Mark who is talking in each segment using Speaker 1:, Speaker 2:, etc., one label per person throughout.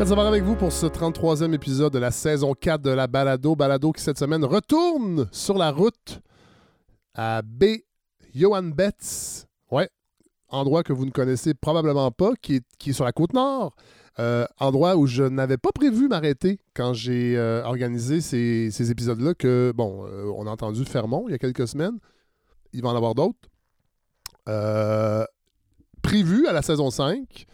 Speaker 1: Très avec vous pour ce 33e épisode de la saison 4 de la Balado. Balado qui cette semaine retourne sur la route à B. Johan Betts. Ouais, endroit que vous ne connaissez probablement pas, qui est, qui est sur la côte nord. Euh, endroit où je n'avais pas prévu m'arrêter quand j'ai euh, organisé ces, ces épisodes-là, que, bon, euh, on a entendu Fermont il y a quelques semaines. Il va en avoir d'autres. Prévu à la saison 5.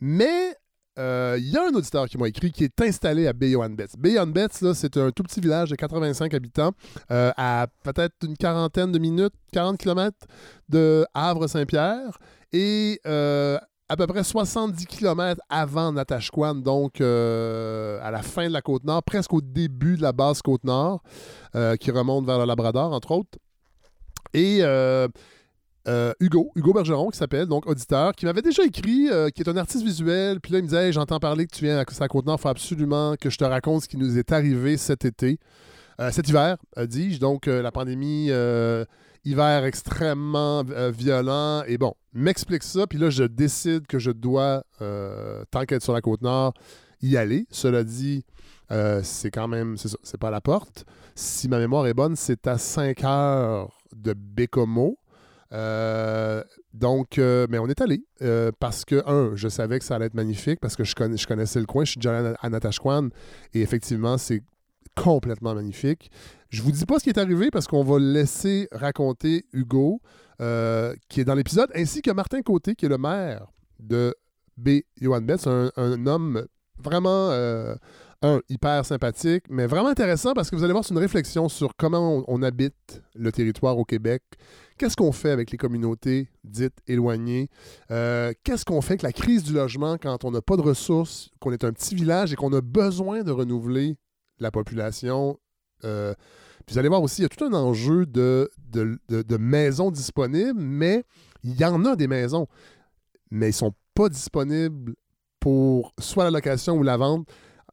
Speaker 1: Mais euh, il y a un auditeur qui m'a écrit qui est installé à Bayonne-Betts. Bayonne-Betts, là, c'est un tout petit village de 85 habitants euh, à peut-être une quarantaine de minutes, 40 km de Havre-Saint-Pierre et euh, à peu près 70 km avant Natashquan, donc euh, à la fin de la Côte-Nord, presque au début de la base Côte-Nord, euh, qui remonte vers le Labrador, entre autres. Et euh, Hugo, Hugo Bergeron, qui s'appelle, donc auditeur, qui m'avait déjà écrit, euh, qui est un artiste visuel. Puis là, il me disait J'entends parler que tu viens à sa Côte-Nord, il faut absolument que je te raconte ce qui nous est arrivé cet été, euh, cet hiver, dis-je. Donc, la pandémie, hiver extrêmement violent. Et bon, m'explique ça. Puis là, je décide que je dois, tant qu'être sur la Côte-Nord, y aller. Cela dit, c'est quand même, c'est pas à la porte. Si ma mémoire est bonne, c'est à 5 heures de Bécomo. Euh, donc, euh, mais on est allé euh, parce que, un, je savais que ça allait être magnifique parce que je, connais- je connaissais le coin. Je suis déjà allé à, et effectivement, c'est complètement magnifique. Je vous dis pas ce qui est arrivé parce qu'on va laisser raconter Hugo, qui est dans l'épisode, ainsi que Martin Côté, qui est le maire de B. Johan Betts, un, homme vraiment, un, hyper sympathique, mais vraiment intéressant parce que vous allez voir, c'est une réflexion sur comment on, habite le territoire au Québec. Qu'est-ce qu'on fait avec les communautés dites éloignées? Euh, Qu'est-ce qu'on fait avec la crise du logement quand on n'a pas de ressources, qu'on est un petit village et qu'on a besoin de renouveler la population? Euh, puis vous allez voir aussi, il y a tout un enjeu de, de, de- de maisons disponibles, mais il y en a des maisons, mais ils ne sont pas disponibles pour soit la location ou la vente.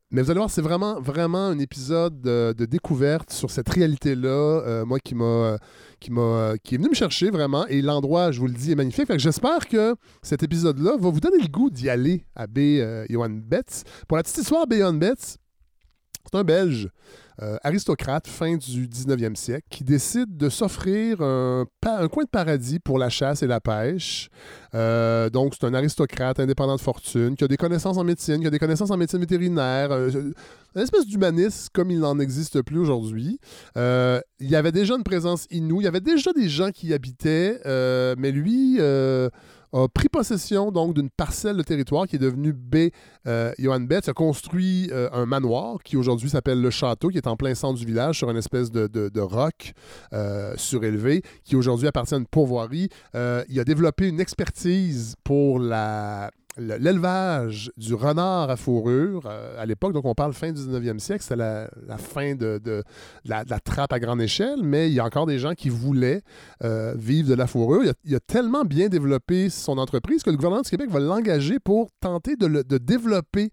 Speaker 1: Mais vous allez voir, c'est vraiment, vraiment un épisode de, découverte sur cette réalité-là, euh, moi qui m'a, qui m'a, qui est venu me chercher vraiment. Et l'endroit, je vous le dis, est magnifique. J'espère que cet épisode-là va vous donner le goût d'y aller à B. euh, Johan Betts. Pour la petite histoire, B. Johan Betts, c'est un Belge, euh, aristocrate, fin du 19e siècle, qui décide de s'offrir un, un coin de paradis pour la chasse et la pêche. Euh, donc, c'est un aristocrate indépendant de fortune, qui a des connaissances en médecine, qui a des connaissances en médecine vétérinaire, euh, une espèce d'humanisme comme il n'en existe plus aujourd'hui. Euh, il y avait déjà une présence inou, il y avait déjà des gens qui y habitaient, mais lui a pris possession donc d'une parcelle de territoire qui est devenue B. Euh, Johan Betts a construit euh, un manoir qui aujourd'hui s'appelle le Château, qui est en plein centre du village sur une espèce de, de- de roc euh, surélevé, qui aujourd'hui appartient à une pourvoirie. Euh, il a développé une expertise pour la l'élevage du renard à fourrure euh, à l'époque, donc on parle fin du 19e siècle, c'était la, fin de, la, trappe à grande échelle, mais il y a encore des gens qui voulaient euh, vivre de la fourrure. Il a, tellement bien développé son entreprise que le gouvernement du Québec va l'engager pour tenter de, développer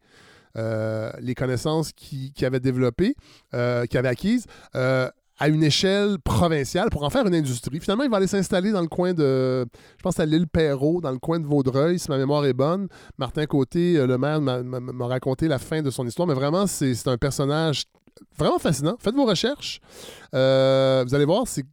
Speaker 1: euh, les connaissances qu'il avait développées, qu'il avait acquises. À une échelle provinciale pour en faire une industrie. Finalement, il va aller s'installer dans le coin de, je pense à l'île Perrault, dans le coin de Vaudreuil, si ma mémoire est bonne. Martin Côté, euh, le maire, m'a- raconté la fin de son histoire, mais vraiment, c'est un personnage vraiment fascinant. Faites vos recherches. Euh, vous allez voir, c'est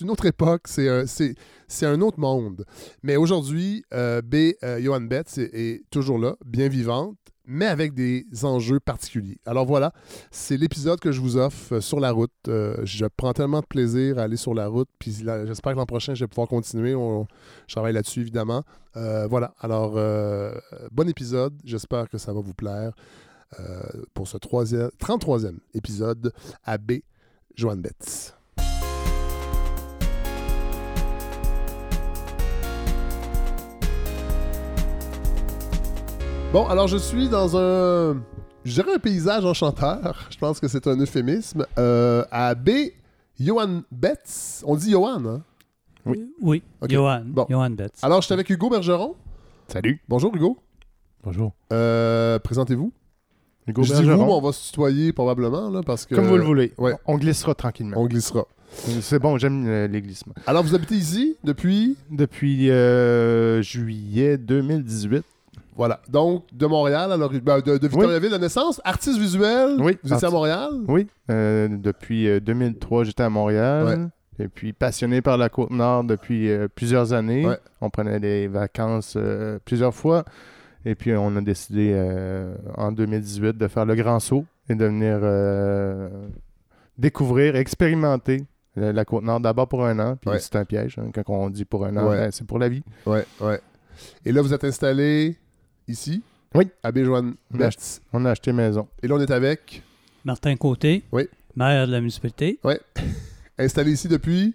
Speaker 1: une autre époque, c'est un, c'est- c'est un autre monde. Mais aujourd'hui, euh, B. euh, Johan Betts est, est toujours là, bien vivante, mais avec des enjeux particuliers. Alors voilà, c'est l'épisode que je vous offre euh, sur la route. Euh, je prends tellement de plaisir à aller sur la route, puis j'espère que l'an prochain, je vais pouvoir continuer. On- je travaille là-dessus, évidemment. Euh, voilà, alors, bon épisode. J'espère que ça va vous plaire pour ce troisième, 33e épisode à B. Johan Betts. Bon, alors je suis dans un, je dirais un paysage enchanteur. Je pense que c'est un euphémisme. Euh, à B. Johan Betts. On dit Johan, hein?
Speaker 2: Oui. Oui. Johan.
Speaker 1: Bon.
Speaker 2: Johan Betts.
Speaker 1: Alors, je suis avec Hugo Bergeron.
Speaker 3: Salut.
Speaker 1: Bonjour, Hugo.
Speaker 3: Bonjour.
Speaker 1: Euh, Présentez-vous.
Speaker 3: Hugo
Speaker 1: je dis vous,
Speaker 3: Bergeron.
Speaker 1: mais on va se tutoyer probablement, là, parce que...
Speaker 3: Comme vous le voulez.
Speaker 1: ouais.
Speaker 3: On glissera tranquillement.
Speaker 1: On glissera.
Speaker 3: C'est bon, j'aime euh, les glissements.
Speaker 1: Alors, vous habitez ici depuis...
Speaker 3: Depuis euh, juillet 2018.
Speaker 1: Voilà. Donc, de Montréal, alors, ben, de, de Victoriaville de naissance, artiste visuel.
Speaker 3: Oui,
Speaker 1: Vous étiez à Montréal?
Speaker 3: Oui, euh, depuis euh, 2003, j'étais à Montréal. Et puis passionné par la côte nord depuis euh, plusieurs années.
Speaker 1: Ouais.
Speaker 3: On prenait des vacances euh, plusieurs fois. Et puis on a décidé euh, en 2018 de faire le grand saut et de venir euh, découvrir, expérimenter la, la côte nord d'abord pour un an. Puis
Speaker 1: Ouais.
Speaker 3: c'est un piège. hein, quand on dit pour un an, ben, c'est pour la vie.
Speaker 1: Ouais, ouais. Et là, vous êtes installé ici?
Speaker 3: Oui.
Speaker 1: À Béjoine.
Speaker 3: On a, ach- on a acheté maison.
Speaker 1: Et là, on est avec?
Speaker 2: Martin Côté,
Speaker 1: Oui.
Speaker 2: maire de la municipalité,
Speaker 1: Installé ici depuis?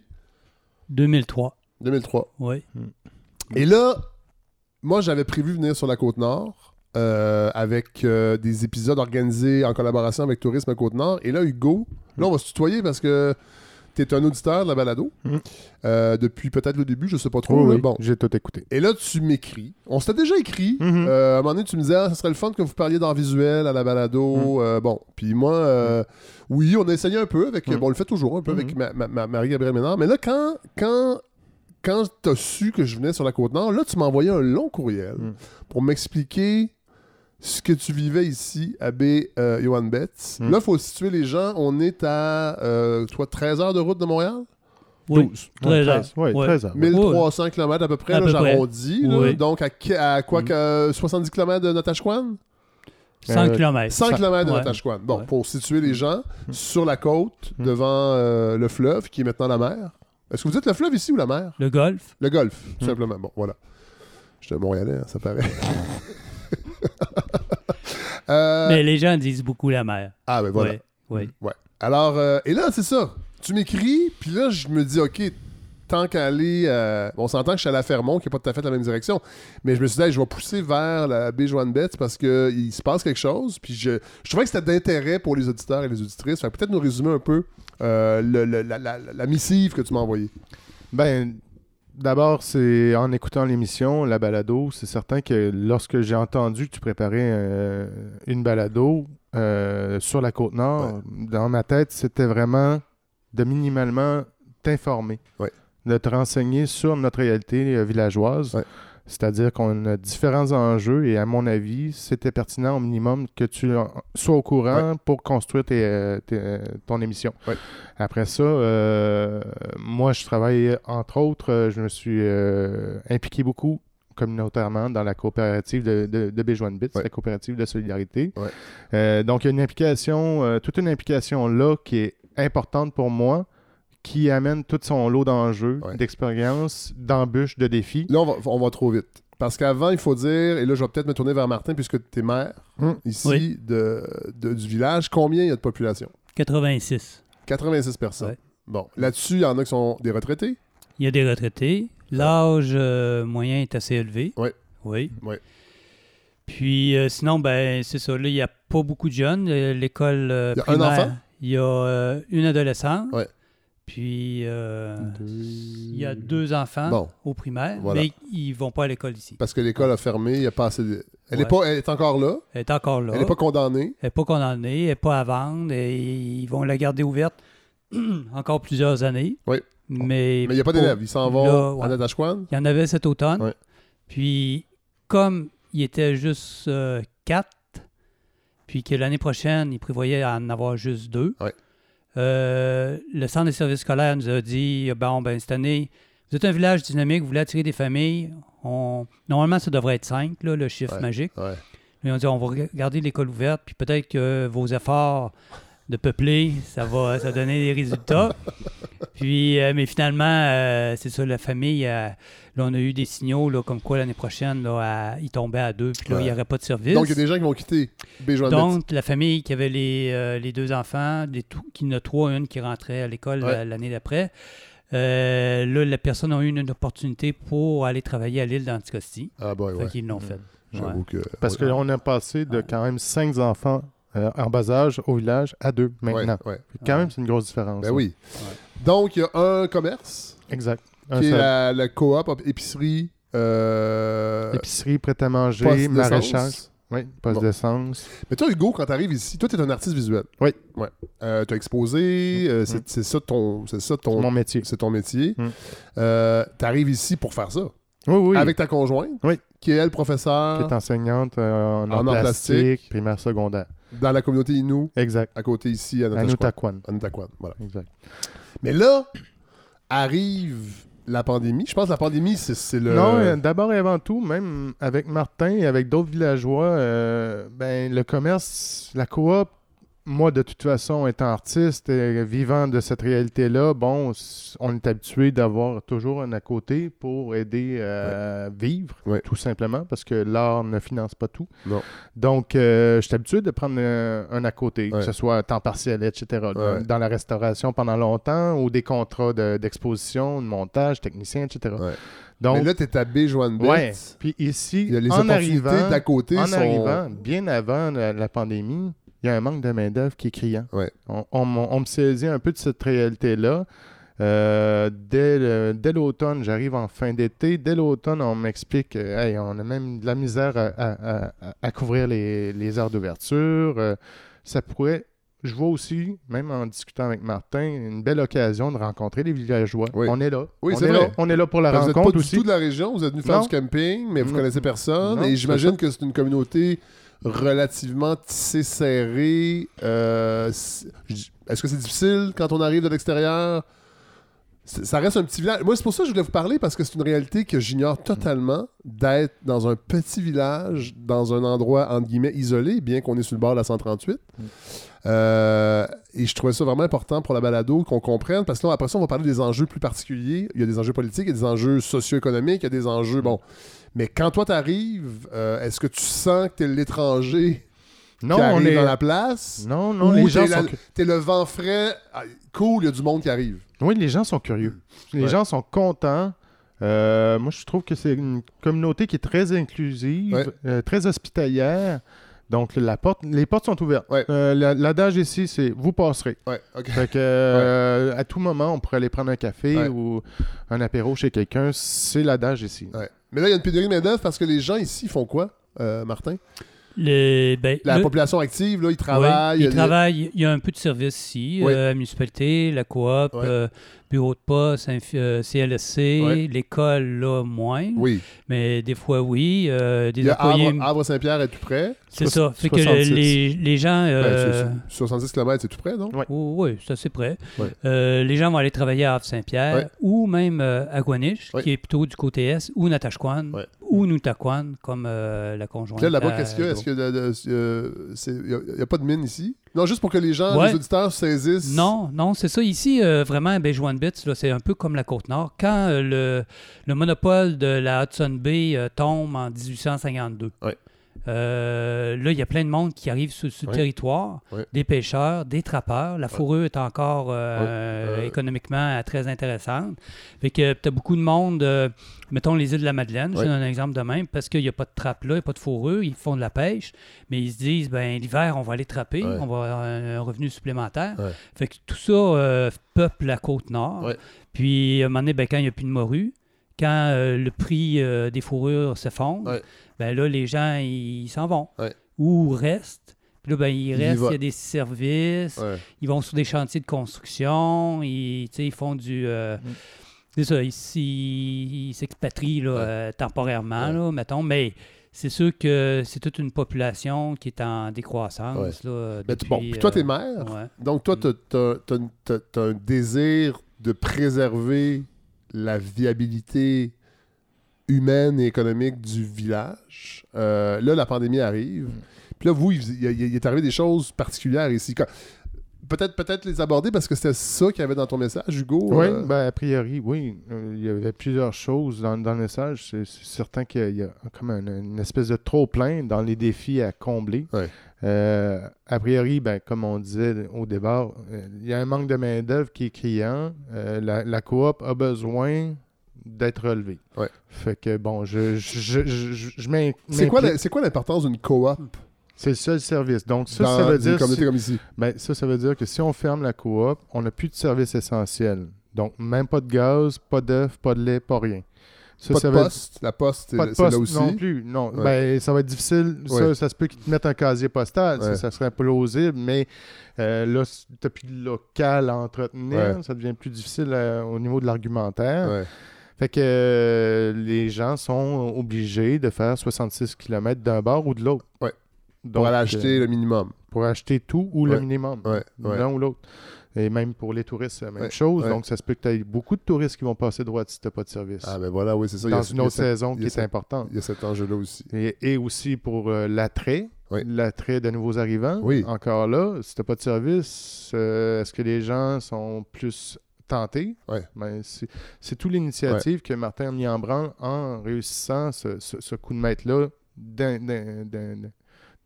Speaker 2: 2003.
Speaker 1: 2003.
Speaker 2: Oui.
Speaker 1: Et là, moi, j'avais prévu venir sur la Côte-Nord euh, avec euh, des épisodes organisés en collaboration avec Tourisme Côte-Nord. Et là, Hugo, là, on va se tutoyer parce que tu es un auditeur de la balado
Speaker 3: Mm.
Speaker 1: euh, depuis peut-être le début, je sais pas trop.
Speaker 3: Oh, oui,
Speaker 1: Bon.
Speaker 3: J'ai tout écouté.
Speaker 1: Et là, tu m'écris. On s'était déjà écrit.
Speaker 3: Mhm.
Speaker 1: Euh, à un moment donné, tu me disais, ah, ça serait le fun que vous parliez d'art visuel à la balado.
Speaker 3: Mm.
Speaker 1: Euh, bon, puis moi, oui, on a essayé un peu avec. Bon, on le fait toujours un peu avec
Speaker 3: Mhm.
Speaker 1: ma- ma- ma- Marie-Gabrielle Ménard. Mais là, quand, quand, quand tu as su que je venais sur la Côte-Nord, là, tu m'as envoyé un long courriel
Speaker 3: Mm.
Speaker 1: pour m'expliquer ce que tu vivais ici à B. euh, Johan Betts.
Speaker 3: Mm.
Speaker 1: Là, il faut situer les gens. On est à, euh, toi, 13 heures de route de Montréal?
Speaker 2: Oui.
Speaker 1: 12.
Speaker 2: 13 heures.
Speaker 3: Oui,
Speaker 2: Ouais.
Speaker 3: 13 heures.
Speaker 1: 1300 km à peu près,
Speaker 2: À
Speaker 1: là,
Speaker 2: peu près.
Speaker 1: j'arrondis.
Speaker 2: Oui.
Speaker 1: Donc, à, quoi
Speaker 2: Mm.
Speaker 1: que euh, 70 km de Natashquan?
Speaker 2: 100
Speaker 3: Euh,
Speaker 2: km.
Speaker 1: 100 km de
Speaker 2: Ouais.
Speaker 1: Natashquan. Bon,
Speaker 2: Ouais.
Speaker 1: pour situer les gens
Speaker 3: Mm.
Speaker 1: sur la côte,
Speaker 3: Mm.
Speaker 1: devant euh, le fleuve, qui est maintenant la mer. Est-ce que vous dites le fleuve ici ou la mer?
Speaker 2: Le golf.
Speaker 1: Le golfe, tout
Speaker 3: Mm.
Speaker 1: simplement. Bon, voilà. J'étais un Montréalais, hein, ça paraît. Euh,
Speaker 2: Mais les gens disent beaucoup la mer.
Speaker 1: Ah, ben voilà.
Speaker 2: Oui. oui.
Speaker 1: Alors, euh, et là, c'est ça. Tu m'écris, puis là, je me dis, OK, tant qu'à aller. euh, on s'entend que je suis à Fermont, qui n'est pas tout à fait la même direction. Mais je me suis dit, hey, je vais pousser vers la baie Joanne Betts parce qu'il se passe quelque chose. Puis je, je trouvais que c'était d'intérêt pour les auditeurs et les auditrices. Fait peut-être nous résumer un peu euh, le- le- la, la- la missive que tu m'as envoyée.
Speaker 3: Ben, d'abord, c'est en écoutant l'émission, la balado, c'est certain que lorsque j'ai entendu que tu préparais euh, une balado euh, sur la côte nord, dans ma tête, c'était vraiment de minimalement t'informer,
Speaker 1: Ouais.
Speaker 3: de te renseigner sur notre réalité euh, villageoise.
Speaker 1: Ouais.
Speaker 3: C'est-à-dire qu'on a différents enjeux et à mon avis, c'était pertinent au minimum que tu sois au courant pour construire tes, tes, ton émission.
Speaker 1: Ouais.
Speaker 3: Après ça, euh, moi, je travaille, entre autres, euh, je me suis euh, impliqué beaucoup communautairement dans la coopérative de, de, de Béjoine Bits,
Speaker 1: Ouais.
Speaker 3: la coopérative de solidarité. Euh, donc, il y a une implication, toute une implication là qui est importante pour moi, qui amène tout son lot d'enjeux,
Speaker 1: Ouais.
Speaker 3: d'expériences, d'embûches, de défis.
Speaker 1: Là, on va, on va trop vite. Parce qu'avant, il faut dire, et là, je vais peut-être me tourner vers Martin, puisque tu es maire
Speaker 3: Hum.
Speaker 1: ici
Speaker 2: Oui.
Speaker 1: de, de- du village. Combien il y a de population?
Speaker 2: 86.
Speaker 1: 86 personnes.
Speaker 2: Ouais.
Speaker 1: Bon, là-dessus, il y en a qui sont des retraités?
Speaker 2: Il y a des retraités. L'âge euh, moyen est assez élevé.
Speaker 1: Ouais.
Speaker 2: Oui.
Speaker 1: Ouais.
Speaker 2: Puis euh, sinon, ben c'est ça. Là, il n'y a pas beaucoup de jeunes. L'école euh,
Speaker 1: Il y a un enfant?
Speaker 2: Il y a euh, une adolescente.
Speaker 1: Ouais.
Speaker 2: Puis euh, il y a deux enfants
Speaker 1: Bon,
Speaker 2: au primaire,
Speaker 1: Voilà.
Speaker 2: mais ils vont pas à l'école ici.
Speaker 1: parce que l'école a fermé, il n'y a pas assez de... Elle, est pas, elle est encore là,
Speaker 2: Elle est encore là.
Speaker 1: elle n'est pas condamnée.
Speaker 2: Elle n'est pas condamnée, elle n'est pas à vendre et ils vont la garder ouverte encore plusieurs années.
Speaker 1: Oui.
Speaker 2: Mais
Speaker 1: Mais il n'y a pas d'élèves. Ils s'en vont
Speaker 2: là, ouais.
Speaker 1: à Natashquan.
Speaker 2: Il y en avait cet automne.
Speaker 1: Ouais.
Speaker 2: Puis, comme il était juste euh, quatre, puis que l'année prochaine, il prévoyait en avoir juste deux. Euh, le centre des services scolaires nous a dit bon, ben, cette année, vous êtes un village dynamique, vous voulez attirer des familles. On... Normalement, ça devrait être cinq, là, le chiffre
Speaker 1: Ouais.
Speaker 2: magique.
Speaker 1: Ouais.
Speaker 2: Mais on dit on va garder l'école ouverte, puis peut-être que vos efforts de peupler, ça va, ça donner des résultats. puis, euh, mais finalement, euh, c'est ça, la famille, euh, là, on a eu des signaux là, comme quoi l'année prochaine, là, à- ils tombaient à deux, puis là,
Speaker 1: Ouais.
Speaker 2: il n'y aurait pas de service.
Speaker 1: Donc, il y a des gens qui vont quitter
Speaker 2: Donc, la famille qui avait les, euh, les deux enfants, des tout- qui en a trois, une qui rentrait à l'école
Speaker 1: Ouais.
Speaker 2: l'année d'après. Euh, là, la personne a eu une, une opportunité pour aller travailler à l'île d'Anticosti.
Speaker 1: Ah, bah,
Speaker 2: Fait
Speaker 1: ouais.
Speaker 2: qu'ils l'ont fait.
Speaker 1: J'avoue que.
Speaker 3: Parce
Speaker 1: ouais.
Speaker 3: qu'on a passé de quand même cinq enfants euh, en bas âge au village à deux maintenant.
Speaker 1: Ouais, ouais.
Speaker 3: Quand même, c'est une grosse différence.
Speaker 1: Ben
Speaker 3: hein.
Speaker 1: oui. Donc, il y a un commerce
Speaker 3: Exact. Un
Speaker 1: qui est la, la coop, op- épicerie, euh,
Speaker 3: Épicerie, prêt à manger, maraîchage. Oui, poste
Speaker 1: Bon.
Speaker 3: d'essence.
Speaker 1: Mais toi, Hugo, quand tu arrives ici, toi, tu es un artiste visuel.
Speaker 3: Oui.
Speaker 1: Ouais. Euh, tu as exposé, euh, c'est
Speaker 3: Mm.
Speaker 1: c'est ça ton, c'est ça ton,
Speaker 3: Mon métier.
Speaker 1: c'est ton métier.
Speaker 3: Mm.
Speaker 1: Euh, tu arrives ici pour faire ça.
Speaker 3: Oui, oui.
Speaker 1: avec ta conjointe,
Speaker 3: Oui.
Speaker 1: qui est elle
Speaker 3: qui
Speaker 1: professeure
Speaker 3: est enseignante euh, en,
Speaker 1: En
Speaker 3: plastique. primaire, secondaire.
Speaker 1: Dans la communauté Innu,
Speaker 3: Exact.
Speaker 1: à côté ici, à Notachquan, voilà.
Speaker 3: Exact.
Speaker 1: Mais là, arrive la pandémie. Je pense que la pandémie, c'est c'est le...
Speaker 3: Non, euh, d'abord et avant tout, même avec Martin et avec d'autres villageois, euh, ben, le commerce, la coop, moi, de toute façon, étant artiste et vivant de cette réalité-là, bon, on est habitué d'avoir toujours un à côté pour aider à vivre,
Speaker 1: Ouais.
Speaker 3: tout simplement, parce que l'art ne finance pas tout.
Speaker 1: Non.
Speaker 3: Donc, euh, je suis habitué de prendre un à côté,
Speaker 1: Ouais.
Speaker 3: que ce soit à temps partiel, etc. Dans, la restauration pendant longtemps ou des contrats de- d'exposition, de, montage, technicien, etc. Donc,
Speaker 1: Mais là, t'es à Joanne
Speaker 3: Ouais.
Speaker 1: Bett.
Speaker 3: puis ici,
Speaker 1: les
Speaker 3: en arrivant,
Speaker 1: d'à côté
Speaker 3: en
Speaker 1: sont...
Speaker 3: arrivant, bien avant la, la pandémie, il y a un manque de main-d'œuvre qui est criant.
Speaker 1: Ouais.
Speaker 3: On, on on me saisit un peu de cette réalité-là. Euh, dès l'automne, j'arrive en fin d'été. Dès l'automne, on m'explique euh, hey, on a même de la misère à, à- à- à couvrir les, les heures d'ouverture. Euh, ça pourrait. Je vois aussi, même en discutant avec Martin, une belle occasion de rencontrer les villageois.
Speaker 1: Oui.
Speaker 3: On est là.
Speaker 1: Oui,
Speaker 3: on
Speaker 1: c'est
Speaker 3: est
Speaker 1: vrai.
Speaker 3: là. On est là pour la
Speaker 1: Parce que Vous n'êtes pas
Speaker 3: rencontre
Speaker 1: du
Speaker 3: aussi.
Speaker 1: tout de la région, vous êtes venu faire
Speaker 3: Non.
Speaker 1: du camping, mais vous
Speaker 3: Non.
Speaker 1: connaissez personne.
Speaker 3: Non,
Speaker 1: et j'imagine que c'est une communauté relativement tissée, serrée. Euh, Est-ce que c'est difficile quand on arrive de l'extérieur? Ça reste un petit village. Moi, c'est pour ça que je voulais vous parler, parce que c'est une réalité que j'ignore totalement d'être dans un petit village, dans un endroit, entre guillemets, isolé, bien qu'on est sur le bord de la 138.
Speaker 3: Mm.
Speaker 1: Euh, et je trouvais ça vraiment important pour la balado qu'on comprenne, parce que là, après ça, on va parler des enjeux plus particuliers. Il y a des enjeux politiques, il y a des enjeux socio-économiques, il y a des enjeux. Bon. Mais quand toi, t'arrives, euh, est-ce que tu sens que t'es l'étranger
Speaker 3: Non,
Speaker 1: qui
Speaker 3: on est.
Speaker 1: dans la place?
Speaker 3: Non, non, les gens
Speaker 1: la-
Speaker 3: sont.
Speaker 1: T'es le vent frais, ah, cool, il y a du monde qui arrive.
Speaker 3: Oui, les gens sont curieux. Les
Speaker 1: Ouais.
Speaker 3: gens sont contents. Euh, moi, je trouve que c'est une communauté qui est très inclusive,
Speaker 1: Ouais.
Speaker 3: euh, très hospitalière. Donc, la porte, les portes sont ouvertes.
Speaker 1: Ouais.
Speaker 3: Euh, la- L'adage ici, c'est vous passerez.
Speaker 1: Ouais.
Speaker 3: Fait que, euh, à tout moment, on pourrait aller prendre un café ou un apéro chez quelqu'un. C'est l'adage ici.
Speaker 1: Mais là, il y a une pénurie de main-d'œuvre parce que les gens ici font quoi, euh, Martin?
Speaker 2: Les, ben,
Speaker 1: La
Speaker 2: le-
Speaker 1: population active, là, ils travaillent.
Speaker 2: ils
Speaker 1: il y a-
Speaker 2: travaillent. Il y a un peu de service ici. Euh, la municipalité, la coop,
Speaker 1: Ouais.
Speaker 2: euh, bureau de poste, euh, CLSC,
Speaker 1: Ouais.
Speaker 2: l'école, là, moins.
Speaker 1: Oui.
Speaker 2: Mais des fois, oui. euh, des
Speaker 1: Il y a
Speaker 2: employés.
Speaker 1: Havre, Havre Saint-Pierre est tout près.
Speaker 2: C'est ça. Fait que
Speaker 3: 66.
Speaker 2: les, les gens.
Speaker 1: Ben,
Speaker 2: euh,
Speaker 1: c'est- c'est- 70 km, c'est tout près, non?
Speaker 3: Ouais.
Speaker 2: Oh, oui, c'est assez près.
Speaker 1: Ouais.
Speaker 2: Euh, les gens vont aller travailler à Havre-Saint-Pierre
Speaker 1: Ouais.
Speaker 2: ou même euh, à Guaniche, qui est plutôt du côté est, ou Natashquan, ou Noutaquan, comme euh, la conjointe.
Speaker 1: Là, là-bas,
Speaker 2: à
Speaker 1: qu'est-ce qu'il y a?
Speaker 2: Joe.
Speaker 1: Est-ce qu'il a euh, n'y a, pas de mine ici? Non, juste pour que les gens,
Speaker 2: Ouais.
Speaker 1: les auditeurs saisissent.
Speaker 2: Non, non, c'est ça. Ici, euh, vraiment, ben, Bits, là, c'est un peu comme la Côte-Nord. Quand euh, le, le monopole de la Hudson Bay euh, tombe en 1852,
Speaker 1: Ouais.
Speaker 2: Euh, là, il y a plein de monde qui arrive sur, sur le territoire, des pêcheurs, des trappeurs. La fourrure est encore euh.
Speaker 1: Euh.
Speaker 2: économiquement très intéressante. Fait que tu as beaucoup de monde, mettons les îles de la Madeleine, je donne un exemple de même, parce qu'il n'y a pas de trappe là, il n'y a pas de fourrure, ils font de la pêche, mais ils se disent, ben l'hiver, on va aller trapper, on va avoir un, revenu supplémentaire. Fait que tout ça peuple la côte nord. Puis, à un moment donné, ben, quand il n'y a plus de morue, quand euh, le prix euh, des fourrures s'effondre,
Speaker 1: Ouais.
Speaker 2: ben là, les gens, ils s'en vont.
Speaker 1: Ouais.
Speaker 2: Ou restent. Puis là, ben, ils restent,
Speaker 1: va.
Speaker 2: il y a des services,
Speaker 1: Ouais.
Speaker 2: ils vont sur des chantiers de construction, ils, ils font du... euh,
Speaker 3: Mm.
Speaker 2: C'est ça, ils s'expatrient temporairement, là, mettons, mais c'est sûr que c'est toute une population qui est en décroissance. Là,
Speaker 1: Mais tu-
Speaker 2: depuis,
Speaker 1: bon, puis toi, t'es maire.
Speaker 2: ouais.
Speaker 1: Donc, toi,
Speaker 2: Mm.
Speaker 1: tu as, un désir de préserver la viabilité humaine et économique du village. Euh, là, la pandémie arrive.
Speaker 3: Mm.
Speaker 1: Puis là, vous, il, il- il est arrivé des choses particulières ici. Quand- Peut-être peut les aborder parce que c'était ça qu'il y avait dans ton message, Hugo.
Speaker 3: Oui,
Speaker 1: euh,
Speaker 3: ben, a priori, oui. Euh, il y avait plusieurs choses dans, dans le message. C'est certain qu'il y a comme un- une espèce de trop-plein dans les défis à combler.
Speaker 1: Ouais.
Speaker 3: Euh, a priori, ben, comme on disait au départ, il y a un manque de main-d'œuvre qui est criant. Euh, la, la coop a besoin d'être relevée.
Speaker 1: Ouais.
Speaker 3: Fait que, bon, je, je, je, je,
Speaker 1: c'est quoi l'importance d'une coop?
Speaker 3: C'est le seul service. Donc, ça,
Speaker 1: dans
Speaker 3: ça veut dire...
Speaker 1: comme ici?
Speaker 3: Ben, ça, ça veut dire que si on ferme la coop, on n'a plus de services essentiels. Donc, même pas de gaz, pas d'œufs, pas de lait, pas rien. Ça,
Speaker 1: pas
Speaker 3: ça
Speaker 1: de poste. La poste, c'est
Speaker 3: Pas de
Speaker 1: c'est là
Speaker 3: poste
Speaker 1: aussi.
Speaker 3: non plus. Non,
Speaker 1: Ouais.
Speaker 3: ben, ça va être difficile.
Speaker 1: Ouais.
Speaker 3: Ça, ça se peut qu'ils te mettent un casier postal. Ça,
Speaker 1: Ouais.
Speaker 3: ça serait plausible, mais euh, là, tu n'as plus de local à entretenir. Ça devient plus difficile euh, au niveau de l'argumentaire. Fait que euh, les gens sont obligés de faire 66 km d'un bord ou de l'autre.
Speaker 1: Ouais.
Speaker 3: Donc,
Speaker 1: Pour
Speaker 3: euh,
Speaker 1: acheter le minimum.
Speaker 3: pour acheter tout ou le minimum.
Speaker 1: Ouais, ouais.
Speaker 3: L'un ou l'autre. Et même pour les touristes, c'est la même chose. Donc, ça se peut que tu aies beaucoup de touristes qui vont passer droit si tu n'as pas de service.
Speaker 1: Ah, ben voilà, oui, c'est ça. il y a-
Speaker 3: dans
Speaker 1: il
Speaker 3: une
Speaker 1: a
Speaker 3: autre saison qui
Speaker 1: a
Speaker 3: est importante.
Speaker 1: Il y a cet enjeu-là aussi.
Speaker 3: Et, et aussi pour euh, l'attrait,
Speaker 1: Oui.
Speaker 3: l'attrait de nouveaux arrivants.
Speaker 1: Oui.
Speaker 3: Encore là, si tu n'as pas de service, euh, est-ce que les gens sont plus tentés?
Speaker 1: Ouais.
Speaker 3: Ben, c'est toute l'initiative que Martin a mis en branle en réussissant ce, ce- ce coup de maître-là d'un-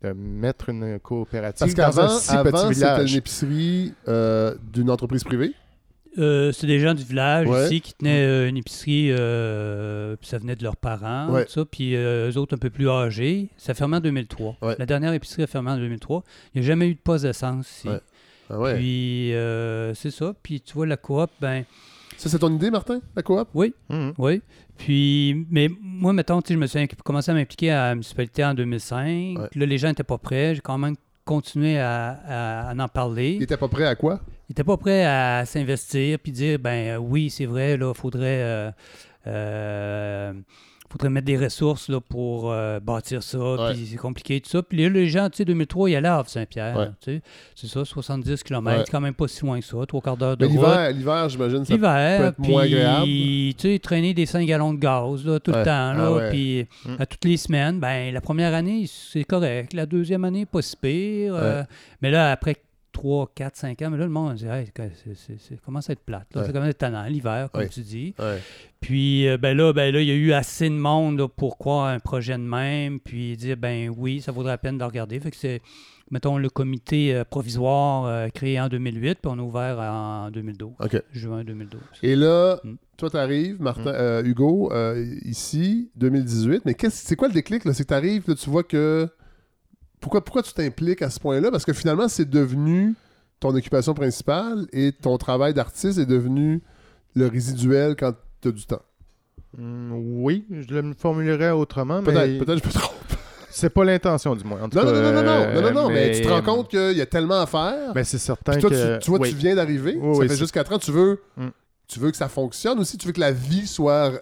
Speaker 3: de mettre une coopérative
Speaker 1: Parce
Speaker 3: dans un
Speaker 1: qu'avant,
Speaker 3: si
Speaker 1: avant,
Speaker 3: petit
Speaker 1: c'était
Speaker 3: village.
Speaker 1: une épicerie euh, d'une entreprise privée?
Speaker 2: Euh, c'est des gens du village
Speaker 1: Ouais.
Speaker 2: ici qui tenaient euh, une épicerie, euh, puis ça venait de leurs parents,
Speaker 1: Ouais.
Speaker 2: tout ça, puis euh, eux autres un peu plus âgés. Ça fermé en 2003.
Speaker 1: Ouais.
Speaker 2: La dernière épicerie a fermé en 2003. Il n'y a jamais eu de poste d'essence ici.
Speaker 1: Ouais. Ah ouais.
Speaker 2: Puis euh, c'est ça. Puis tu vois, la coop, ben
Speaker 1: Ça, c'est ton idée, Martin, la coop?
Speaker 2: oui,
Speaker 3: Mhm.
Speaker 2: oui. Puis, mais moi, mettons, je me suis commencé à m'impliquer à la municipalité en 2005.
Speaker 1: Ouais.
Speaker 2: Là, les gens n'étaient pas prêts. J'ai quand même continué à, à- à en parler.
Speaker 1: Il était pas prêt à quoi?
Speaker 2: Il n'était pas prêt à s'investir puis dire ben euh, oui, c'est vrai, là, faudrait. euh, euh, faudrait mettre des ressources là, pour euh, bâtir ça,
Speaker 1: Ouais.
Speaker 2: puis c'est compliqué, tout ça. Puis là, les gens, tu sais, 2003, ils allaient à Havre-Saint-Pierre,
Speaker 1: Ouais.
Speaker 2: tu sais. C'est ça, 70 km,
Speaker 1: Ouais.
Speaker 2: c'est quand même pas si loin que ça, trois quarts d'heure de
Speaker 1: Mais
Speaker 2: route.
Speaker 1: l'hiver, j'imagine, ça peut
Speaker 2: L'hiver,
Speaker 1: être moins agréable.
Speaker 2: tu sais, traîner des 5 gallons de gaz là, tout
Speaker 1: Ouais.
Speaker 2: le temps, là,
Speaker 1: Ah ouais.
Speaker 2: puis
Speaker 3: Mm.
Speaker 2: à toutes les semaines, ben la première année, c'est correct. La deuxième année, pas si pire. euh, mais là, après 3, 4, 5 ans, mais là, le monde dit, hey, c'est- commence à être plate. là.
Speaker 1: Ouais.
Speaker 2: Ça commence à être tannant, l'hiver, comme
Speaker 1: Ouais.
Speaker 2: tu dis.
Speaker 1: Ouais.
Speaker 2: Puis euh, ben là, ben là, il y a eu assez de monde là, pour croire à un projet de même, puis dire, ben oui, ça vaudrait la peine de regarder. Fait que c'est, mettons, le comité euh, provisoire euh, créé en 2008, puis on a ouvert en 2012,
Speaker 1: OK.
Speaker 2: juin 2012.
Speaker 1: Et là,
Speaker 2: Mm.
Speaker 1: toi, tu arrives, Martin, euh, Hugo, ici, 2018. Mais qu'est-ce, c'est quoi le déclic? Là? C'est que tu arrives, tu vois que. Pourquoi, pourquoi tu t'impliques à ce point-là? Parce que finalement, c'est devenu ton occupation principale et ton travail d'artiste est devenu le résiduel quand tu as du temps.
Speaker 3: Mm, oui, je le formulerais autrement, mais
Speaker 1: Peut-être, peut-être je me trompe.
Speaker 3: c'est pas l'intention du moins. En tout
Speaker 1: Non, non,
Speaker 3: cas,
Speaker 1: non, non, non, non, non, non, non,
Speaker 3: euh,
Speaker 1: mais, tu te rends compte qu'il y a tellement à faire.
Speaker 3: Ben, c'est certain
Speaker 1: toi,
Speaker 3: que...
Speaker 1: tu, tu vois,
Speaker 3: oui.
Speaker 1: tu viens d'arriver.
Speaker 3: Oui,
Speaker 1: ça
Speaker 3: oui,
Speaker 1: fait juste 4 ans. Tu veux,
Speaker 3: Mm.
Speaker 1: tu veux que ça fonctionne aussi. Tu veux que la vie soit.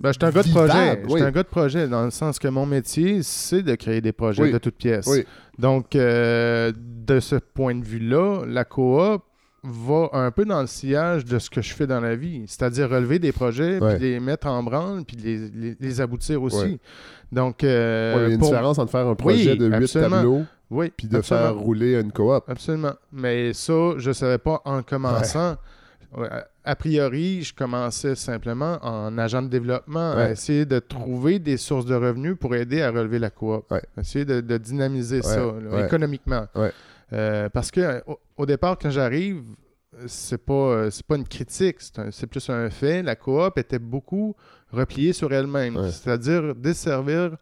Speaker 3: Ben, je suis un gars de projet. Je
Speaker 1: oui.
Speaker 3: suis un gars de projet, dans le sens que mon métier, c'est de créer des projets
Speaker 1: Oui.
Speaker 3: de toutes pièces.
Speaker 1: Oui.
Speaker 3: Donc, euh, de ce point de vue-là, la coop va un peu dans le sillage de ce que je fais dans la vie, c'est-à-dire relever des projets, puis les mettre en branle, puis les, les- les aboutir aussi. Donc, euh,
Speaker 1: il y a une
Speaker 3: pour-
Speaker 1: différence entre faire un projet de 8
Speaker 3: absolument.
Speaker 1: tableaux
Speaker 3: Oui,
Speaker 1: puis de
Speaker 3: absolument.
Speaker 1: faire rouler une coop.
Speaker 3: Absolument. Mais ça, je ne savais pas en commençant. Ouais, a- priori, je commençais simplement en agent de développement à essayer de trouver des sources de revenus pour aider à relever la coop.
Speaker 1: Ouais.
Speaker 3: Essayer de, de dynamiser ça là, économiquement. Euh, parce que euh, au, au départ, quand j'arrive, c'est pas, euh, c'est pas une critique, c'est, plus un fait. La coop était beaucoup repliée sur elle-même, c'est-à-dire desservir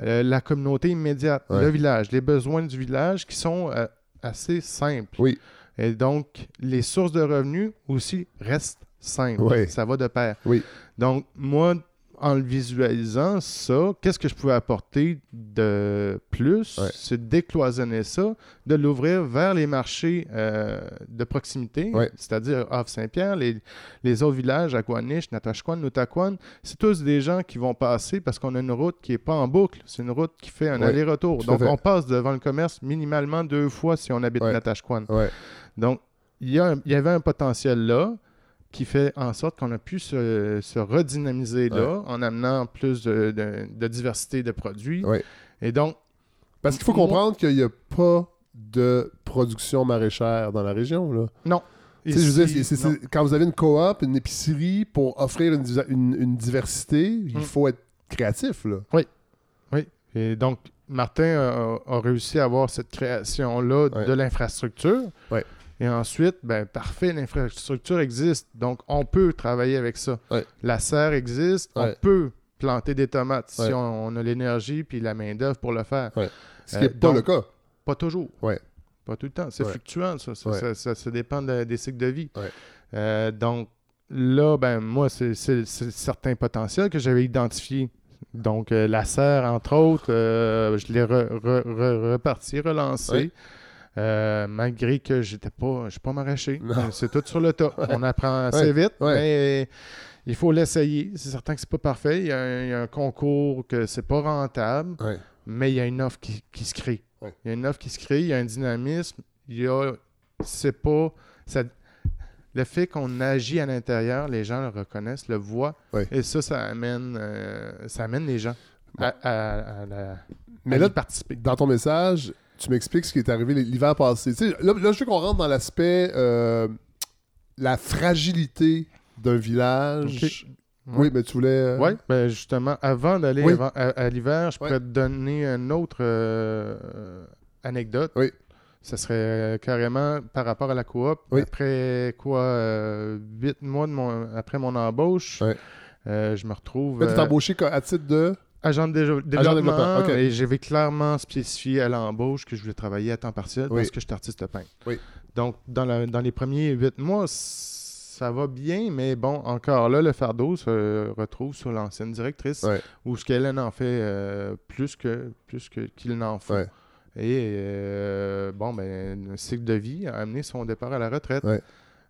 Speaker 3: euh, la communauté immédiate, le village, les besoins du village qui sont euh, assez simples.
Speaker 1: Oui.
Speaker 3: Et donc, les sources de revenus aussi restent simples.
Speaker 1: Oui.
Speaker 3: Ça va de pair.
Speaker 1: Oui.
Speaker 3: Donc, moi, en le visualisant, ça, qu'est-ce que je pouvais apporter de plus?
Speaker 1: Ouais.
Speaker 3: C'est de décloisonner ça, de l'ouvrir vers les marchés euh, de proximité,
Speaker 1: Ouais.
Speaker 3: c'est-à-dire Havre-Saint-Pierre, les, les autres villages, Aquaniche, Natashquan, Noutaquan. C'est tous des gens qui vont passer parce qu'on a une route qui n'est pas en boucle. C'est une route qui fait un
Speaker 1: Ouais,
Speaker 3: aller-retour. Donc,
Speaker 1: fait.
Speaker 3: on passe devant le commerce minimalement deux fois si on habite. Natashquan. Donc, y, il y avait un potentiel là qui fait en sorte qu'on a pu se, se redynamiser là en amenant plus de, de- de diversité de produits.
Speaker 1: Ouais.
Speaker 3: Et donc,
Speaker 1: Parce qu'il faut
Speaker 3: Moi-
Speaker 1: comprendre qu'il n'y a pas de production maraîchère dans la région. Là. Je veux
Speaker 3: non.
Speaker 1: quand vous avez une coop, une épicerie, pour offrir une, diva- une- une diversité, il
Speaker 3: Mm.
Speaker 1: faut être créatif. Là.
Speaker 3: Et donc, Martin a, a réussi à avoir cette création-là
Speaker 1: Ouais.
Speaker 3: de l'infrastructure.
Speaker 1: Ouais.
Speaker 3: Et ensuite, ben parfait, l'infrastructure existe. Donc, on peut travailler avec ça.
Speaker 1: Ouais.
Speaker 3: La serre existe. On peut planter des tomates si on, on a l'énergie puis la main-d'œuvre pour le faire.
Speaker 1: Ce qui n'est
Speaker 3: Euh,
Speaker 1: pas
Speaker 3: donc-
Speaker 1: le cas.
Speaker 3: Pas toujours.
Speaker 1: Ouais.
Speaker 3: Pas tout le temps. C'est fluctuant, ça. Ça, ça- ça- ça dépend de- des cycles de vie. Euh, donc, là, ben, moi, c'est certains potentiels que j'avais identifiés. Donc, euh, la serre, entre autres, euh, je l'ai re- re- re- reparti, relancé. Euh, malgré que j'étais pas, je suis pas maraîcher.
Speaker 1: Non.
Speaker 3: C'est tout sur le tas. On apprend assez
Speaker 1: Ouais.
Speaker 3: vite,
Speaker 1: Ouais.
Speaker 3: mais Il faut l'essayer. C'est certain que c'est pas parfait. Il y, a un, il y a un concours que c'est pas rentable,
Speaker 1: Ouais.
Speaker 3: mais il y a une offre qui, qui se crée. Il y a une offre qui se crée, il y a un dynamisme. Il y a. C'est pas. ça- le fait qu'on agit à l'intérieur, les gens le reconnaissent, le voient. Et ça, ça amène, euh, ça amène les gens à, à- à la-
Speaker 1: Mais là,
Speaker 3: participer.
Speaker 1: dans ton message, tu m'expliques ce qui est arrivé l'hiver passé. Tu sais, là, là, je veux qu'on rentre dans l'aspect euh, la fragilité d'un village. Oui, mais tu voulais. euh,
Speaker 3: Oui, ben justement, avant d'aller
Speaker 1: Oui.
Speaker 3: à, à l'hiver, je
Speaker 1: Ouais.
Speaker 3: pourrais te donner une autre euh, anecdote.
Speaker 1: Oui.
Speaker 3: Ça serait carrément par rapport à la coop.
Speaker 1: Oui.
Speaker 3: Après quoi, euh, huit mois de mon, après mon embauche, je me retrouve
Speaker 1: tu es
Speaker 3: euh,
Speaker 1: embauché à titre de.
Speaker 3: Agent de développement. Et j'avais clairement spécifié à l'embauche que je voulais travailler à temps partiel
Speaker 1: Oui.
Speaker 3: parce que je suis artiste peintre.
Speaker 1: Oui.
Speaker 3: Donc, dans, la- dans les premiers huit mois, ça va bien, mais bon, encore là, le fardeau se retrouve sur l'ancienne directrice
Speaker 1: Ouais.
Speaker 3: où ce qu'elle en fait euh, plus que plus que qu'il n'en faut.
Speaker 1: Ouais.
Speaker 3: Et euh, bon, ben, un cycle de vie a amené son départ à la retraite.
Speaker 1: Ouais.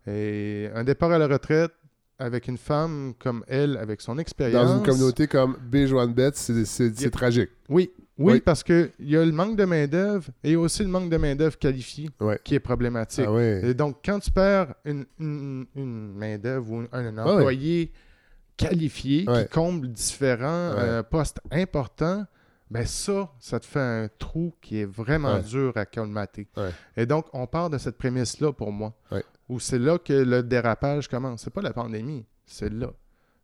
Speaker 3: Et un départ à la retraite avec une femme comme elle, avec son expérience.
Speaker 1: Dans une communauté comme B. Joanne Betts, c'est- tragique.
Speaker 3: Oui, oui,
Speaker 1: Oui.
Speaker 3: parce qu'il y a le manque de main-d'œuvre et aussi le manque de main-d'œuvre qualifiée
Speaker 1: Ouais.
Speaker 3: qui est problématique.
Speaker 1: Ah ouais.
Speaker 3: Et donc, quand tu perds une, une, une main-d'œuvre ou un, un
Speaker 1: ouais.
Speaker 3: employé qualifié
Speaker 1: Ouais.
Speaker 3: qui comble différents euh, postes importants, ben ça, ça te fait un trou qui est vraiment
Speaker 1: Ouais.
Speaker 3: dur à colmater.
Speaker 1: Ouais.
Speaker 3: Et donc, on part de cette prémisse-là pour moi,
Speaker 1: Ouais.
Speaker 3: Où c'est là que le dérapage commence? C'est pas la pandémie, c'est là.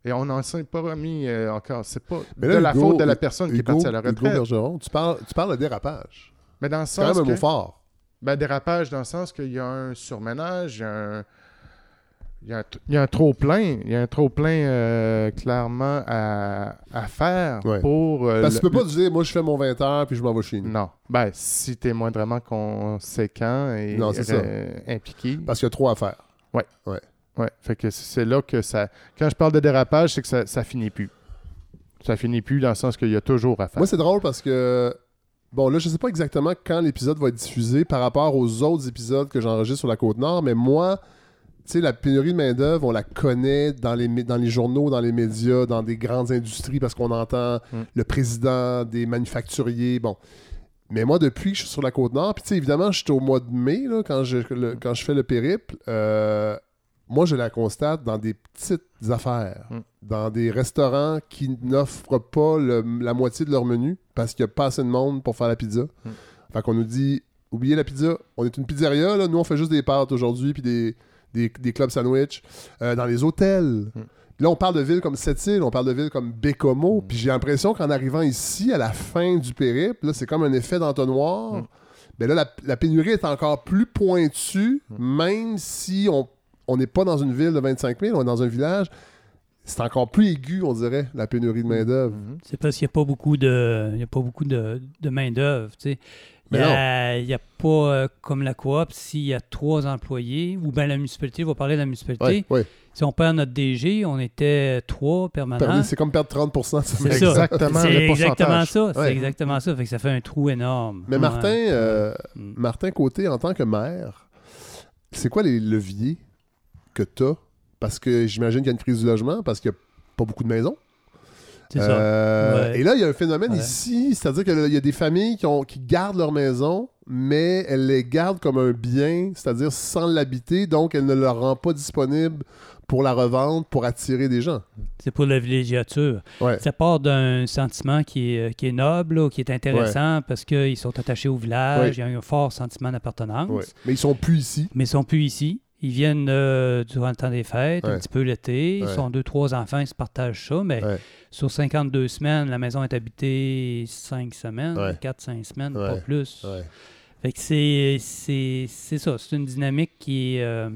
Speaker 3: Et on n'en s'est pas remis euh, encore. C'est pas de la
Speaker 1: Hugo-
Speaker 3: faute de la personne qui est
Speaker 1: Hugo,
Speaker 3: partie à la
Speaker 1: Hugo
Speaker 3: retraite.
Speaker 1: Bergeron, tu parles, tu parles de dérapage.
Speaker 3: Mais dans le
Speaker 1: C'est quand
Speaker 3: sens
Speaker 1: même un
Speaker 3: que-
Speaker 1: mot fort.
Speaker 3: ben, dérapage dans le sens qu'il y a un surménage, il y a un, il y a il y a un trop-plein, il y a un trop-plein euh, clairement à, à faire
Speaker 1: Ouais.
Speaker 3: pour... euh,
Speaker 1: Parce que tu peux pas dire, moi, je fais mon 20 heures puis je m'en vais chez nous.
Speaker 3: Non. Ben, si t'es moindrement conséquent et
Speaker 1: Non,
Speaker 3: euh, impliqué.
Speaker 1: Parce qu'il y a trop à faire.
Speaker 3: Ouais. Fait que c'est là que ça... Quand je parle de dérapage, c'est que ça, ça finit plus. Ça finit plus dans le sens qu'il y a toujours à faire.
Speaker 1: Moi, c'est drôle parce que. Bon, là, je sais pas exactement quand l'épisode va être diffusé par rapport aux autres épisodes que j'enregistre sur la Côte-Nord, mais moi, sais, la pénurie de main-d'œuvre, on la connaît dans les, dans les journaux, dans les médias, dans des grandes industries parce qu'on entend
Speaker 3: Mm.
Speaker 1: le président des manufacturiers. Bon. Mais moi, depuis que je suis sur la Côte-Nord, puis tu sais, évidemment, je suis au mois de mai, là, quand, je, le- quand je fais le périple. euh, moi, je la constate dans des petites affaires,
Speaker 3: Mm.
Speaker 1: dans des restaurants qui n'offrent pas le- la moitié de leur menu parce qu'il n'y a pas assez de monde pour faire la pizza.
Speaker 3: Mm.
Speaker 1: Fait qu'on nous dit, oubliez la pizza, on est une pizzeria, là. nous on fait juste des pâtes aujourd'hui, puis des, des, des clubs sandwich. Euh, dans les hôtels,
Speaker 3: Mm.
Speaker 1: Là, on parle de villes comme Sept-Îles, on parle de villes comme Bécomo,
Speaker 3: Mm.
Speaker 1: puis j'ai l'impression qu'en arrivant ici, à la fin du périple, là, c'est comme un effet d'entonnoir.
Speaker 3: Mm.
Speaker 1: Là, la, la pénurie est encore plus pointue,
Speaker 3: Mm.
Speaker 1: même si on on n'est pas dans une ville de 25 000, on est dans un village. C'est encore plus aigu, on dirait, la pénurie de main-d'œuvre.
Speaker 2: C'est parce qu'il n'y a pas beaucoup de, il y a pas beaucoup de, de main-d'œuvre. Il n'y a, il y a pas euh, comme la coop, s'il y a trois employés, ou bien la municipalité, on va parler de la municipalité.
Speaker 1: Ouais, ouais.
Speaker 2: Si on perd notre DG, on était trois permanents.
Speaker 1: C'est comme perdre 30 de sa
Speaker 2: C'est.
Speaker 3: Exactement
Speaker 2: C'est exactement ça. C'est exactement ça. Fait que ça fait un trou énorme.
Speaker 1: Mais
Speaker 2: Ouais.
Speaker 1: Martin, euh,
Speaker 2: Mm.
Speaker 1: Martin Côté, en tant que maire, c'est quoi les leviers que tu as? Parce que j'imagine qu'il y a une crise du logement, parce qu'il n'y a pas beaucoup de maisons.
Speaker 2: C'est ça.
Speaker 1: Euh,
Speaker 2: Ouais.
Speaker 1: Et là, il y a un phénomène
Speaker 2: Ouais.
Speaker 1: ici, c'est-à-dire qu'il y a des familles qui, ont, qui gardent leur maison, mais elles les gardent comme un bien, c'est-à-dire sans l'habiter, donc elle ne leur rend pas disponible pour la revente, pour attirer des gens.
Speaker 2: C'est pour la villégiature.
Speaker 1: Ouais.
Speaker 2: Ça part d'un sentiment qui est, qui est noble, là, qui est intéressant parce qu'ils sont attachés au village,
Speaker 1: Ouais.
Speaker 2: il y a un fort sentiment d'appartenance.
Speaker 1: Mais ils sont plus ici.
Speaker 2: Mais ils sont plus ici. Ils viennent euh, durant le temps des fêtes,
Speaker 1: Ouais.
Speaker 2: un petit peu l'été. Ils
Speaker 1: Ouais.
Speaker 2: sont deux, trois enfants, ils se partagent ça. Mais
Speaker 1: Ouais.
Speaker 2: sur 52 semaines, la maison est habitée 5 semaines,
Speaker 1: Ouais.
Speaker 2: 4-5 semaines, pas plus. Fait que c'est, c'est, c'est ça. C'est une dynamique qui est. euh,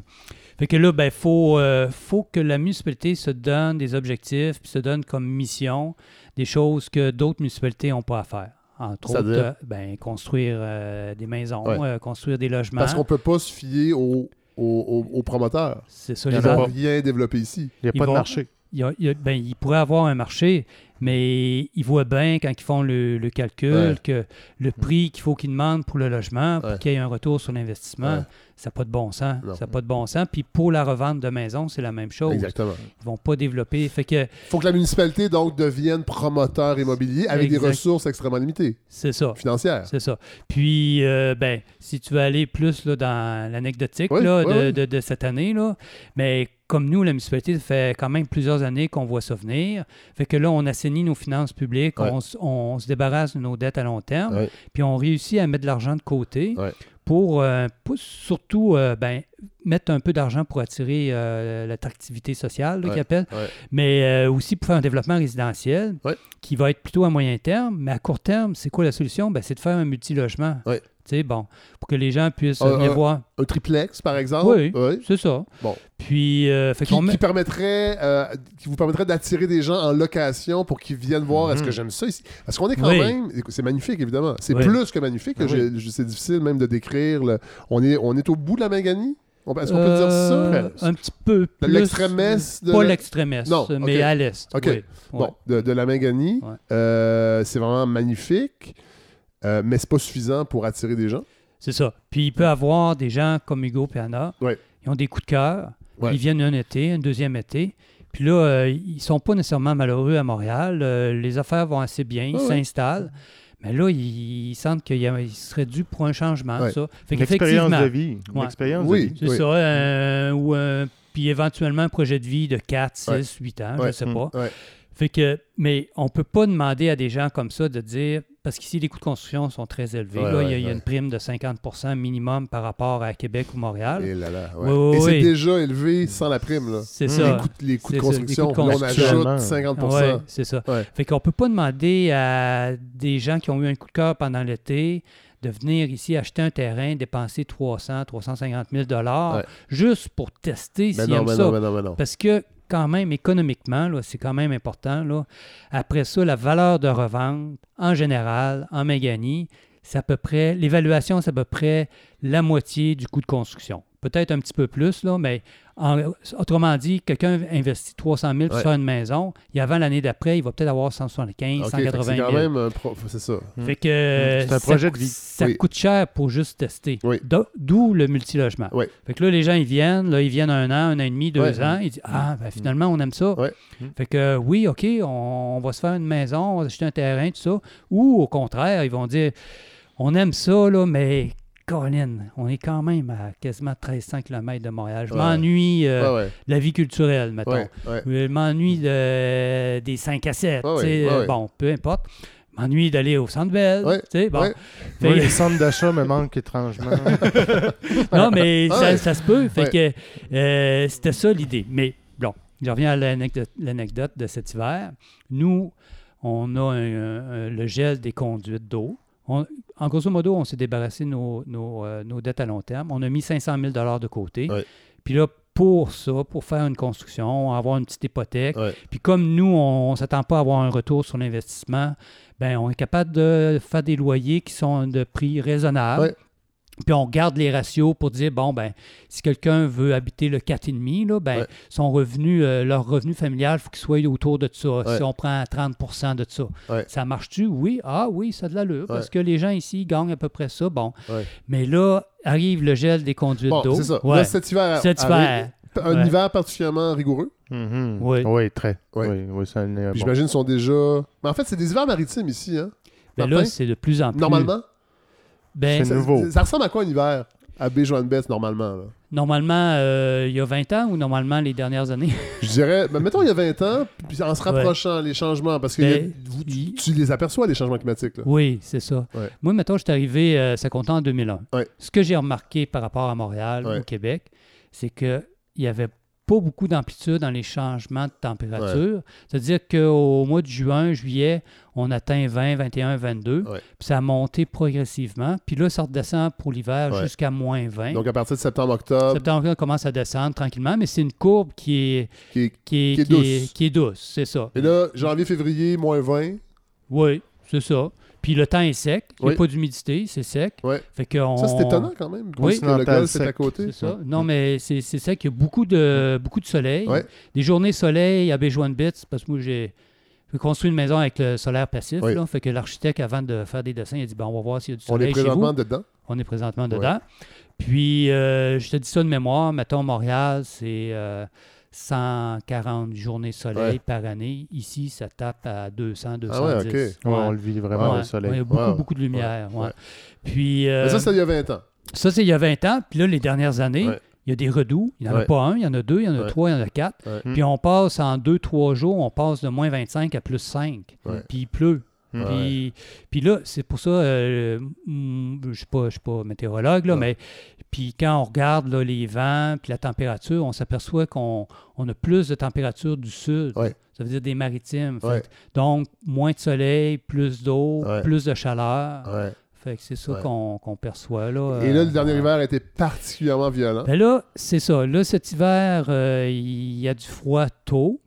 Speaker 2: Fait que là, ben, faut, euh, faut que la municipalité se donne des objectifs, puis se donne comme mission des choses que d'autres municipalités n'ont pas à faire. Entre autres, euh, ben, construire euh, des maisons,
Speaker 1: Ouais.
Speaker 2: euh, construire des logements.
Speaker 1: Parce qu'on peut pas se fier aux, aux- aux- aux promoteurs.
Speaker 2: C'est ça,
Speaker 1: Ils n'ont rien développé ici.
Speaker 3: Il n'y a
Speaker 2: Ils
Speaker 3: pas
Speaker 2: vont-
Speaker 3: de marché.
Speaker 2: il, y a- il y a- ben, il pourrait avoir un marché, Mais ils voient bien quand ils font le, le calcul
Speaker 1: Ouais.
Speaker 2: que le prix qu'il faut qu'ils demandent pour le logement, pour
Speaker 1: Ouais.
Speaker 2: qu'il y ait un retour sur l'investissement,
Speaker 1: Ouais.
Speaker 2: Ça n'a pas de bon sens.
Speaker 1: Non.
Speaker 2: Ça n'a pas de bon sens. Puis pour la revente de maison, c'est la même chose.
Speaker 1: Exactement.
Speaker 2: Ils vont pas développer. Fait que
Speaker 1: faut que la municipalité donc devienne promoteur immobilier avec des ressources extrêmement limitées
Speaker 2: c'est ça.
Speaker 1: financières.
Speaker 2: C'est ça. Puis, euh, ben, si tu veux aller plus là, dans l'anecdotique
Speaker 1: Oui,
Speaker 2: là,
Speaker 1: oui,
Speaker 2: de,
Speaker 1: oui.
Speaker 2: de- de cette année, là, mais comme nous, la municipalité, ça fait quand même plusieurs années qu'on voit ça venir. Fait que là, on assainit nos finances publiques,
Speaker 1: Ouais.
Speaker 2: on, se débarrasse de nos dettes à long terme,
Speaker 1: Ouais.
Speaker 2: puis on réussit à mettre de l'argent de côté
Speaker 1: Ouais.
Speaker 2: Pour, euh, pour surtout euh, ben, mettre un peu d'argent pour attirer euh, l'attractivité sociale, là,
Speaker 1: Ouais.
Speaker 2: qu'ils appellent,
Speaker 1: Ouais.
Speaker 2: mais aussi pour faire un développement résidentiel
Speaker 1: Ouais.
Speaker 2: qui va être plutôt à moyen terme. Mais à court terme, c'est quoi la solution? Ben, c'est de faire un multilogement.
Speaker 1: Ouais.
Speaker 2: Tu sais, bon, pour que les gens puissent
Speaker 1: Un-
Speaker 2: euh, venir
Speaker 1: un-
Speaker 2: voir.
Speaker 1: Un triplex, par exemple?
Speaker 2: Oui. C'est ça.
Speaker 1: Bon.
Speaker 2: Puis, euh, fait
Speaker 1: Qui,
Speaker 2: qu'on met-
Speaker 1: qui permettrait, euh, qui vous permettrait d'attirer des gens en location pour qu'ils viennent voir est-ce
Speaker 3: Mhm.
Speaker 1: que j'aime ça ici? Parce qu'on est quand
Speaker 2: Oui.
Speaker 1: même, c'est magnifique évidemment, c'est
Speaker 2: Oui.
Speaker 1: plus que magnifique. C'est difficile même de décrire. le- On est, on est au bout de la peut- Est-ce qu'on peut dire
Speaker 2: Euh,
Speaker 1: ça?
Speaker 2: Un petit peu plus. Pas
Speaker 1: la-
Speaker 2: l'extrême est,
Speaker 1: Non,
Speaker 2: mais à l'est.
Speaker 1: Ok.
Speaker 2: oui. Ouais.
Speaker 1: Bon, de, de la Manganie,
Speaker 2: Ouais.
Speaker 1: euh, c'est vraiment magnifique, euh, mais c'est pas suffisant pour attirer des gens.
Speaker 2: C'est ça. Puis il peut y avoir des gens comme Hugo et Anna,
Speaker 1: Ouais.
Speaker 2: ils ont des coups de cœur,
Speaker 1: Ouais.
Speaker 2: ils viennent un été, un deuxième été. Puis là, euh, ils sont pas nécessairement malheureux à Montréal. Euh, les affaires vont assez bien, ils
Speaker 1: Ouais, ouais.
Speaker 2: s'installent. Mais là, ils, ils sentent qu'il y a- il serait dû pour un changement,
Speaker 1: Ouais.
Speaker 2: ça. Fait
Speaker 3: L'expérience
Speaker 2: qu'effectivement,
Speaker 3: de vie.
Speaker 2: Ouais.
Speaker 1: Oui.
Speaker 3: de vie.
Speaker 2: c'est ça. euh, ou, euh, puis éventuellement un projet de vie de 4, 6,
Speaker 1: Ouais.
Speaker 2: 8 ans,
Speaker 1: Ouais.
Speaker 2: je sais
Speaker 3: Mm.
Speaker 2: pas.
Speaker 1: Ouais.
Speaker 2: Fait que, mais on peut pas demander à des gens comme ça de dire, parce qu'ici les coûts de construction sont très élevés.
Speaker 1: Ouais,
Speaker 2: là, il y a-
Speaker 1: ouais,
Speaker 2: il y a
Speaker 1: ouais.
Speaker 2: une prime de 50% minimum par rapport à Québec ou Montréal.
Speaker 1: Et là là, ouais. Et c'est déjà élevé sans la prime. Là.
Speaker 2: C'est ça.
Speaker 1: Les coûts, les coûts de construction.
Speaker 2: coûts de
Speaker 1: Là, on
Speaker 3: construction.
Speaker 1: ajoute 50
Speaker 2: Ouais, c'est ça.
Speaker 1: Ouais.
Speaker 2: Fait qu'on peut pas demander à des gens qui ont eu un coup de cœur pendant l'été de venir ici acheter un terrain, dépenser 300, 350 000 dollars
Speaker 1: Ouais.
Speaker 2: juste pour tester
Speaker 1: Mais
Speaker 2: s'ils
Speaker 1: non,
Speaker 2: aiment
Speaker 1: mais
Speaker 2: ça.
Speaker 1: non, mais non, mais non.
Speaker 2: Parce que quand même, économiquement, c'est quand même important. Là. Après ça, la valeur de revente, en général, en Méganie, c'est à peu près, l'évaluation, c'est à peu près la moitié du coût de construction. Peut-être un petit peu plus, là, mais en- autrement dit, quelqu'un investit 300 000 pour
Speaker 1: Ouais.
Speaker 2: faire une maison, et avant l'année d'après, il va peut-être avoir 175
Speaker 1: Ok, fait que
Speaker 2: 180
Speaker 1: c'est
Speaker 2: 000.
Speaker 1: quand même un pro- C'est ça.
Speaker 2: Fait que
Speaker 3: C'est un
Speaker 2: ça
Speaker 3: projet
Speaker 2: coûte-
Speaker 3: de vie.
Speaker 2: Ça
Speaker 1: Oui.
Speaker 2: coûte cher pour juste tester.
Speaker 1: Oui.
Speaker 2: D'où le multilogement.
Speaker 1: Oui.
Speaker 2: Fait que là, les gens, ils viennent, là, ils viennent un an, un an et demi, deux ans. Ils disent Ah, ben, finalement, on aime ça. Fait que oui, OK, on, on va se faire une maison, on va acheter un terrain, tout ça. Ou au contraire, ils vont dire On aime ça, là, mais Colin, on est quand même à quasiment 1300 km de Montréal. Je
Speaker 1: Ouais.
Speaker 2: m'ennuie euh,
Speaker 1: Ouais, ouais.
Speaker 2: de la vie culturelle, mettons.
Speaker 1: Ouais, ouais.
Speaker 2: Je m'ennuie de, des 5 à 7.
Speaker 1: Ouais,
Speaker 2: tu sais,
Speaker 1: ouais,
Speaker 2: euh,
Speaker 1: ouais.
Speaker 2: Bon, peu importe. Je m'ennuie d'aller au centre belle.
Speaker 1: Ouais,
Speaker 2: tu sais, bon.
Speaker 1: ouais.
Speaker 2: Fait-
Speaker 3: Moi, les centres d'achat me manquent étrangement.
Speaker 2: non, mais ça,
Speaker 1: Ouais.
Speaker 2: ça se peut. Fait
Speaker 1: Ouais.
Speaker 2: que euh, c'était ça l'idée. Mais bon, je reviens à l'anecdote l'anecdote de cet hiver. Nous, on a un- un- le gel des conduites d'eau. On- en grosso modo, on s'est débarrassé de nos, nos, euh, nos dettes à long terme. On a mis 500 000 de côté.
Speaker 1: Ouais.
Speaker 2: Puis là, pour ça, pour faire une construction, avoir une petite hypothèque,
Speaker 1: Ouais.
Speaker 2: puis comme nous, on ne s'attend pas à avoir un retour sur l'investissement, ben on est capable de faire des loyers qui sont de prix raisonnable.
Speaker 1: Ouais.
Speaker 2: Puis on garde les ratios pour dire, bon, ben si quelqu'un veut habiter le 4,5, là, ben,
Speaker 1: Ouais.
Speaker 2: son revenu, euh, leur revenu familial, il faut qu'il soit autour de ça.
Speaker 1: Ouais.
Speaker 2: Si on prend 30% de ça,
Speaker 1: Ouais.
Speaker 2: ça marche-tu? Oui. Ah oui, ça a de l'allure. Parce que les gens ici gagnent à peu près ça. Bon.
Speaker 1: Ouais.
Speaker 2: Mais là, arrive le gel des conduites
Speaker 1: Bon,
Speaker 2: d'eau.
Speaker 1: c'est ça.
Speaker 2: Ouais.
Speaker 1: Là, cet hiver.
Speaker 2: Cet
Speaker 1: arrive-
Speaker 2: hiver.
Speaker 1: Un
Speaker 2: Ouais.
Speaker 1: hiver particulièrement rigoureux.
Speaker 3: Mhm.
Speaker 2: Oui.
Speaker 3: Oui, très.
Speaker 1: Ouais.
Speaker 3: Oui, oui, ça est
Speaker 1: Puis
Speaker 3: bon.
Speaker 1: J'imagine sont déjà. Mais en fait, c'est des hivers maritimes ici, hein?
Speaker 2: Mais
Speaker 1: Martin?
Speaker 2: là, c'est de plus en plus.
Speaker 1: Normalement?
Speaker 2: Ben,
Speaker 3: C'est
Speaker 1: Ça,
Speaker 3: nouveau.
Speaker 1: ça ressemble à quoi un hiver? À baie joanne beth normalement? Là?
Speaker 2: Normalement, euh, il y a 20 ans ou normalement les dernières années?
Speaker 1: Je dirais, ben, mettons il y a 20 ans, puis en se rapprochant les changements, parce que
Speaker 2: Ben,
Speaker 1: il y a- vous- tu, les aperçois, les changements climatiques. Là.
Speaker 2: Oui, c'est ça.
Speaker 1: Ouais.
Speaker 2: Moi, mettons, je suis arrivé, euh, ça comptait en 2001.
Speaker 1: Ouais.
Speaker 2: Ce que j'ai remarqué par rapport à Montréal,
Speaker 1: Ouais.
Speaker 2: au Québec, c'est qu'il n'y avait pas beaucoup d'amplitude dans les changements de température. C'est-à-dire qu'au mois de juin, juillet, on atteint 20, 21, 22.
Speaker 1: Ouais.
Speaker 2: Puis ça a monté progressivement. Puis là, ça redescend pour l'hiver
Speaker 1: Ouais.
Speaker 2: jusqu'à moins 20.
Speaker 1: Donc à partir de septembre-octobre,
Speaker 2: Septembre, on commence à descendre tranquillement, mais c'est une courbe qui est,
Speaker 1: qui est-
Speaker 2: qui est,
Speaker 1: Qui est
Speaker 2: qui est-
Speaker 1: douce.
Speaker 2: qui est douce, c'est ça.
Speaker 1: et là, janvier-février, moins 20.
Speaker 2: Oui, c'est ça. Puis le temps est sec, il n'y
Speaker 1: Oui.
Speaker 2: a pas d'humidité, c'est sec.
Speaker 1: Ouais.
Speaker 2: Fait que on-
Speaker 1: Ça, c'est étonnant quand même.
Speaker 2: Oui.
Speaker 1: Le
Speaker 3: Continental
Speaker 1: golfe est à côté.
Speaker 2: C'est ça. Non, mais c'est c'est sec, il y a beaucoup de, beaucoup de soleil.
Speaker 1: Ouais.
Speaker 2: Des journées soleil à Béjoine Bits, parce que moi, j'ai J'ai construit une maison avec le solaire passif.
Speaker 1: Oui.
Speaker 2: Là, fait que l'architecte, avant de faire des dessins, il a dit bon, on va voir s'il y a du
Speaker 1: On
Speaker 2: soleil
Speaker 1: est
Speaker 2: chez vous.
Speaker 1: présentement dedans.
Speaker 2: On est présentement dedans. Puis, euh, je te dis ça de mémoire. Mettons, Montréal, c'est euh, 140 journées soleil
Speaker 1: Ouais.
Speaker 2: par année. Ici, ça tape à 200, 210.
Speaker 1: Ah ouais, ok.
Speaker 3: Ouais, on le vit vraiment le soleil.
Speaker 2: Il y a beaucoup, beaucoup de lumière. Puis, euh,
Speaker 1: Mais ça, c'était il y a 20 ans.
Speaker 2: ça, c'est il y a 20 ans. Puis là, les dernières années, il y a des redoux. Il n'y en a pas un, il y en a deux, il y en a trois, il y en a quatre. Puis on passe en deux, trois jours, on passe de moins 25 à plus 5.
Speaker 1: Ouais.
Speaker 2: Puis il pleut.
Speaker 3: Ouais.
Speaker 2: Puis, puis là, c'est pour ça, euh, je ne suis pas, je suis pas météorologue, là,
Speaker 1: Ouais.
Speaker 2: mais puis quand on regarde là, les vents puis la température, on s'aperçoit qu'on on a plus de température du sud.
Speaker 1: Ouais.
Speaker 2: Ça veut dire des maritimes. Fait
Speaker 1: Ouais.
Speaker 2: que- donc, moins de soleil, plus d'eau,
Speaker 1: Ouais.
Speaker 2: plus de chaleur.
Speaker 1: Ouais.
Speaker 2: Fait que c'est ça
Speaker 1: Ouais.
Speaker 2: qu'on qu'on perçoit. Là,
Speaker 1: Et là,
Speaker 2: euh,
Speaker 1: le dernier hiver a été particulièrement violent.
Speaker 2: ben là, c'est ça. Là, cet hiver, euh, il y a du froid tôt.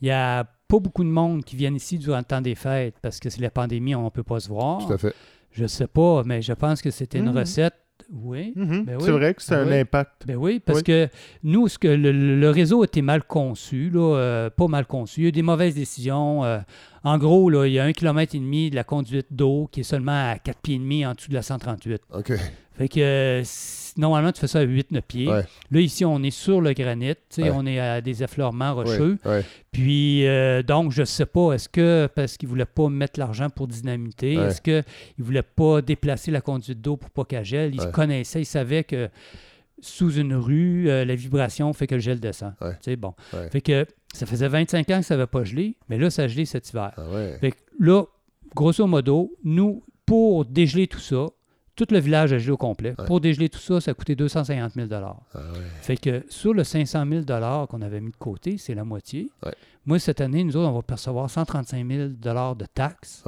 Speaker 2: Il y a pas beaucoup de monde qui viennent ici durant le temps des fêtes parce que c'est la pandémie, on ne peut pas se voir.
Speaker 1: Tout à fait.
Speaker 2: Je sais pas, mais je pense que c'était une
Speaker 3: Mhm.
Speaker 2: recette. Oui.
Speaker 3: Mhm.
Speaker 2: Ben
Speaker 3: C'est vrai que c'est
Speaker 2: Ben
Speaker 3: un
Speaker 2: oui.
Speaker 3: impact.
Speaker 2: Ben oui, parce
Speaker 3: Oui.
Speaker 2: que nous, ce que le, le réseau était mal conçu, là, euh, pas mal conçu. Il y a eu des mauvaises décisions. euh, en gros, là, il y a un kilomètre et demi de la conduite d'eau qui est seulement à 4 pieds et demi en dessous de la 138.
Speaker 1: OK.
Speaker 2: Fait que normalement, tu fais ça à 8-9 pieds.
Speaker 1: Ouais.
Speaker 2: Là, ici, on est sur le granit.
Speaker 1: Ouais.
Speaker 2: On est à des effleurements rocheux.
Speaker 1: Ouais.
Speaker 2: Puis, euh, donc, je ne sais pas, est-ce que parce qu'ils ne voulaient pas mettre l'argent pour dynamiter, est-ce qu'ils ne voulaient pas déplacer la conduite d'eau pour pas qu'elle gèle? Ils connaissaient, ils savaient que sous une rue, euh, la vibration fait que le gel descend. Sais, bon. Fait que ça faisait 25 ans que ça n'avait pas gelé, mais là, ça a gelé cet hiver.
Speaker 1: Ah ouais.
Speaker 2: Fait que là, grosso modo, nous, pour dégeler tout ça, tout le village a gelé au complet.
Speaker 1: Ouais.
Speaker 2: Pour dégeler tout ça, ça a coûté 250 000
Speaker 1: Ah ouais.
Speaker 2: Fait que sur le 500 000 qu'on avait mis de côté, c'est la moitié.
Speaker 1: Ouais.
Speaker 2: Moi, cette année, nous autres, on va percevoir 135 000 de taxes.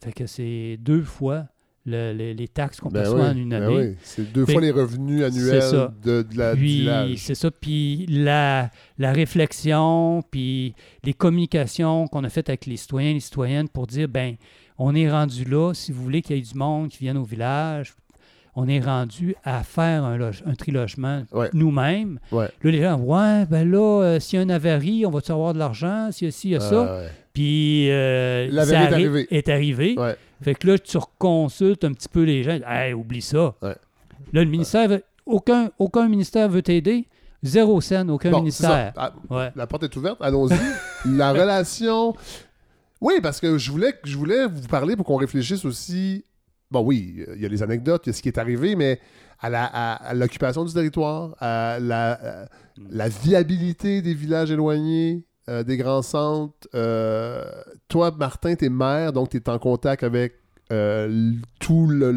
Speaker 2: Fait que c'est deux fois le- le- les taxes qu'on
Speaker 1: Ben
Speaker 2: perçoit
Speaker 1: oui,
Speaker 2: en une
Speaker 1: ben
Speaker 2: année.
Speaker 1: oui. C'est deux
Speaker 2: Fait-
Speaker 1: fois les revenus annuels de, de la,
Speaker 2: Puis, c'est ça. Puis la, la réflexion, puis les communications qu'on a faites avec les citoyens et les citoyennes pour dire, ben, on est rendu là, si vous voulez qu'il y ait du monde qui vienne au village, on est rendu à faire un, loge- un trilogement
Speaker 1: Ouais.
Speaker 2: nous-mêmes.
Speaker 1: Ouais.
Speaker 2: Là, les gens, ouais, ben là, euh, s'il y a une avarie, on va-tu avoir de l'argent? S'il y a ci, il y a ça?
Speaker 1: Ah ouais.
Speaker 2: Puis, euh,
Speaker 1: L'avarie
Speaker 2: ça
Speaker 1: est
Speaker 2: arrivé.
Speaker 1: Ouais.
Speaker 2: Fait que là, tu reconsultes un petit peu les gens. Hey, oublie ça.
Speaker 1: Ouais.
Speaker 2: Là, le ministère, veut- aucun, aucun ministère veut t'aider. Zéro scène, aucun
Speaker 1: Bon,
Speaker 2: ministère.
Speaker 1: Ah,
Speaker 2: Ouais.
Speaker 1: La porte est ouverte, allons-y. la relation. Oui, parce que je voulais, je voulais vous parler pour qu'on réfléchisse aussi. Bon, oui, il y a les anecdotes, il y a ce qui est arrivé, mais à la- l'occupation du territoire, à la, à la viabilité des villages éloignés, euh, des grands centres. Euh, toi, Martin, tu es maire, donc tu es en contact avec euh, tout le.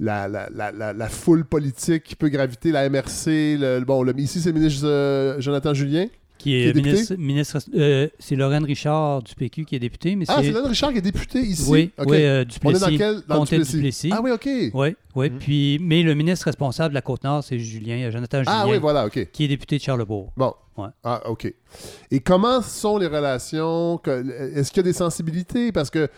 Speaker 1: la, la, la, la, foule politique qui peut graviter, la MRC, le, bon, le, ici c'est le ministre Jonathan Julien.
Speaker 2: Qui est,
Speaker 1: Qui est député?
Speaker 2: ministre, ministre euh, c'est Lorraine Richard du PQ qui est député, mais
Speaker 1: Ah, c'est. Lorraine Richard qui est député ici?
Speaker 2: Oui,
Speaker 1: Ok.
Speaker 2: oui, euh,
Speaker 1: On est
Speaker 2: Duplessis.
Speaker 1: dans quel dans Duplessis?
Speaker 2: Duplessis.
Speaker 1: Ah oui, ok.
Speaker 2: Oui, oui.
Speaker 3: Mhm.
Speaker 2: Puis, mais le ministre responsable de la Côte-Nord, c'est Julien, euh, Jonathan Julien,
Speaker 1: Ah oui, voilà, ok.
Speaker 2: qui est député de Charlebourg.
Speaker 1: Bon.
Speaker 2: Ouais.
Speaker 1: Ah, OK. Et comment sont les relations? Est-ce qu'il y a des sensibilités? Parce que,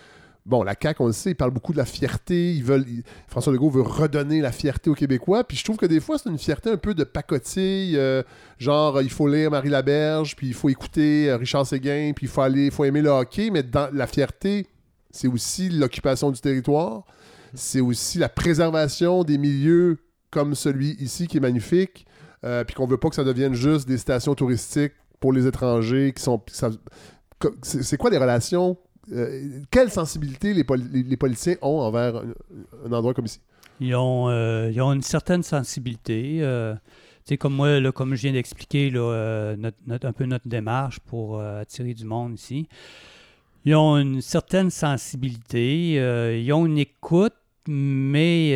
Speaker 1: bon, la CAQ, on le sait, ils parlent beaucoup de la fierté. Ils veulent, ils- François Legault veut redonner la fierté aux Québécois. Puis je trouve que des fois, c'est une fierté un peu de pacotille. euh, genre, il faut lire Marie Laberge, puis il faut écouter euh, Richard Séguin, puis il faut aller, faut aimer le hockey. Mais dans la fierté, c'est aussi l'occupation du territoire. C'est aussi la préservation des milieux comme celui ici qui est magnifique. Euh, puis qu'on veut pas que ça devienne juste des stations touristiques pour les étrangers qui sont. c'est quoi les relations euh, Quelle sensibilité les, poli- ont envers un, endroit comme ici?
Speaker 2: Ils ont, euh, ils ont une certaine sensibilité. euh, comme moi, là, comme je viens d'expliquer, euh, un peu notre démarche pour attirer du monde ici. Ils ont une certaine sensibilité. ils ont une écoute, mais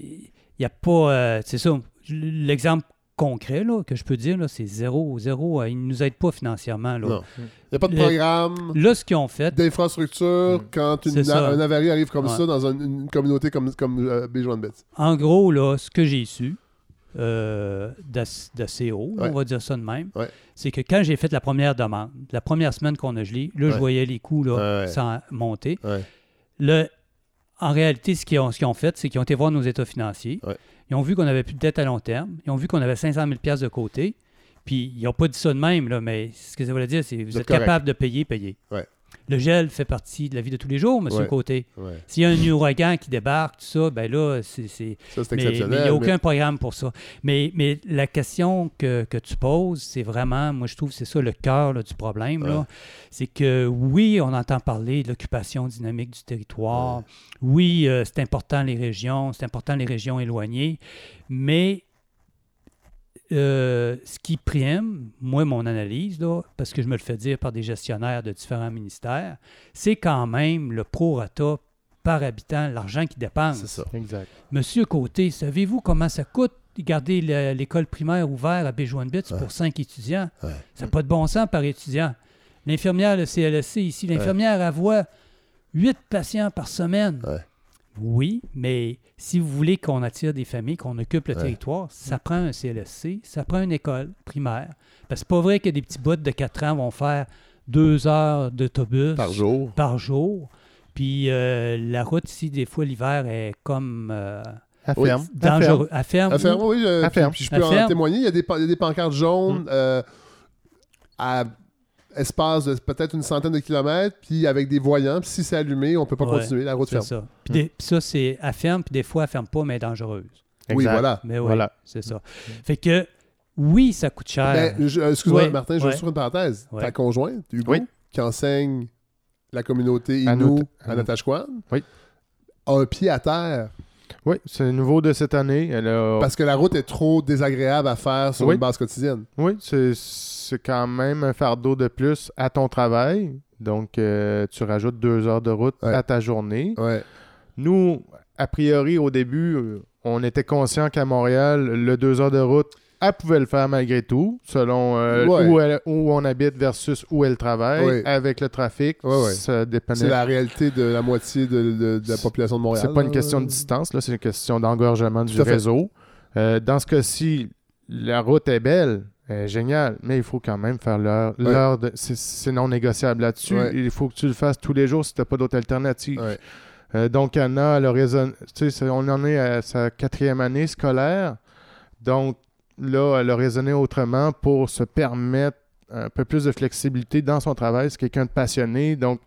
Speaker 2: il n'y a pas. c'est ça. L'exemple concret là, que je peux dire, là, c'est zéro. Zéro. euh, ils ne nous aident pas financièrement. Là,
Speaker 1: Non. Il n'y a pas de programme
Speaker 2: Là, ce qu'ils ont fait,
Speaker 1: d'infrastructure
Speaker 3: Mm.
Speaker 1: quand une, un avarie arrive comme
Speaker 2: Ouais.
Speaker 1: ça dans une, une communauté comme, comme euh.
Speaker 2: En gros, là, ce que j'ai su euh, d'ass- d'assez haut,
Speaker 1: Ouais.
Speaker 2: on va dire ça de même,
Speaker 1: Ouais.
Speaker 2: c'est que quand j'ai fait la première demande, la première semaine qu'on a gelé, là,
Speaker 1: Ouais.
Speaker 2: je voyais les coûts là, sans monter.
Speaker 1: Ouais.
Speaker 2: Le- en réalité, ce qu'ils ont, fait, c'est qu'ils ont été voir nos états financiers.
Speaker 1: Ouais.
Speaker 2: Ils ont vu qu'on n'avait plus de dette à long terme. Ils ont vu qu'on avait 500 000 piastres de côté. Puis ils n'ont pas dit ça de même, là, mais ce que ça veut dire, c'est que vous
Speaker 1: êtes
Speaker 2: êtes
Speaker 1: correct.
Speaker 2: capable de payer, payer.
Speaker 1: Ouais.
Speaker 2: Le gel fait partie de la vie de tous les jours, M.
Speaker 1: Ouais.
Speaker 2: Côté.
Speaker 1: Ouais.
Speaker 2: S'il y a un ouragan qui débarque, tout ça, ben là, c'est- c'est,
Speaker 1: Ça, c'est
Speaker 2: mais mais il n'y a aucun
Speaker 1: mais-
Speaker 2: programme pour ça. Mais, mais la question que, que tu poses, c'est vraiment, moi je trouve c'est ça le cœur du problème. là. C'est que oui, on entend parler de l'occupation dynamique du territoire. Oui, euh, c'est important les régions, c'est important les régions éloignées. Mais euh, ce qui prime, moi, mon analyse, là, parce que je me le fais dire par des gestionnaires de différents ministères, c'est quand même le prorata par habitant, l'argent qu'ils dépensent.
Speaker 1: C'est ça.
Speaker 3: Exact.
Speaker 2: Monsieur Côté, savez-vous comment ça coûte de garder le- l'école primaire ouverte à Béjouane-Bits
Speaker 1: Ouais.
Speaker 2: pour cinq étudiants?
Speaker 1: Ouais.
Speaker 2: Ça n'a pas de bon sens par étudiant. L'infirmière, le CLSC ici, l'infirmière, elle voit huit patients par semaine. Oui, mais si vous voulez qu'on attire des familles, qu'on occupe le
Speaker 1: Ouais.
Speaker 2: territoire, ça prend un CLSC, ça prend une école primaire. Parce que c'est pas vrai que des petits bouts de 4 ans vont faire deux heures d'autobus
Speaker 1: Par jour.
Speaker 2: par jour. Puis euh, la route ici, des fois, l'hiver est comme euh,
Speaker 3: À ferme. À
Speaker 2: dangereux. À ferme.
Speaker 1: À ferme,
Speaker 2: ou-
Speaker 1: oui. je-
Speaker 3: À
Speaker 1: puis,
Speaker 3: ferme.
Speaker 1: puis je
Speaker 2: À
Speaker 1: peux en
Speaker 2: ferme.
Speaker 1: témoigner. Il y a des, pan- il y a des pancartes jaunes euh, à espace de peut-être une centaine de kilomètres, puis avec des voyants. Puis si c'est allumé, on peut pas
Speaker 2: Ouais,
Speaker 1: continuer. La route
Speaker 2: C'est
Speaker 1: ferme.
Speaker 2: ça. Puis, des- puis ça, c'est à ferme, puis des fois, elle ferme pas, mais elle est dangereuse.
Speaker 1: Oui, voilà.
Speaker 2: Mais oui,
Speaker 3: Voilà.
Speaker 2: c'est ça. Fait que, oui, ça coûte cher.
Speaker 1: Ben, euh, Excuse-moi,
Speaker 2: Ouais,
Speaker 1: Martin, je
Speaker 2: ouais.
Speaker 1: vais sur une parenthèse.
Speaker 2: Ouais.
Speaker 1: Ta conjointe, Hugo,
Speaker 3: Oui.
Speaker 1: qui enseigne la communauté
Speaker 3: Not-
Speaker 1: à
Speaker 3: à
Speaker 1: Natashquan,
Speaker 3: Oui.
Speaker 1: a un pied à terre
Speaker 3: Oui, c'est nouveau de cette année. Elle a-
Speaker 1: parce que la route est trop désagréable à faire sur
Speaker 3: Oui.
Speaker 1: une base quotidienne.
Speaker 3: Oui, c'est, c'est quand même un fardeau de plus à ton travail. Donc, euh, tu rajoutes deux heures de route
Speaker 1: Ouais.
Speaker 3: à ta journée.
Speaker 1: Ouais.
Speaker 3: Nous, a priori, au début, euh, on était conscient qu'à Montréal, le deux heures de route, elle pouvait le faire malgré tout, selon euh,
Speaker 1: Ouais.
Speaker 3: où, elle- où on habite versus où elle travaille.
Speaker 1: Ouais.
Speaker 3: Avec le trafic,
Speaker 1: Ouais,
Speaker 3: ça dépendait.
Speaker 1: C'est la réalité de la moitié de, de- de la population de Montréal.
Speaker 3: C'est pas une question de distance, là, c'est une question d'engorgement du réseau. Euh, dans ce cas-ci, la route est belle, elle est géniale, mais il faut quand même faire l'heure. L'heure de... c'est, non négociable là-dessus.
Speaker 1: Ouais.
Speaker 3: Il faut que tu le fasses tous les jours si tu n'as pas d'autre alternative.
Speaker 1: Ouais.
Speaker 3: Euh, donc, Anna, raison- on en est à sa quatrième année scolaire. Donc, là, elle a raisonné autrement pour se permettre un peu plus de flexibilité dans son travail. C'est quelqu'un de passionné. Donc,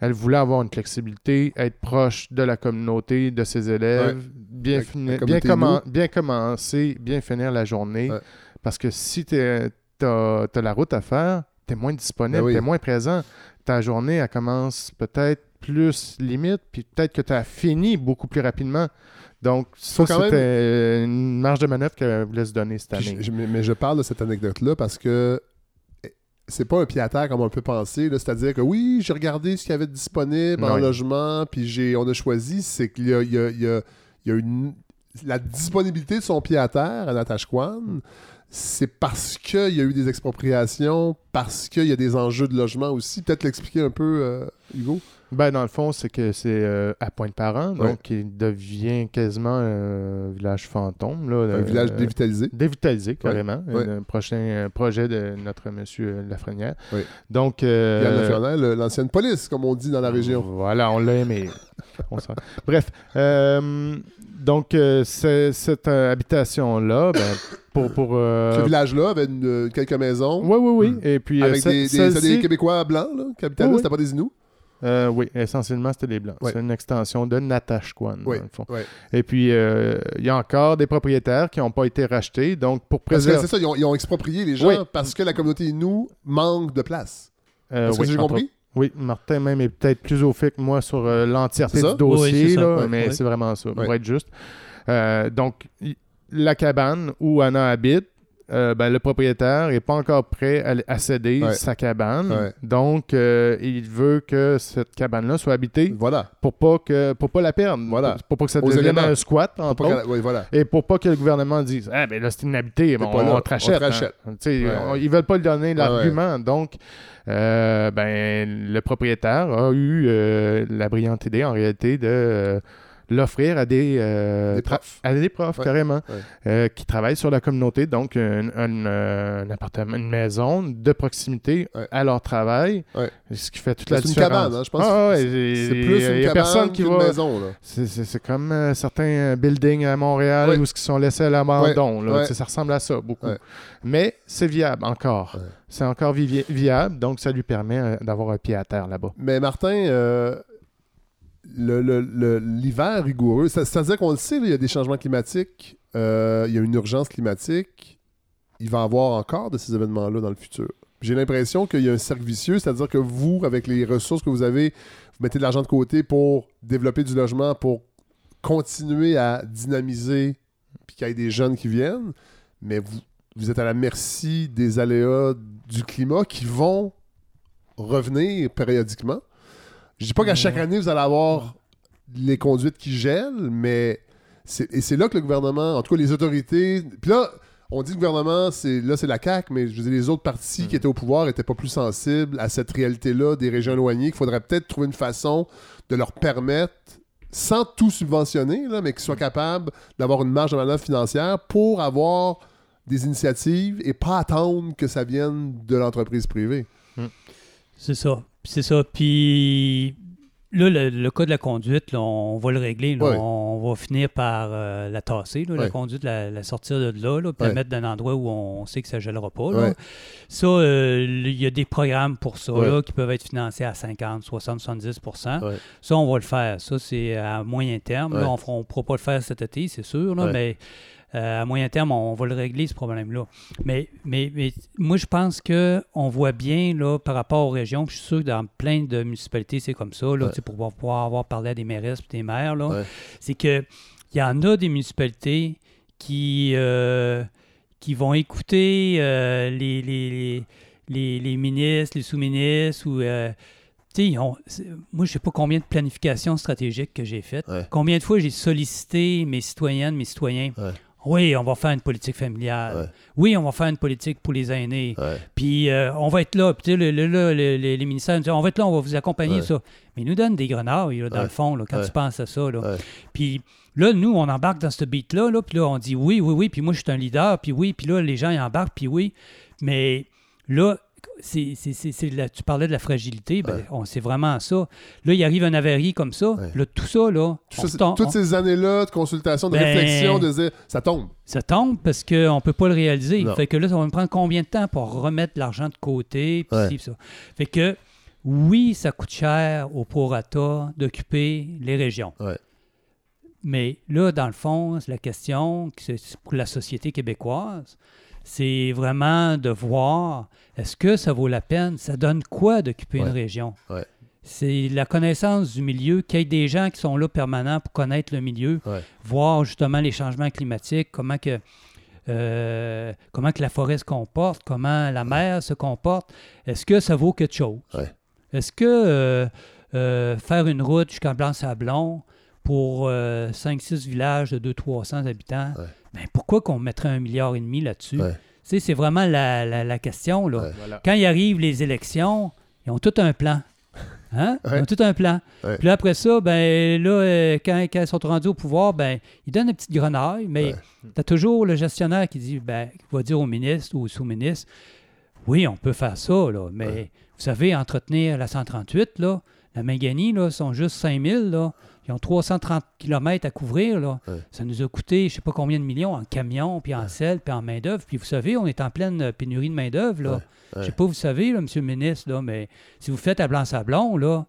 Speaker 3: elle voulait avoir une flexibilité, être proche de la communauté, de ses élèves, bien,
Speaker 1: La-
Speaker 3: finir-
Speaker 1: la
Speaker 3: bien,
Speaker 1: communauté
Speaker 3: commen- bien commencer, bien finir la journée. Parce que si tu as, la route à faire, tu es moins disponible,
Speaker 1: Ben oui.
Speaker 3: tu es moins présent. Ta journée, elle commence peut-être plus limite, puis peut-être que tu as fini beaucoup plus rapidement. Donc, ça, c'était une marge de manœuvre qu'elle voulait se donner cette année.
Speaker 1: je- je- mais, je parle de cette anecdote-là parce que eh, c'est pas un pied à terre comme on peut penser. C'est-à-dire que oui, j'ai regardé ce qu'il y avait de disponible en logement, puis on a choisi. C'est qu'il y a, il y a- il y a- il y a une, la disponibilité de son pied à terre à Natashquan. C'est parce qu'il y a eu des expropriations, parce qu'il y a des enjeux de logement aussi. Peut-être l'expliquer un peu, euh, Hugo?
Speaker 3: Ben, dans le fond, c'est que c'est euh, à Pointe-Parent,
Speaker 1: Ouais.
Speaker 3: donc il devient quasiment un village fantôme. Là,
Speaker 1: Un
Speaker 3: euh,
Speaker 1: village dévitalisé.
Speaker 3: Dévitalisé, carrément.
Speaker 1: Ouais.
Speaker 3: Un prochain euh, projet de notre monsieur Lafrenière.
Speaker 1: Oui.
Speaker 3: Donc. euh,
Speaker 1: Yann l'ancienne police, comme on dit dans la région.
Speaker 3: Voilà, on l'a aimé. On Bref, euh, donc euh, cette euh, habitation-là, ben, pour. pour euh,
Speaker 1: Ce village-là avait une- quelques maisons.
Speaker 3: Oui, oui, oui. Et puis, euh,
Speaker 1: Avec des, des, Québécois blancs là, là,
Speaker 3: Oui,
Speaker 1: pas des Inuits?
Speaker 3: Euh, oui, essentiellement, c'était des Blancs. C'est une extension de Natashquan,
Speaker 1: Oui,
Speaker 3: dans le fond. Et puis, euh, il y a encore des propriétaires qui n'ont pas été rachetés. Donc, pour
Speaker 1: Parce que
Speaker 3: préserver.
Speaker 1: c'est ça, ils ont, ils ont exproprié les gens
Speaker 3: Oui.
Speaker 1: parce que la communauté Inou manque de place.
Speaker 3: Euh,
Speaker 1: Est-ce que
Speaker 3: oui,
Speaker 1: j'ai compris?
Speaker 3: Oui, Martin même est peut-être plus au fait que moi sur euh, l'entièreté du dossier, là, mais c'est vraiment ça, pour être juste. Euh, donc, y- la cabane où Anna habite, euh, ben, le propriétaire n'est pas encore prêt à, à céder
Speaker 1: Ouais.
Speaker 3: sa cabane.
Speaker 1: Ouais.
Speaker 3: Donc, euh, il veut que cette cabane-là soit habitée
Speaker 1: Voilà.
Speaker 3: pour pas que pour pas la perdre.
Speaker 1: Voilà.
Speaker 3: Pour, pas que ça
Speaker 1: Aux
Speaker 3: devienne
Speaker 1: éléments.
Speaker 3: un squat, entre autres.
Speaker 1: qu'elle- oui, voilà.
Speaker 3: Et pour pas que le gouvernement dise Ah, ben là, c'est inhabité, bon, on,
Speaker 1: on
Speaker 3: te
Speaker 1: te
Speaker 3: rachète. hein.
Speaker 1: Ouais.
Speaker 3: on- ils veulent pas le donner l'argument. Donc, euh, ben, le propriétaire a eu la brillante idée, en réalité, de l'offrir à des, euh,
Speaker 1: Des profs.
Speaker 3: à des profs,
Speaker 1: Ouais.
Speaker 3: carrément,
Speaker 1: Ouais.
Speaker 3: euh, qui travaillent sur la communauté, donc un, un, un appartement, une maison de proximité
Speaker 1: Ouais.
Speaker 3: à leur travail, ce qui fait toute la
Speaker 1: C'est une
Speaker 3: différence.
Speaker 1: cabane, hein, je pense.
Speaker 3: Ah,
Speaker 1: c'est plus une
Speaker 3: y a
Speaker 1: cabane
Speaker 3: personne qui va.
Speaker 1: maison.
Speaker 3: C'est- comme euh, certains buildings à Montréal où ils sont laissés à l'abandon. Ça ressemble à ça beaucoup. Mais c'est viable encore. C'est encore viable, donc ça lui permet d'avoir un pied à terre là-bas.
Speaker 1: Mais Martin, euh, le- le- l'hiver rigoureux, c'est-à-dire qu'on le sait, il y a des changements climatiques, euh, il y a une urgence climatique, il va y avoir encore de ces événements-là dans le futur. J'ai l'impression qu'il y a un cercle vicieux, c'est-à-dire que vous, avec les ressources que vous avez, vous mettez de l'argent de côté pour développer du logement, pour continuer à dynamiser, puis qu'il y ait des jeunes qui viennent, mais vous, vous êtes à la merci des aléas du climat qui vont revenir périodiquement. Je dis pas qu'à chaque année, vous allez avoir les conduites qui gèlent, mais c'est, et c'est là que le gouvernement, en tout cas les autorités, puis là, on dit le gouvernement, c'est, là c'est la CAQ, mais je veux dire, les autres partis qui étaient au pouvoir n'étaient pas plus sensibles à cette réalité-là des régions éloignées, qu'il faudrait peut-être trouver une façon de leur permettre, sans tout subventionner, là, mais qu'ils soient capables d'avoir une marge de manœuvre financière pour avoir des initiatives et pas attendre que ça vienne de l'entreprise privée.
Speaker 2: C'est ça. C'est ça. Puis là, le, le cas de la conduite, là, on va le régler. là. On va finir par euh, la tasser, là, la conduite, la, la sortir de là, là, puis la mettre dans un endroit où on sait que ça ne gèlera pas. là. Ça, euh, il y a des programmes pour ça qui peuvent être financés à 50, 60, 70
Speaker 1: Ouais.
Speaker 2: Ça, on va le faire. Ça, c'est à moyen terme. on ne pourra pas le faire cet été, c'est sûr, mais à moyen terme, on, va le régler, ce problème-là. Mais, mais, mais moi, je pense qu'on voit bien, là, par rapport aux régions, puis je suis sûr que dans plein de municipalités, c'est comme ça, là,
Speaker 1: Ouais.
Speaker 2: pour pouvoir- avoir parlé à des mairesses et des maires,
Speaker 1: Ouais.
Speaker 2: c'est que il y en a des municipalités qui, euh, qui vont écouter euh, les, les, les, ministres, les sous-ministres ou... euh, moi, je sais pas combien de planifications stratégiques que j'ai faites.
Speaker 1: Ouais.
Speaker 2: Combien de fois j'ai sollicité mes citoyennes, mes citoyens.
Speaker 1: Ouais.
Speaker 2: Oui, on va faire une politique familiale.
Speaker 1: Ouais.
Speaker 2: Oui, on va faire une politique pour les aînés.
Speaker 1: Ouais.
Speaker 2: Puis euh, on va être là. Puis le- le- le- les, les ministères nous disent on va être là, on va vous accompagner,
Speaker 1: Ouais.
Speaker 2: ça. Mais ils nous donnent des grenades, dans le fond, là, quand tu penses à ça. Là. Puis là, nous, on embarque dans ce beat-là, là, puis là, on dit oui, oui, oui, puis moi, je suis un leader, puis oui, puis là, les gens, ils embarquent, puis oui. Mais là, c'est, tu parlais de la fragilité, ben,
Speaker 1: Ouais.
Speaker 2: on, c'est vraiment ça. Là, il arrive un avarie comme ça,
Speaker 1: Ouais.
Speaker 2: là, tout ça, là,
Speaker 1: Tout ça,
Speaker 2: tombe-
Speaker 1: toutes
Speaker 2: on-
Speaker 1: ces années-là de consultation, de
Speaker 2: Ben-
Speaker 1: réflexion, de dire ça tombe.
Speaker 2: ça tombe parce qu'on ne peut pas le réaliser.
Speaker 1: Non.
Speaker 2: Fait que là, ça va me prendre combien de temps pour remettre l'argent de côté,
Speaker 1: Ouais.
Speaker 2: ci, ça. Fait que, oui, ça coûte cher au prorata d'occuper les régions. Mais là, dans le fond, c'est la question, pour la société québécoise, c'est vraiment de voir, est-ce que ça vaut la peine? Ça donne quoi d'occuper une région?
Speaker 1: Ouais.
Speaker 2: C'est la connaissance du milieu, qu'il y ait des gens qui sont là permanents pour connaître le milieu,
Speaker 1: Ouais.
Speaker 2: voir justement les changements climatiques, comment que, euh, comment que la forêt se comporte, comment la mer se comporte. Est-ce que ça vaut quelque chose? Est-ce que euh, euh, faire une route jusqu'à Blanc-Sablon pour 5-6 villages de 200-300 habitants, ben, pourquoi qu'on mettrait un milliard et demi là-dessus? Sais, C'est vraiment la, la- la question. Là.
Speaker 1: Ouais.
Speaker 3: Voilà.
Speaker 2: Quand il arrivent les élections, ils ont tout un plan. Hein? Ils
Speaker 1: Ouais.
Speaker 2: ont tout un plan.
Speaker 1: Ouais.
Speaker 2: Puis là, après ça, ben là, euh, quand, quand ils sont rendus au pouvoir, ben ils donnent une petite grenaille, mais
Speaker 1: Ouais.
Speaker 2: tu as toujours le gestionnaire qui dit, ben, qui va dire au ministre ou au sous-ministre, oui, on peut faire ça, là, mais
Speaker 1: Ouais.
Speaker 2: vous savez, entretenir la 138, là, la Méganie, là, sont juste 5000, là. Ils ont 330 km à couvrir, là.
Speaker 1: Ouais.
Speaker 2: Ça nous a coûté, je sais pas combien de millions en camions, puis en sel, puis en main-d'œuvre. Puis vous savez, on est en pleine euh, pénurie de main-d'œuvre, là. Je sais pas, vous savez, là, monsieur le ministre, là, mais si vous faites à Blanc-Sablon, là,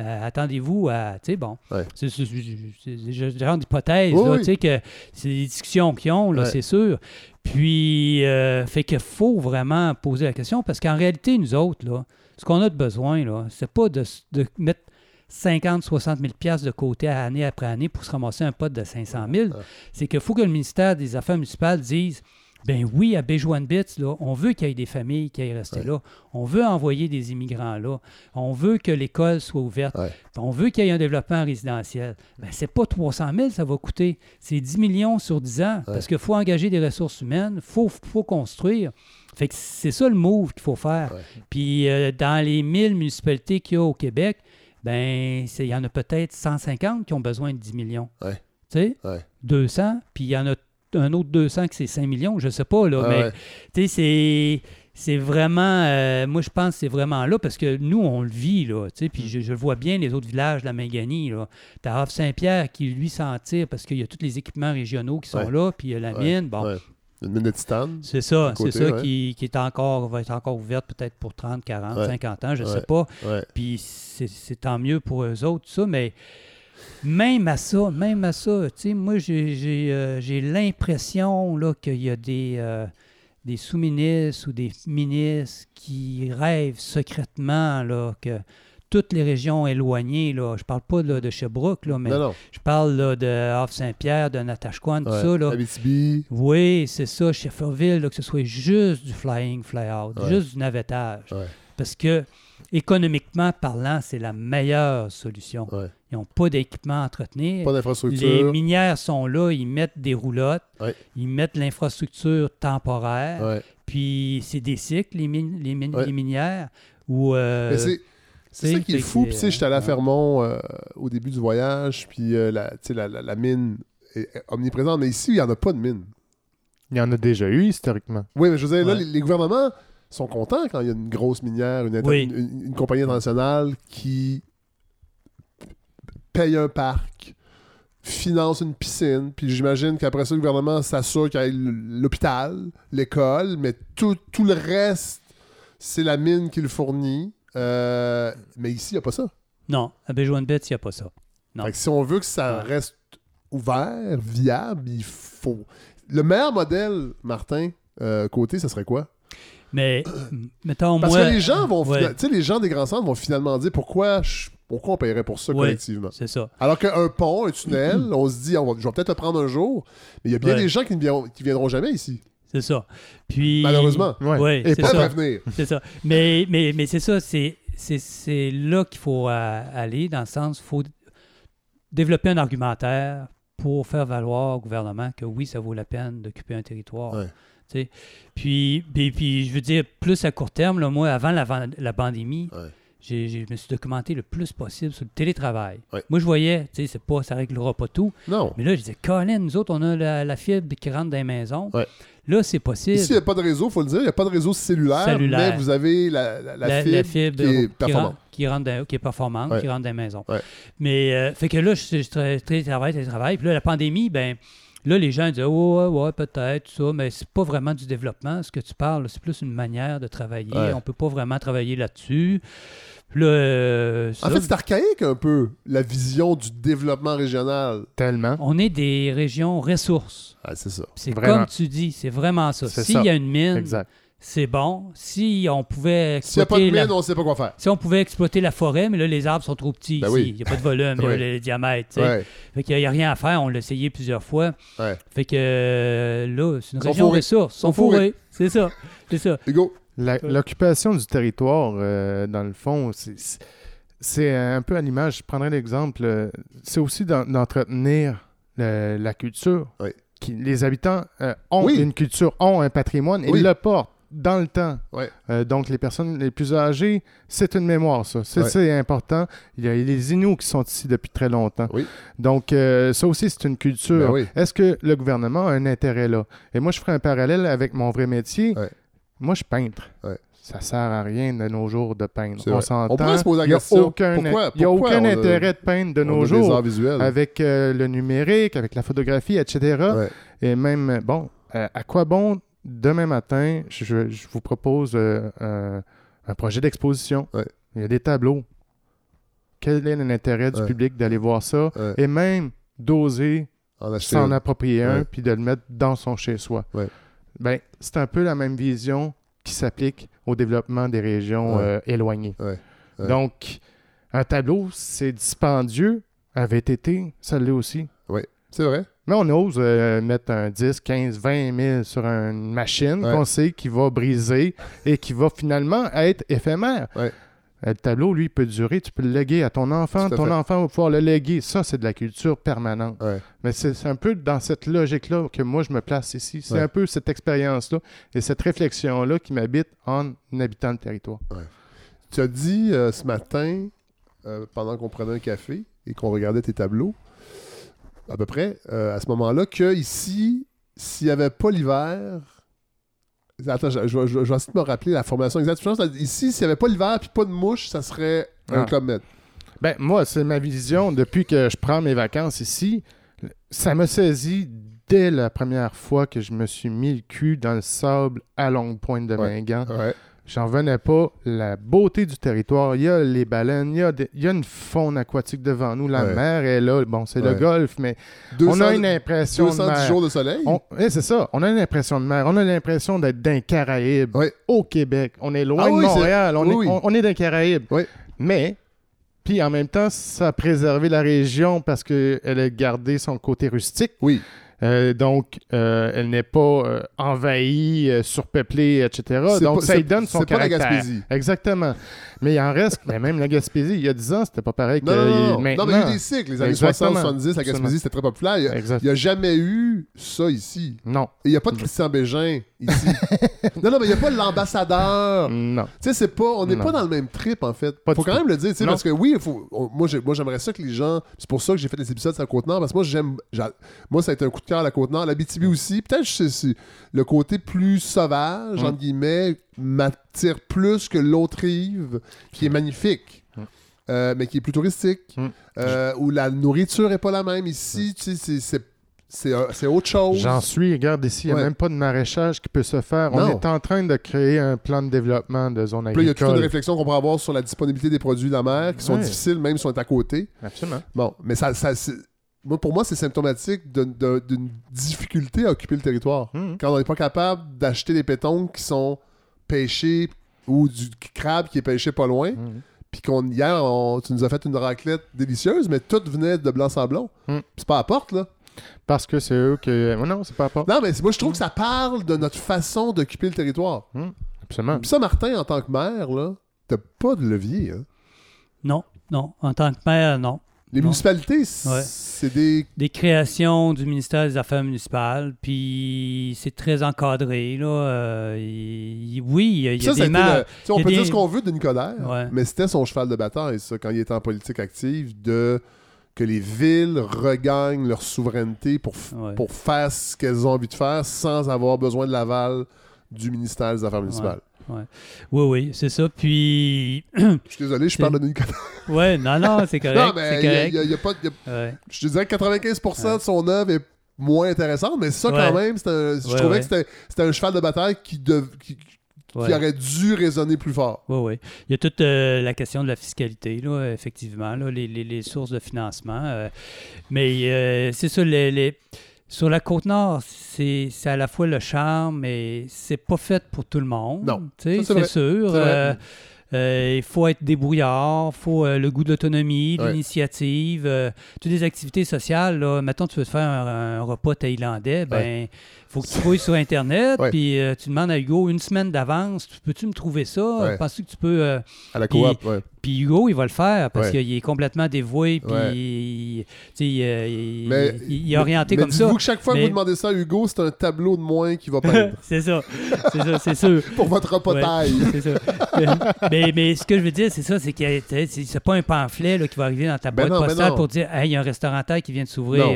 Speaker 2: euh, attendez-vous à. Tu sais, bon.
Speaker 1: Ouais.
Speaker 2: C'est c'est- c'est- c'est- c'est ce genre d'hypothèse,
Speaker 1: Oui,
Speaker 2: là,
Speaker 1: oui.
Speaker 2: tu sais, que c'est des discussions qu'ils ont, là,
Speaker 1: Ouais.
Speaker 2: c'est sûr. Puis, euh, fait qu'il faut vraiment poser la question parce qu'en réalité, nous autres, là, ce qu'on a de besoin, là, c'est pas de, de mettre 50, 60 000 piastres de côté à année après année pour se ramasser un pot de 500 000.
Speaker 1: Ouais.
Speaker 2: C'est qu'il faut que le ministère des Affaires municipales dise ben oui, à Béjouane-Bits, là, on veut qu'il y ait des familles qui aillent rester
Speaker 1: Ouais.
Speaker 2: là. On veut envoyer des immigrants là. On veut que l'école soit ouverte.
Speaker 1: Ouais.
Speaker 2: On veut qu'il y ait un développement résidentiel. Ben, c'est pas 300 000, ça va coûter. C'est 10 millions sur 10 ans. Parce qu'il faut engager des ressources humaines, il faut, faut construire. Fait que c'est ça le move qu'il faut faire. Puis euh, dans les 1000 municipalités qu'il y a au Québec, ben il y en a peut-être 150 qui ont besoin de 10 millions.
Speaker 1: Ouais.
Speaker 2: Tu sais,
Speaker 1: Ouais.
Speaker 2: 200, puis il y en a un autre 200 qui c'est 5 millions, je sais pas, là,
Speaker 1: Ah
Speaker 2: mais
Speaker 1: ouais.
Speaker 2: tu sais, c'est. C'est vraiment, euh, moi je pense que c'est vraiment là parce que nous on le vit là, tu sais,
Speaker 1: Mm.
Speaker 2: puis je, je le vois bien les autres villages de la Mingani là. T'as Saint-Pierre qui lui s'en tire parce qu'il y a tous les équipements régionaux qui sont
Speaker 1: Ouais.
Speaker 2: là, puis il y a la
Speaker 1: Ouais.
Speaker 2: mine, bon.
Speaker 1: Une
Speaker 2: c'est ça, c'est ça
Speaker 1: ouais.
Speaker 2: qui, qui est encore, va être encore ouverte peut-être pour 30, 40,
Speaker 1: Ouais.
Speaker 2: 50 ans, je
Speaker 1: Ouais.
Speaker 2: sais pas. Puis c'est tant mieux pour eux autres, ça, mais même à ça, même à ça, tu sais, moi, j'ai euh, l'impression qu'il y a des, euh, des sous-ministres ou des ministres qui rêvent secrètement là, que toutes les régions éloignées, là, je parle pas là, de Sherbrooke, là, mais
Speaker 1: Non, non.
Speaker 2: je parle là, de Havre-Saint-Pierre, de Natashquan, tout
Speaker 1: Ouais.
Speaker 2: ça, là,
Speaker 1: Abitibi.
Speaker 2: oui, c'est ça, Shefferville, là, que ce soit juste du flying, fly-out,
Speaker 1: Ouais.
Speaker 2: juste du navettage.
Speaker 1: Ouais.
Speaker 2: Parce que, économiquement parlant, c'est la meilleure solution.
Speaker 1: Ouais.
Speaker 2: Ils n'ont pas d'équipement à entretenir.
Speaker 1: Pas
Speaker 2: Les
Speaker 1: d'infrastructure.
Speaker 2: minières sont là, ils mettent des roulottes,
Speaker 1: Ouais.
Speaker 2: ils mettent l'infrastructure temporaire,
Speaker 1: Ouais.
Speaker 2: puis c'est des cycles, les, les, les minières, où... euh,
Speaker 1: c'est. Ça qui est fou. Puis, tu sais, j'étais allé à. Fermont euh, au début du voyage, puis euh, la, tu sais, la, la, la mine est omniprésente. Mais ici, il n'y en a pas de mine.
Speaker 3: Il y en a déjà eu historiquement.
Speaker 1: Oui, mais je veux dire, là, les, les gouvernements sont contents quand il y a une grosse minière, une, inter-
Speaker 2: Oui.
Speaker 1: une, une- une compagnie internationale qui paye un parc, finance une piscine, puis j'imagine qu'après ça, le gouvernement s'assure qu'il y ait l'hôpital, l'école, mais tout, tout le reste, c'est la mine qui le fournit. Euh, mais ici, il n'y a pas ça.
Speaker 2: Non, à Béjoine-Bête, il n'y a pas ça. Non.
Speaker 1: Fait que si on veut que ça
Speaker 2: Ouais.
Speaker 1: reste ouvert, viable, il faut. Le meilleur modèle, Martin, euh, côté, ça serait quoi?
Speaker 2: Mais, mettons,
Speaker 1: Parce
Speaker 2: moi...
Speaker 1: que les gens vont
Speaker 2: Ouais,
Speaker 1: tu sais, les gens des grands centres vont finalement dire pourquoi, je- pourquoi on paierait pour ça
Speaker 2: Ouais.
Speaker 1: collectivement.
Speaker 2: c'est ça.
Speaker 1: Alors qu'un pont, un tunnel, on se dit, on va- je vais peut-être le prendre un jour, mais il y a bien
Speaker 2: Ouais.
Speaker 1: des gens qui ne viendront, qui viendront jamais ici,
Speaker 2: C'est ça. Puis...
Speaker 1: malheureusement.
Speaker 3: Ouais.
Speaker 2: Ouais,
Speaker 3: Et
Speaker 2: c'est
Speaker 1: Pas
Speaker 2: ça.
Speaker 1: prévenir.
Speaker 2: C'est ça. Mais, mais, mais c'est ça, c'est, c'est, c'est là qu'il faut euh, aller, dans le sens, il faut développer un argumentaire pour faire valoir au gouvernement que oui, ça vaut la peine d'occuper un territoire.
Speaker 1: Ouais.
Speaker 2: Tu sais. Puis, puis, puis, je veux dire, plus à court terme, là, moi, avant la, la pandémie,
Speaker 1: Ouais.
Speaker 2: je me suis documenté le plus possible sur le télétravail.
Speaker 1: Ouais.
Speaker 2: Moi, je voyais, tu sais, c'est pas, ça réglera pas tout.
Speaker 1: Non.
Speaker 2: Mais là, je disais, Colin, nous autres, on a la, la fibre qui rentre dans les maisons. Là, c'est possible.
Speaker 1: Ici, il n'y a pas de réseau, il faut le dire, il n'y a pas de réseau cellulaire,
Speaker 2: Cellulaire.
Speaker 1: mais vous avez la, la- la
Speaker 2: la,
Speaker 1: fibre,
Speaker 2: la fibre
Speaker 1: qui est performante.
Speaker 2: qui, rentre dans- qui est performante,
Speaker 1: Ouais.
Speaker 2: qui rentre dans les maisons.
Speaker 1: Ouais.
Speaker 2: Mais, euh, fait que là, je, je tra- télétravail, télétravail. Puis là, la pandémie, ben là, les gens disaient, oh, ouais, ouais, peut-être, tout ça, mais c'est pas vraiment du développement. Ce que tu parles, c'est plus une manière de travailler.
Speaker 1: Ouais.
Speaker 2: On peut pas vraiment travailler là-dessus. Là, euh,
Speaker 1: En fait, c'est archaïque un peu, la vision du développement régional.
Speaker 3: Tellement.
Speaker 2: on est des régions ressources.
Speaker 1: Ah, c'est ça.
Speaker 2: C'est
Speaker 3: Vraiment.
Speaker 2: comme tu dis, c'est vraiment ça.
Speaker 3: C'est
Speaker 2: S'il
Speaker 3: ça.
Speaker 2: y a une mine,
Speaker 3: Exact.
Speaker 2: c'est bon. Si on pouvait
Speaker 1: S'il n'y a pas de
Speaker 2: exploiter
Speaker 1: mine,
Speaker 2: la
Speaker 1: on ne sait pas quoi faire.
Speaker 2: Si on pouvait exploiter la forêt, mais là, les arbres sont trop petits
Speaker 1: Ben
Speaker 2: ici.
Speaker 1: oui.
Speaker 2: Il n'y a pas de volume, il y a
Speaker 1: Ouais.
Speaker 2: le, le diamètre. tu sais.
Speaker 1: Ouais.
Speaker 2: Fait qu'il n'y a rien à faire. On l'a essayé plusieurs fois.
Speaker 1: Ouais.
Speaker 2: Fait que euh, là, c'est une
Speaker 1: sont
Speaker 2: région
Speaker 1: fourrés.
Speaker 2: ressource. Ils sont
Speaker 1: fourrés.
Speaker 2: fourrés. C'est ça. C'est ça.
Speaker 1: Hugo,
Speaker 3: L'occupation du territoire, euh, dans le fond, c'est- un peu à l'image. Je prendrais l'exemple. euh, C'est aussi d'en- d'entretenir le- la culture.
Speaker 1: Oui.
Speaker 3: Qui- les habitants euh, ont
Speaker 1: Oui.
Speaker 3: une culture, ont un patrimoine et
Speaker 1: Oui.
Speaker 3: le portent dans le temps.
Speaker 1: Ouais.
Speaker 3: Euh, donc, les personnes les plus âgées, c'est une mémoire, ça. C'est
Speaker 1: Ouais.
Speaker 3: important. Il y a les Inuits qui sont ici depuis très longtemps.
Speaker 1: Oui.
Speaker 3: Donc, euh, ça aussi, c'est une culture.
Speaker 1: Ben oui.
Speaker 3: Est-ce que le gouvernement a un intérêt là? Et moi, je ferai un parallèle avec mon vrai métier.
Speaker 1: Ouais.
Speaker 3: Moi, je peintre.
Speaker 1: Ouais.
Speaker 3: Ça sert à rien de nos jours de peindre. On s'entend. Il y a aucun,
Speaker 1: pourquoi-
Speaker 3: y a aucun
Speaker 1: a-
Speaker 3: intérêt de peindre de
Speaker 1: on
Speaker 3: nos jours avec euh, le numérique, avec la photographie, etc.
Speaker 1: Ouais.
Speaker 3: Et même, bon, euh, à quoi bon, demain matin, je, je vous propose euh, un, projet d'exposition.
Speaker 1: Ouais.
Speaker 3: Il y a des tableaux. Quel est l'intérêt du public d'aller voir ça? Et même d'oser s'en approprier un puis de le mettre dans son chez-soi. Ben, c'est un peu la même vision qui s'applique au développement des régions
Speaker 1: Ouais.
Speaker 3: euh, éloignées.
Speaker 1: Ouais. Ouais.
Speaker 3: Donc, un tableau, c'est dispendieux. Un VTT, ça l'est aussi.
Speaker 1: C'est vrai.
Speaker 3: Mais on ose euh, mettre un 10, 15, 20 000 sur une machine qu'on sait qui va briser et qui va finalement être éphémère. Euh, Le tableau, lui, peut durer. Tu peux le léguer à ton enfant.
Speaker 1: Tout
Speaker 3: Ton enfant va pouvoir le léguer. Ça, c'est de la culture permanente.
Speaker 1: Ouais.
Speaker 3: Mais c'est un peu dans cette logique-là que moi, je me place ici. C'est
Speaker 1: Ouais.
Speaker 3: un peu cette expérience-là et cette réflexion-là qui m'habite en habitant le territoire.
Speaker 1: Tu as dit euh, ce matin euh, pendant qu'on prenait un café et qu'on regardait tes tableaux, à peu près, euh, à ce moment-là, que ici, s'il n'y avait pas l'hiver. Attends, je, je- je- je vais essayer de me rappeler la formation exacte. Je pense que ici, s'il n'y avait pas l'hiver puis pas de mouche, ça serait un
Speaker 3: Ah. Ben, moi, c'est ma vision. Depuis que je prends mes vacances ici, ça me saisit dès la première fois que je me suis mis le cul dans le sable à longue pointe de
Speaker 1: Ouais.
Speaker 3: Mingan.
Speaker 1: Ouais.
Speaker 3: J'en venais pas. La beauté du territoire, il y a les baleines, il y a, il y a une faune aquatique devant nous. La
Speaker 1: Ouais.
Speaker 3: mer est là. Bon, c'est le golfe, mais
Speaker 1: 200
Speaker 3: on a une impression de
Speaker 1: 210
Speaker 3: mer.
Speaker 1: jours de soleil?
Speaker 3: Eh, c'est ça. On a une impression de mer. On a l'impression d'être dans les Caraïbes,
Speaker 1: Ouais.
Speaker 3: au Québec. On est loin
Speaker 1: Ah
Speaker 3: de
Speaker 1: oui,
Speaker 3: Montréal. On,
Speaker 1: oui,
Speaker 3: est,
Speaker 1: oui.
Speaker 3: on- on est dans les Caraïbes. Mais, puis en même temps, ça a préservé la région parce qu'elle a gardé son côté rustique.
Speaker 1: Oui.
Speaker 3: Euh, donc, euh, elle n'est pas euh, envahie, surpeuplée, etc. Donc,
Speaker 1: pas-
Speaker 3: ça lui donne son
Speaker 1: c'est pas la
Speaker 3: caractère.
Speaker 1: Gaspésie.
Speaker 3: Exactement. Mais il en reste, mais même la Gaspésie, il y a 10 ans, c'était pas pareil
Speaker 1: Non,
Speaker 3: que
Speaker 1: non, non, non.
Speaker 3: Maintenant.
Speaker 1: Non, mais il y a eu des cycles. Les années
Speaker 3: Exactement.
Speaker 1: 60-70, la. Gaspésie, c'était très populaire. Il n'y a,
Speaker 3: Exact.
Speaker 1: il y a jamais eu ça ici.
Speaker 3: Non.
Speaker 1: Et il n'y a pas de Christian Bégin ici. non, non, mais il n'y a pas de l'ambassadeur.
Speaker 3: Non.
Speaker 1: Tu sais, c'est pas, on n'est pas dans le même trip, en fait.
Speaker 3: Pas
Speaker 1: faut quand
Speaker 3: tout.
Speaker 1: même le dire, tu sais, parce que oui, faut, on- moi, j'ai- moi, j'aimerais ça que les gens. C'est pour ça que j'ai fait les épisodes sur la Côte-Nord, parce que moi, j'aime. j'a- Moi, ça a été un coup de cœur à la Côte-Nord. La BTB aussi. Peut-être que le côté plus sauvage,
Speaker 3: Mm.
Speaker 1: entre guillemets, m'attire plus que l'autre rive, qui est magnifique.
Speaker 3: Mm.
Speaker 1: euh, mais qui est plus touristique,
Speaker 3: Mm.
Speaker 1: euh, où la nourriture est pas la même. Ici, tu sais, c'est- c'est- autre chose.
Speaker 3: J'en suis, regarde ici, il n'y a même pas de maraîchage qui peut se faire. On est en train de créer un plan de développement de zone
Speaker 1: Puis là, il y a toute une
Speaker 3: agricole.
Speaker 1: réflexion qu'on pourrait avoir sur la disponibilité des produits de la mer, qui sont difficiles même si on est à côté.
Speaker 3: Absolument.
Speaker 1: Bon, mais ça, ça moi, pour moi, c'est symptomatique d'une difficulté à occuper le territoire.
Speaker 3: Mhm.
Speaker 1: Quand on n'est pas capable d'acheter des pétons qui sont pêchés ou du crabe qui est pêché pas loin,
Speaker 3: Mhm.
Speaker 1: puis qu'on hier, on- tu nous as fait une raclette délicieuse, mais tout venait de blanc-sablon.
Speaker 3: Mhm.
Speaker 1: Puis C'est pas à la porte, là.
Speaker 3: Parce que c'est eux que. Oh non, c'est pas.
Speaker 1: Non, mais moi, je trouve que ça parle de notre façon d'occuper le territoire.
Speaker 3: Absolument.
Speaker 1: Puis ça, Martin, en tant que maire, là, t'as pas de levier, hein?
Speaker 2: Non, non. En tant que maire, non.
Speaker 1: Les
Speaker 2: Non.
Speaker 1: municipalités,
Speaker 2: Ouais.
Speaker 1: c'est des
Speaker 2: Des créations du ministère des Affaires municipales, puis c'est très encadré. Là. Euh, oui, il y a, y a
Speaker 1: ça, a le- on
Speaker 2: il y a
Speaker 1: peut dire ce qu'on veut d'une Coderre,
Speaker 2: Ouais.
Speaker 1: mais c'était son cheval de bataille, ça, quand il était en politique active, de que les villes regagnent leur souveraineté pour,
Speaker 2: Ouais.
Speaker 1: pour faire ce qu'elles ont envie de faire sans avoir besoin de l'aval du ministère des Affaires municipales.
Speaker 2: Oui, oui, c'est ça. Puis,
Speaker 1: Je suis désolé, je parle de Nicolas.
Speaker 2: ouais, non, non, c'est correct.
Speaker 1: Non, mais y a-
Speaker 2: correct.
Speaker 1: y a- y pas de-
Speaker 2: Ouais.
Speaker 1: je te dirais que 95%
Speaker 2: Ouais.
Speaker 1: de son œuvre est moins intéressante, mais ça, quand même, un- je trouvais que c'était- un cheval de bataille qui, dev- qui, qui
Speaker 2: Ouais.
Speaker 1: aurait dû résonner plus fort.
Speaker 2: Oui, oui. Il y a toute euh, la question de la fiscalité, là, effectivement, là, les, les- les sources de financement. euh, mais euh, c'est ça, les, les- sur la côte nord, c'est à la fois le charme, mais c'est pas fait pour tout le monde.
Speaker 1: Non. C'est
Speaker 2: sûr. Euh, il faut être débrouillard, il faut euh, le goût de l'autonomie, de
Speaker 1: Ouais.
Speaker 2: l'initiative, euh, toutes les activités sociales. Là, mettons, tu veux te faire un, un repas thaïlandais, ben, faut que tu fouilles sur Internet,
Speaker 1: Ouais.
Speaker 2: puis euh, tu demandes à Hugo une semaine d'avance, Tu- peux-tu me trouver ça?
Speaker 1: Ouais.
Speaker 2: Penses-tu que tu peux... euh,
Speaker 1: À la coop, ouais.
Speaker 2: puis Hugo, il va le faire parce qu'il est complètement dévoué, puis
Speaker 1: Ouais.
Speaker 2: il, il,
Speaker 1: Mais-
Speaker 2: est orienté
Speaker 1: mais
Speaker 2: comme ça.
Speaker 1: que chaque fois que vous demandez ça à Hugo, c'est un tableau de moins qui va peindre
Speaker 2: c'est ça, c'est ça, c'est sûr.
Speaker 1: pour votre.
Speaker 2: C'est ça. mais, mais ce que je veux dire, c'est ça, c'est que c'est pas un pamphlet là, qui va arriver dans ta
Speaker 1: Ben
Speaker 2: boîte
Speaker 1: non, ben
Speaker 2: postale pour dire Hey, il y a un restaurant taille qui vient de s'ouvrir.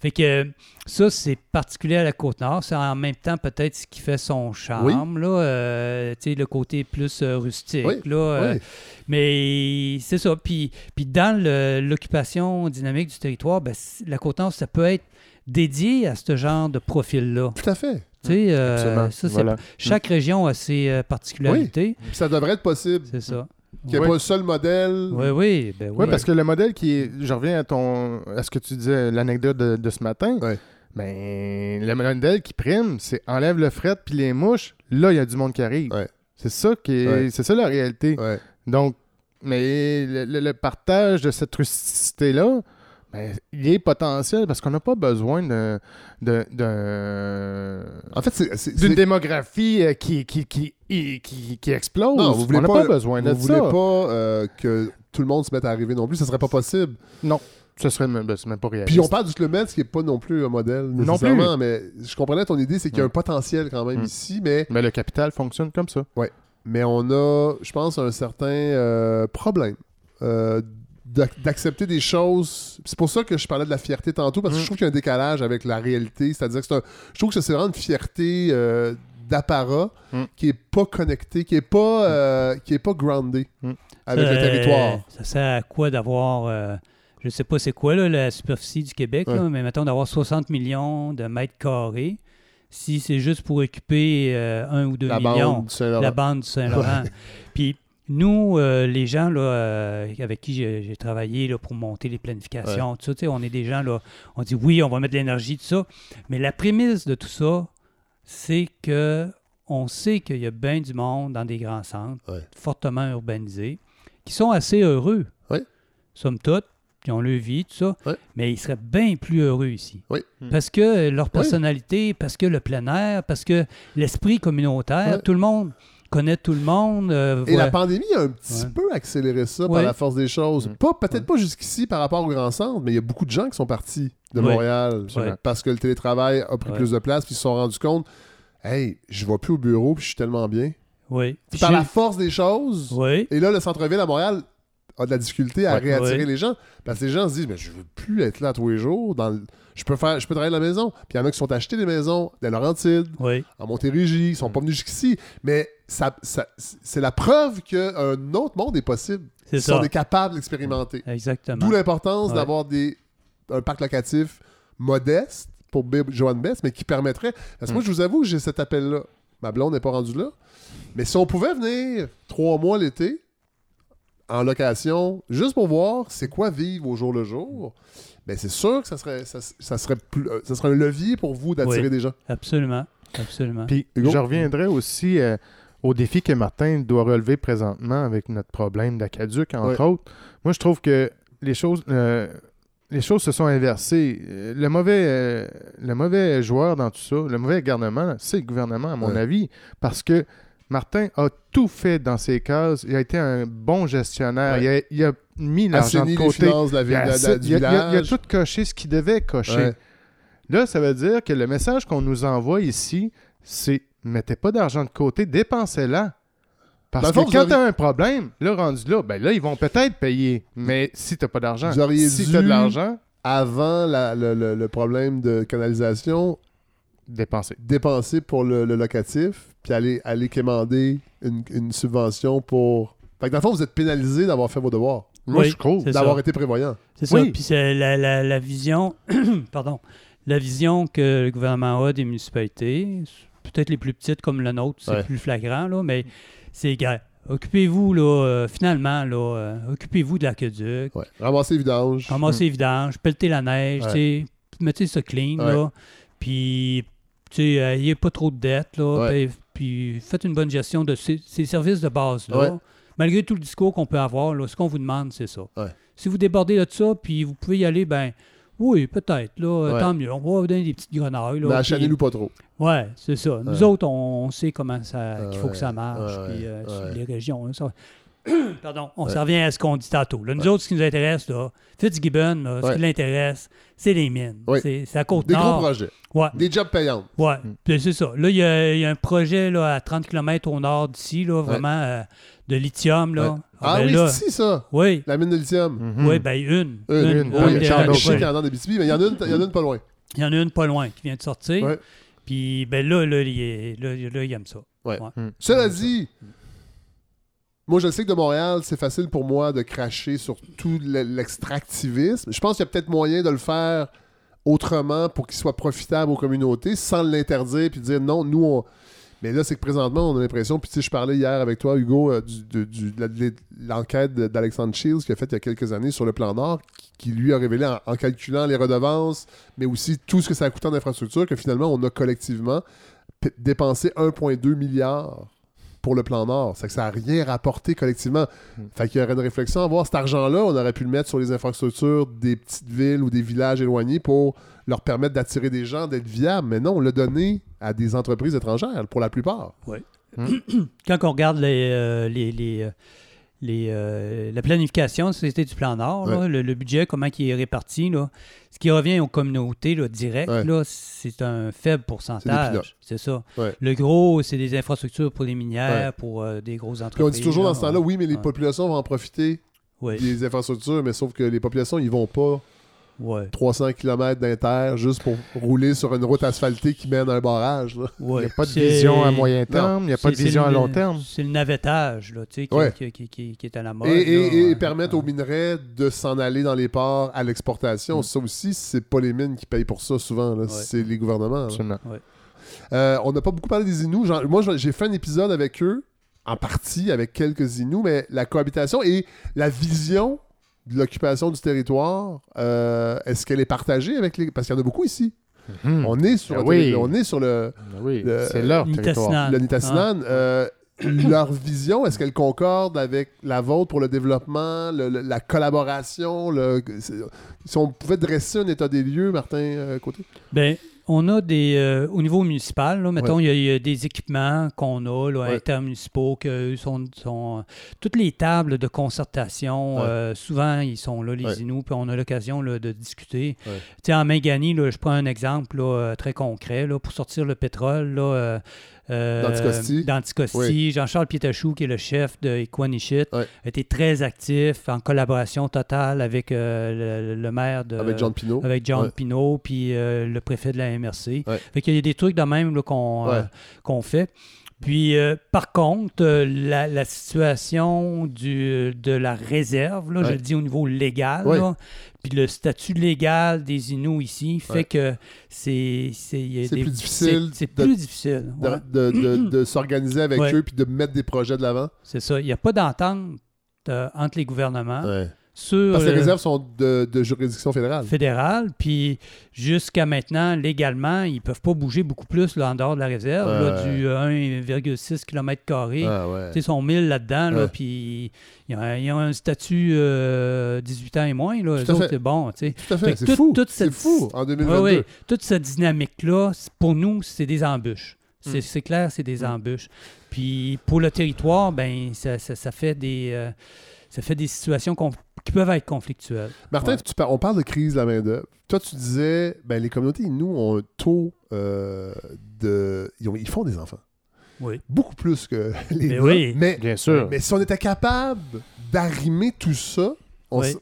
Speaker 2: Fait que ça, c'est particulier à la Côte-Nord. C'est en même temps peut-être ce qui fait son charme, là, euh, tu sais, le côté plus euh, rustique.
Speaker 1: Oui,
Speaker 2: Là, euh,
Speaker 1: oui.
Speaker 2: Mais c'est ça. Puis, puis dans le- l'occupation dynamique du territoire, ben, la Côte-Nord, ça peut être dédié à ce genre de profil-là.
Speaker 1: Tout à fait.
Speaker 2: Tu sais, euh,
Speaker 3: Absolument.
Speaker 2: ça,
Speaker 3: Voilà.
Speaker 2: chaque région a ses euh, particularités.
Speaker 1: Ça devrait être possible.
Speaker 2: C'est ça.
Speaker 1: Qu'il n'y ait
Speaker 3: Oui.
Speaker 1: pas un seul modèle.
Speaker 2: Oui, oui. Ben, oui.
Speaker 3: Oui, parce que le modèle qui est. Je reviens à ton. à ce que tu disais, l'anecdote de, de ce matin. Ben, le modèle qui prime, c'est enlève le fret puis les mouches. Là, il y a du monde qui arrive.
Speaker 1: Ouais.
Speaker 3: C'est ça qui est.
Speaker 1: Ouais.
Speaker 3: C'est ça la réalité.
Speaker 1: Ouais.
Speaker 3: Donc, mais le, le- le partage de cette rusticité-là, ben, il est potentiel parce qu'on n'a pas besoin de- de-
Speaker 1: En fait, c'est- c'est.
Speaker 3: d'une démographie euh, qui, qui, qui, qui, qui- explose.
Speaker 1: Non, vous voulez
Speaker 3: on n'a
Speaker 1: pas-
Speaker 3: pas, besoin de
Speaker 1: Vous
Speaker 3: ça.
Speaker 1: voulez pas euh, que tout le monde se mette à arriver non plus, ça serait pas possible.
Speaker 3: Ce serait même, ben, c'est même pas réaliste.
Speaker 1: Puis on parle du Club Med, ce qui n'est pas non plus un modèle
Speaker 3: Non
Speaker 1: nécessairement, mais je comprenais ton idée, c'est qu'il y a un
Speaker 3: Mm.
Speaker 1: potentiel quand même
Speaker 3: Mm.
Speaker 1: ici, mais,
Speaker 3: Mais le capital fonctionne comme ça.
Speaker 1: mais on a, je pense, un certain euh, problème euh, d'ac- d'accepter des choses. C'est pour ça que je parlais de la fierté tantôt, parce que
Speaker 3: Mm.
Speaker 1: je trouve qu'il y a un décalage avec la réalité. C'est-à-dire que c'est un- je trouve que c'est vraiment une fierté euh, d'apparat
Speaker 3: Mm.
Speaker 1: qui est pas connectée, qui est pas, euh, qui est pas groundée
Speaker 3: Mm.
Speaker 1: avec le territoire.
Speaker 2: Ça sert à quoi d'avoir, euh, je sais pas c'est quoi là, la superficie du Québec,
Speaker 1: Ouais.
Speaker 2: là, mais mettons d'avoir 60 millions de mètres carrés, si c'est juste pour occuper euh, un ou deux
Speaker 1: La
Speaker 2: millions,
Speaker 1: bande
Speaker 2: la bande du Saint-Laurent. Puis nous, euh, les gens là, euh, avec qui j'ai travaillé là, pour monter les planifications, tout ça, on est des gens, là, on dit oui, on va mettre de l'énergie, tout ça. Mais la prémisse de tout ça, c'est que on sait qu'il y a bien du monde dans des grands centres, fortement urbanisés, qui sont assez heureux. Somme toute, qui ont leur vie, tout ça.
Speaker 1: Oui.
Speaker 2: Mais ils seraient bien plus heureux ici.
Speaker 1: Oui.
Speaker 3: Mm.
Speaker 2: Parce que leur personnalité, parce que le plein air, parce que l'esprit communautaire, tout le monde connaît tout le monde. euh,
Speaker 1: Et
Speaker 2: voit-
Speaker 1: la pandémie a un petit
Speaker 2: Ouais.
Speaker 1: peu accéléré ça
Speaker 2: Ouais.
Speaker 1: par la force des choses.
Speaker 3: Mm.
Speaker 1: Pas, peut-être pas jusqu'ici par rapport au grand centre, mais il y a beaucoup de gens qui sont partis de
Speaker 2: Ouais.
Speaker 1: Montréal
Speaker 2: Ouais.
Speaker 1: parce que le télétravail a pris
Speaker 2: Ouais.
Speaker 1: plus de place, puis ils se sont rendus compte Hey, je vais plus au bureau, puis je suis tellement bien.
Speaker 2: Oui.
Speaker 1: Par la force des choses,
Speaker 2: Oui.
Speaker 1: et là, le centre-ville à Montréal a de la difficulté à
Speaker 3: Ouais.
Speaker 1: réattirer
Speaker 2: Ouais.
Speaker 1: les gens. Parce que les gens se disent, mais je veux plus être là tous les jours. Dans le- je, peux faire... je peux travailler de la maison. Puis il y en a qui sont achetés des maisons dans Laurentides,
Speaker 2: Oui.
Speaker 1: en Montérégie, ils sont pas venus jusqu'ici. Mais ça, ça- c'est la preuve qu'un autre monde est possible.
Speaker 2: C'est
Speaker 1: Ils sont
Speaker 2: ça.
Speaker 1: des capables d'expérimenter.
Speaker 2: Exactement.
Speaker 1: D'où l'importance
Speaker 2: Ouais.
Speaker 1: d'avoir des, un parc locatif modeste pour Joanne Bess, mais qui permettrait. Parce que moi,
Speaker 3: Mm.
Speaker 1: je vous avoue, j'ai cet appel-là. Ma blonde n'est pas rendue là. Mais si on pouvait venir trois mois l'été en location, juste pour voir c'est quoi vivre au jour le jour, ben c'est sûr que ça serait, ça, ça serait, plus- euh, ça serait un levier pour vous d'attirer
Speaker 2: Oui.
Speaker 1: des gens.
Speaker 2: Absolument. Absolument.
Speaker 3: Puis
Speaker 1: Hugo?
Speaker 3: je reviendrai aussi euh, au défi que Martin doit relever présentement avec notre problème d'aquaduc, entre autres. Moi, je trouve que les choses, euh, les choses se sont inversées. Le mauvais, euh, le mauvais joueur dans tout ça, le mauvais gouvernement, c'est le gouvernement, à mon
Speaker 1: Ouais.
Speaker 3: avis, parce que Martin a tout fait dans ses cases. Il a été un bon gestionnaire.
Speaker 1: Ouais.
Speaker 3: Il, a, il a mis l'argent de côté.
Speaker 1: finances
Speaker 3: Il a,
Speaker 1: du
Speaker 3: il il tout coché ce qu'il devait cocher.
Speaker 1: Ouais.
Speaker 3: Là, ça veut dire que le message qu'on nous envoie ici, c'est mettez pas d'argent de côté, dépensez-la. Parce que
Speaker 1: fond,
Speaker 3: quand tu as un problème, là, rendu là, ben là, ils vont peut-être payer. Mais si tu pas d'argent, si
Speaker 1: dû-
Speaker 3: tu as de l'argent,
Speaker 1: Avant la- le, le- le problème de canalisation,
Speaker 3: dépensez.
Speaker 1: dépenser pour le, le locatif, puis aller, aller quémander une, une subvention pour. Fait que dans le fond, vous êtes pénalisé d'avoir fait vos devoirs,
Speaker 3: Moi,
Speaker 2: Oui,
Speaker 3: je trouve.
Speaker 1: d'avoir
Speaker 2: ça.
Speaker 1: été prévoyant.
Speaker 2: C'est ça. Puis c'est la, la- la vision, pardon, la vision que le gouvernement a des municipalités, peut-être les plus petites comme la nôtre, c'est
Speaker 1: Ouais.
Speaker 2: plus flagrant, là, mais c'est gars, Occupez-vous, là, euh, finalement, là, euh, occupez-vous de l'aqueduc,
Speaker 1: Ouais. Ramasser les vidanges.
Speaker 2: ramassez les vidanges, pelletez la neige,
Speaker 1: Ouais.
Speaker 2: tu sais, mettez ça clean,
Speaker 1: Ouais.
Speaker 2: là, puis, tu sais, euh, ayez pas trop de dettes, là,
Speaker 1: Ouais.
Speaker 2: puis, puis faites une bonne gestion de ces, ces services de base-là.
Speaker 1: Ouais.
Speaker 2: Malgré tout le discours qu'on peut avoir, là, ce qu'on vous demande, c'est ça.
Speaker 1: Ouais.
Speaker 2: Si vous débordez de ça, puis vous pouvez y aller, ben oui, peut-être, là, euh, tant mieux. On va vous donner des petites grenouilles, là.
Speaker 1: Mais achanez-nous pas trop.
Speaker 2: Ouais, c'est ça. Nous autres, on, on sait comment ça, qu'il faut que ça marche. puis, euh, les régions, là, ça- Pardon, on
Speaker 1: Ouais.
Speaker 2: s'en revient à ce qu'on dit tantôt. Là, nous
Speaker 1: Ouais.
Speaker 2: autres, ce qui nous intéresse, là, Fitzgibbon, là, ce
Speaker 1: Ouais.
Speaker 2: qui l'intéresse, c'est les mines.
Speaker 1: Ouais.
Speaker 2: C'est la côte
Speaker 1: Des gros projets.
Speaker 2: Ouais,
Speaker 1: Des jobs payants.
Speaker 2: ouais.
Speaker 3: Mm.
Speaker 2: Puis c'est ça. Là, il y, a il y a un projet là, à 30 km au nord d'ici, là, vraiment euh, de lithium. Là.
Speaker 1: Ouais.
Speaker 2: Ah,
Speaker 1: Ah
Speaker 2: ben
Speaker 1: oui,
Speaker 2: là,
Speaker 1: c'est ça.
Speaker 2: oui.
Speaker 1: La mine de lithium.
Speaker 3: Mhm.
Speaker 2: Oui, ben une.
Speaker 1: Une. Oui,
Speaker 3: oui, il y
Speaker 1: je sais
Speaker 2: ouais.
Speaker 1: qu'il en a des Abitibi, mais il y en a une, il y en a une pas loin.
Speaker 2: Il y en a une pas loin qui vient de sortir.
Speaker 1: Ouais.
Speaker 2: Puis ben là, là, il, est- là, là, il aime ça.
Speaker 3: Mhm.
Speaker 1: Cela dit, moi, je sais que de Montréal, c'est facile pour moi de cracher sur tout le- l'extractivisme. Je pense qu'il y a peut-être moyen de le faire autrement pour qu'il soit profitable aux communautés sans l'interdire puis dire non, nous, on. Mais là, c'est que présentement, on a l'impression, puis tu sais, je parlais hier avec toi, Hugo, euh, du- de, l'enquête d'Alexandre Shields qu'il a faite il y a quelques années sur le plan Nord, qui, lui a révélé en, en calculant les redevances, mais aussi tout ce que ça a coûté en infrastructure, que finalement, on a collectivement dépensé 1,2 milliard pour le plan Nord. C'est que ça n'a rien rapporté collectivement.
Speaker 3: Mm.
Speaker 1: Fait qu'il y aurait une réflexion à voir. Cet argent-là, on aurait pu le mettre sur les infrastructures des petites villes ou des villages éloignés pour leur permettre d'attirer des gens, d'être viables. Mais non, on l'a donné à des entreprises étrangères, pour la plupart.
Speaker 2: Quand on regarde les, euh, les, les, euh, les, euh, la planification c'était du plan Nord, là, le, le budget, comment il est réparti, là, ce qui revient aux communautés là,
Speaker 1: Ouais.
Speaker 2: là, c'est un faible pourcentage. C'est ça.
Speaker 1: Ouais.
Speaker 2: Le gros, c'est des infrastructures pour les minières, pour euh, des grosses
Speaker 1: Puis
Speaker 2: entreprises.
Speaker 1: on dit toujours dans ce
Speaker 2: là.
Speaker 1: temps-là, oui, mais les populations vont en profiter des infrastructures, mais sauf que les populations, ils vont pas
Speaker 2: oui,
Speaker 1: 300 km d'inter juste pour rouler sur une route asphaltée qui mène à un barrage. là.
Speaker 3: Il n'y a pas de vision à moyen terme, il n'y a pas de vision à long terme.
Speaker 2: C'est le navettage, là, tu sais, qui,
Speaker 1: Ouais.
Speaker 2: qui, qui- qui- qui est à la mode.
Speaker 1: Et, et-
Speaker 2: là,
Speaker 1: et
Speaker 2: ouais.
Speaker 1: permettre aux minerais de s'en aller dans les ports à l'exportation.
Speaker 2: Mm.
Speaker 1: Ça aussi, c'est pas les mines qui payent pour ça souvent, c'est les gouvernements.
Speaker 3: Absolument.
Speaker 1: Euh, on n'a pas beaucoup parlé des Inuits. Genre, moi, j'ai fait un épisode avec eux, en partie avec quelques Inuits, mais la cohabitation et la vision l'occupation du territoire, euh, est-ce qu'elle est partagée avec les... Parce qu'il y en a beaucoup ici.
Speaker 3: Mhm.
Speaker 1: On est sur, le
Speaker 3: oui.
Speaker 1: on est sur le,
Speaker 3: Ben oui,
Speaker 1: le-
Speaker 3: c'est leur territoire.
Speaker 1: le Nitassinan.
Speaker 2: Ah.
Speaker 1: Euh, leur vision, est-ce qu'elle concorde avec la vôtre pour le développement, le- le- la collaboration? le- si on pouvait dresser un état des lieux, Martin euh, Côté?
Speaker 2: Ben, on a des. euh, au niveau municipal, là, mettons, il y a- il y, a des équipements qu'on a, là,
Speaker 1: Ouais.
Speaker 2: intermunicipaux, que sont, sont- Toutes les tables de concertation,
Speaker 1: Ouais.
Speaker 2: euh, souvent, ils sont là, les. Inuits, puis on a l'occasion là, de discuter. Tu sais, en Mangani, là, je prends un exemple là, euh, très concret. Là, pour sortir le pétrole, là, euh,
Speaker 1: D'Anticosti.
Speaker 2: d'Anticosti,
Speaker 1: Oui.
Speaker 2: Jean-Charles Pietachou, qui est le chef de Equanichit,
Speaker 1: Ouais.
Speaker 2: a été très actif, en collaboration totale avec euh, le, le maire de
Speaker 1: Avec John Pinault.
Speaker 2: avec John. Pinault, puis euh, le préfet de la MRC. Fait qu'il y a des trucs de même qu'on qu'on fait. Puis, euh, par contre, euh, la, la situation du, de la réserve, là, je le dis au niveau légal,
Speaker 1: Ouais.
Speaker 2: là, puis le statut légal des Inuits ici fait
Speaker 1: Ouais.
Speaker 2: que c'est
Speaker 1: plus difficile
Speaker 2: C'est
Speaker 1: de-
Speaker 2: plus difficile.
Speaker 1: de,
Speaker 2: ouais.
Speaker 1: de- de- de s'organiser avec eux puis de mettre des projets de l'avant.
Speaker 2: C'est ça. Il n'y a pas d'entente euh, entre les gouvernements. Sur
Speaker 1: Parce que les
Speaker 2: euh,
Speaker 1: réserves sont de, de juridiction fédérale.
Speaker 2: fédérale, puis jusqu'à maintenant, légalement, ils peuvent pas bouger beaucoup plus là, en dehors de la réserve, là, du 1,6 km.
Speaker 1: Ouais.
Speaker 2: Ils sont 1000 là-dedans, là, puis ils ont, ils ont un statut euh, 18 ans et moins. Là, eux
Speaker 1: Tout à
Speaker 2: autres,
Speaker 1: fait.
Speaker 2: c'est bon. tu sais.
Speaker 1: Tout à
Speaker 2: Fait
Speaker 1: C'est fou.
Speaker 2: cette-
Speaker 1: fou en
Speaker 2: Ouais,
Speaker 1: 2022.
Speaker 2: ouais. Toute cette dynamique-là, pour nous, c'est des embûches. C'est
Speaker 3: Mm.
Speaker 2: c'est clair, c'est des
Speaker 3: Mm.
Speaker 2: embûches. Puis pour le territoire, ben ça, ça- ça fait des euh, ça fait des situations qu'on- qui peuvent être conflictuelles.
Speaker 1: Martin,
Speaker 2: Ouais.
Speaker 1: tu par- on parle de crise de la main-d'œuvre. Toi, tu disais, ben, les communautés, nous, ont un taux euh, de. Ils, ont- ils font des enfants.
Speaker 2: Oui.
Speaker 1: Beaucoup plus que les
Speaker 2: Mais oui.
Speaker 1: Mais,
Speaker 3: Bien sûr.
Speaker 1: mais si on était capable d'arrimer tout ça, on
Speaker 2: Oui.
Speaker 1: s-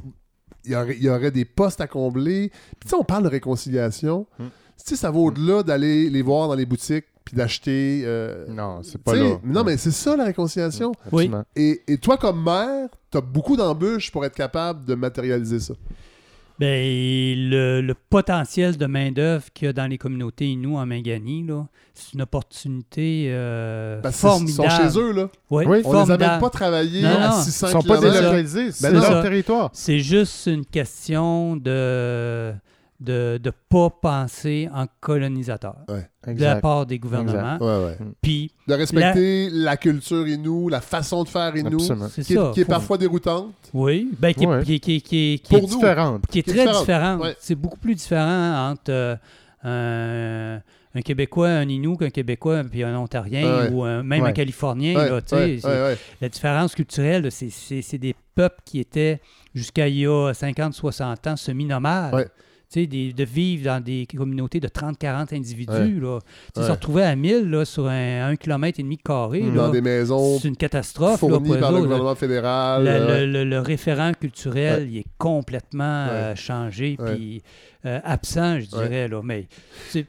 Speaker 1: il, y aurait, il y aurait des postes à combler. Puis, tu sais, on parle de réconciliation.
Speaker 3: Hmm.
Speaker 1: Tu sais, ça va au-delà d'aller les voir dans les boutiques puis d'acheter. euh,
Speaker 3: Non, c'est pas là.
Speaker 1: Non, mais c'est ça, la réconciliation.
Speaker 3: Absolument.
Speaker 1: Et, et toi, comme maire, tu as beaucoup d'embûches pour être capable de matérialiser ça.
Speaker 2: Ben, le, le potentiel de main-d'œuvre qu'il y a dans les communautés Inuits en Mangani, là, c'est une opportunité euh,
Speaker 1: qu'ils
Speaker 2: formidable.
Speaker 1: sont chez eux, là.
Speaker 2: Ouais,
Speaker 3: Oui,
Speaker 1: On les amène
Speaker 2: formidable.
Speaker 1: pas travailler
Speaker 2: Non,
Speaker 1: à
Speaker 2: non.
Speaker 1: 600
Speaker 3: Ils sont pas délocalisés,
Speaker 1: Ben
Speaker 3: c'est
Speaker 1: non.
Speaker 3: leur territoire.
Speaker 2: C'est juste une question de de ne pas penser en colonisateur de la part des gouvernements.
Speaker 1: Ouais, ouais.
Speaker 2: Puis,
Speaker 1: De respecter la culture inou, la façon de faire inou, qui
Speaker 2: ça.
Speaker 1: est, qui est
Speaker 2: faut-
Speaker 1: parfois déroutante.
Speaker 2: Oui, ben, qui, est-
Speaker 3: Ouais.
Speaker 2: qui est- qui est- qui est- qui.
Speaker 3: Différente.
Speaker 2: qui est très
Speaker 1: différente.
Speaker 2: différente.
Speaker 1: Ouais.
Speaker 2: C'est beaucoup plus différent entre euh, un, un Québécois, un Inou qu'un Québécois puis un Ontarien
Speaker 1: Ouais.
Speaker 2: ou un- même un. Californien.
Speaker 1: Ouais,
Speaker 2: là. La différence culturelle, c'est- c'est c'est des peuples qui étaient, jusqu'à il y a 50-60 ans, semi-nomades.
Speaker 1: Ouais.
Speaker 2: Des- de vivre dans des communautés de 30-40 individus.
Speaker 1: Ouais.
Speaker 2: Là.
Speaker 1: Ouais.
Speaker 2: Se retrouver à 1000 là, sur un, un kilomètre et demi carré,
Speaker 3: Mm.
Speaker 2: là,
Speaker 1: Dans des maisons
Speaker 2: c'est une catastrophe. là,
Speaker 1: fournies
Speaker 2: eux
Speaker 1: par le
Speaker 2: là.
Speaker 1: gouvernement fédéral.
Speaker 2: Le,
Speaker 1: euh,
Speaker 2: le- le- le référent culturel, il est complètement euh, changé,
Speaker 1: Ouais.
Speaker 2: puis euh, absent, je
Speaker 1: Ouais.
Speaker 2: dirais. Là, mais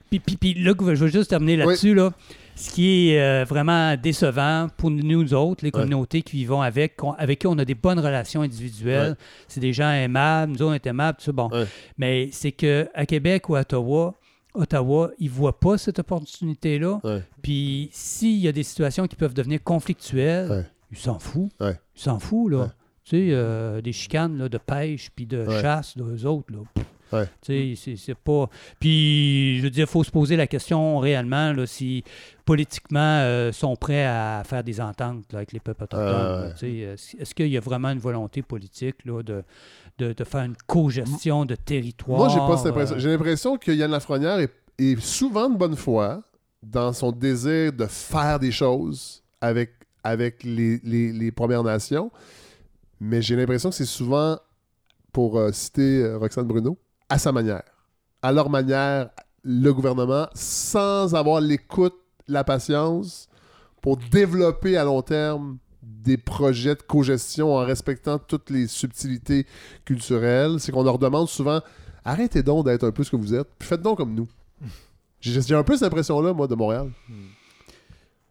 Speaker 2: puis, puis- puis là, je veux juste terminer là-dessus. Là, ce qui est euh, vraiment décevant pour nous autres, les
Speaker 1: Ouais.
Speaker 2: communautés qui vivons avec, avec qui on a des bonnes relations individuelles,
Speaker 1: Ouais.
Speaker 2: c'est des gens aimables, nous autres, on est aimables, tout ça, bon. Mais c'est qu'à Québec ou à Ottawa, Ottawa, ils ne voient pas cette opportunité-là. Puis s'il y a des situations qui peuvent devenir conflictuelles, ils s'en foutent. Ils s'en foutent, là. Tu sais, euh, des chicanes là, de pêche puis de chasse d'eux autres, là.
Speaker 1: Ouais.
Speaker 2: C'est- pas... Puis, je veux dire, il faut se poser la question réellement, là, si politiquement, euh, sont prêts à faire des ententes là, avec les peuples autochtones.
Speaker 1: Ah,
Speaker 2: sais. Est-ce qu'il y a vraiment une volonté politique là, de, de, de faire une co-gestion de territoire?
Speaker 1: Moi, j'ai pas cette impression.
Speaker 2: euh,
Speaker 1: J'ai l'impression que Yann Lafrenière est, est souvent de bonne foi dans son désir de faire des choses avec, avec les, les- les Premières Nations, mais j'ai l'impression que c'est souvent, pour euh, citer euh, Roxane Bruno, à sa manière. À leur manière, le gouvernement, sans avoir l'écoute, la patience pour développer à long terme des projets de co-gestion en respectant toutes les subtilités culturelles. C'est qu'on leur demande souvent arrêtez donc d'être un peu ce que vous êtes, puis faites donc comme nous. J'ai un peu cette impression-là, moi, de Montréal.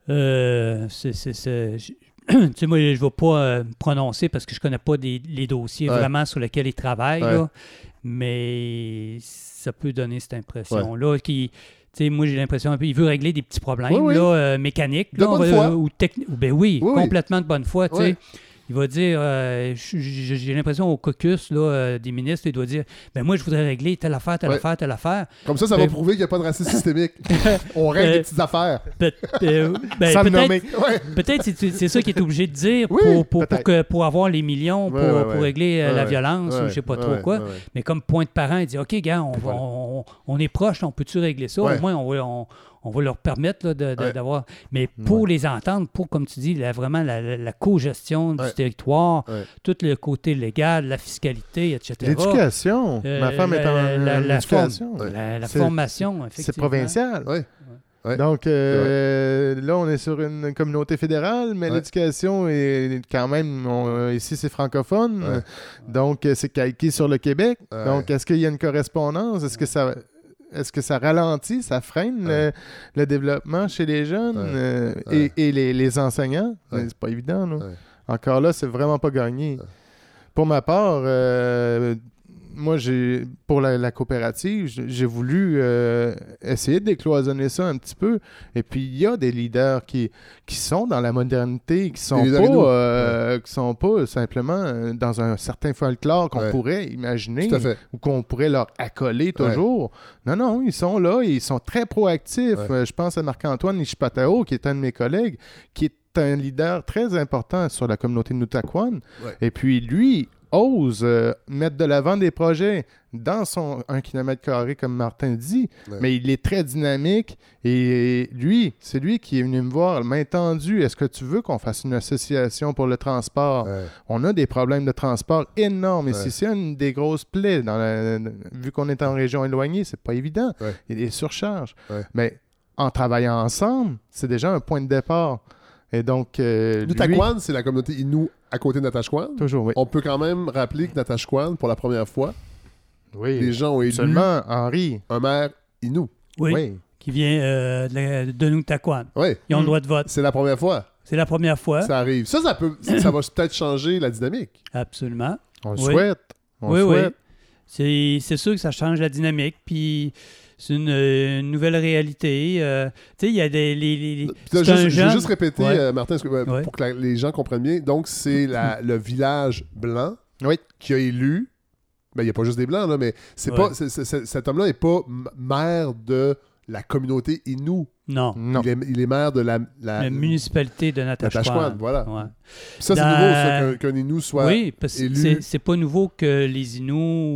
Speaker 2: Euh, c'est, tu sais, moi, je ne vais pas euh, me prononcer parce que je ne connais pas des- les dossiers
Speaker 1: Ouais.
Speaker 2: vraiment sur lesquels ils travaillent,
Speaker 1: Ouais.
Speaker 2: là. Mais ça peut donner cette impression-là. Qui, sais, moi, j'ai l'impression un peu, il veut régler des petits problèmes
Speaker 1: Oui, oui.
Speaker 2: Là, euh, mécaniques.
Speaker 1: De
Speaker 2: là, on
Speaker 1: bonne
Speaker 2: va-
Speaker 1: foi.
Speaker 2: Ou techniques. Ben oui,
Speaker 1: Oui, oui.
Speaker 2: complètement de bonne foi. Il va dire, euh, j'ai l'impression au caucus là, euh, des ministres, il doit dire, ben moi, je voudrais régler telle affaire, telle
Speaker 1: Ouais.
Speaker 2: affaire, telle affaire.
Speaker 1: Comme ça, ça va
Speaker 2: Ben-
Speaker 1: prouver qu'il n'y a pas de racisme systémique. On règle
Speaker 2: Euh,
Speaker 1: des petites affaires.
Speaker 2: Euh, ben,
Speaker 3: le
Speaker 2: peut-être-.
Speaker 1: Ouais.
Speaker 2: Peut-être c'est ça qu'il est obligé de dire
Speaker 1: Oui,
Speaker 2: pour, pour, que, pour avoir les millions, pour,
Speaker 1: Ouais,
Speaker 2: régler euh, la violence ou je sais pas trop quoi. Mais comme point de parent, il dit OK, gars, on, va- on, on est proche, on peut-tu régler ça? Au moins, on on, on va leur permettre là, de- de-
Speaker 1: Ouais.
Speaker 2: d'avoir. Mais pour les entendre, pour, comme tu dis, la- vraiment la, la, la co-gestion
Speaker 1: Ouais.
Speaker 2: du territoire,
Speaker 1: Ouais.
Speaker 2: tout le côté légal, la fiscalité, etc.
Speaker 3: L'éducation.
Speaker 2: Euh,
Speaker 3: Ma femme est en
Speaker 2: la- la- la
Speaker 3: éducation.
Speaker 2: La, la
Speaker 3: C'est-
Speaker 2: formation,
Speaker 3: C'est
Speaker 2: effectivement.
Speaker 3: provincial.
Speaker 1: Ouais. Ouais.
Speaker 3: Donc euh, là, on est sur une communauté fédérale, mais
Speaker 1: Ouais.
Speaker 3: l'éducation est quand même, on- ici c'est francophone,
Speaker 1: Ouais.
Speaker 3: donc euh, c'est calqué sur le Québec.
Speaker 1: Ouais.
Speaker 3: Donc est-ce qu'il y a une correspondance? Est-ce que ça... Est-ce que ça ralentit, ça freine
Speaker 1: Ouais.
Speaker 3: le, le développement chez les jeunes
Speaker 1: Ouais.
Speaker 3: euh,
Speaker 1: Ouais.
Speaker 3: et, et les, les enseignants? C'est pas évident.
Speaker 1: Ouais.
Speaker 3: Encore là, c'est vraiment pas gagné. Pour ma part, euh, moi, j'ai pour la, la coopérative, j'ai voulu euh, essayer de décloisonner ça un petit peu. Et puis, il y a des leaders qui, qui sont dans la modernité, qui sont pas, euh, qui sont pas simplement euh, dans un certain folklore qu'on
Speaker 1: Ouais.
Speaker 3: pourrait imaginer ou qu'on pourrait leur accoler toujours. Non, non, ils sont là et ils sont très proactifs. Je pense à Marc-Antoine Nishipatao, qui est un de mes collègues, qui est un leader très important sur la communauté de.
Speaker 1: Ouais.
Speaker 3: Et puis, lui ose euh, mettre de l'avant des projets dans son 1 km carré, comme Martin dit,
Speaker 1: Ouais.
Speaker 3: mais il est très dynamique et lui, c'est lui qui est venu me voir, main tendue, est-ce que tu veux qu'on fasse une association pour le transport?
Speaker 1: Ouais.
Speaker 3: On a des problèmes de transport énormes ici.
Speaker 1: Ouais.
Speaker 3: C'est une des grosses plaies. Dans la- vu qu'on est en région éloignée, c'est pas évident. Il y a des surcharges. Mais en travaillant ensemble, c'est déjà un point de départ. Et donc, euh, lui-
Speaker 1: c'est la communauté Innu à côté de
Speaker 3: toujours, oui.
Speaker 1: On peut quand même rappeler que Natashquan, pour la première fois,
Speaker 3: oui.
Speaker 1: les gens ont élu
Speaker 3: Seulement, Henri.
Speaker 1: un maire Innu.
Speaker 2: Oui,
Speaker 3: Oui.
Speaker 2: qui vient euh, de, de.
Speaker 1: Oui,
Speaker 2: Ils ont
Speaker 3: Mm.
Speaker 2: le droit de vote.
Speaker 1: c'est la première fois.
Speaker 2: C'est la première fois.
Speaker 1: Ça arrive. Ça, ça, peut, ça va peut-être changer la dynamique.
Speaker 2: Absolument.
Speaker 3: On le
Speaker 2: Oui.
Speaker 3: souhaite. On
Speaker 2: oui,
Speaker 3: le
Speaker 2: oui.
Speaker 3: souhaite.
Speaker 2: C'est c'est sûr que ça change la dynamique. Puis c'est une, euh, une nouvelle réalité. Euh, tu sais, il y a des. les- les- les-
Speaker 1: Puis là,
Speaker 2: c'est un
Speaker 1: juste- je vais
Speaker 2: jeune-
Speaker 1: juste répéter,
Speaker 2: Ouais.
Speaker 1: euh, Martin, que- euh,
Speaker 2: Ouais.
Speaker 1: pour que la- les gens comprennent bien. Donc, c'est la- le village blanc
Speaker 3: Oui.
Speaker 1: qui a élu. Ben, il n'y a pas juste des blancs, là, mais c'est
Speaker 2: Ouais.
Speaker 1: pas, cet homme-là n'est pas maire de la communauté Innu.
Speaker 2: Non.
Speaker 3: Non.
Speaker 1: Il, est, il est maire de la, la,
Speaker 2: La municipalité de Natashquan.
Speaker 1: Voilà.
Speaker 2: Ouais.
Speaker 1: Ça, c'est
Speaker 2: Dans-
Speaker 1: nouveau, ça, qu'un qu'un Innu soit.
Speaker 2: oui, parce que c'est- c'est pas nouveau que les Inuits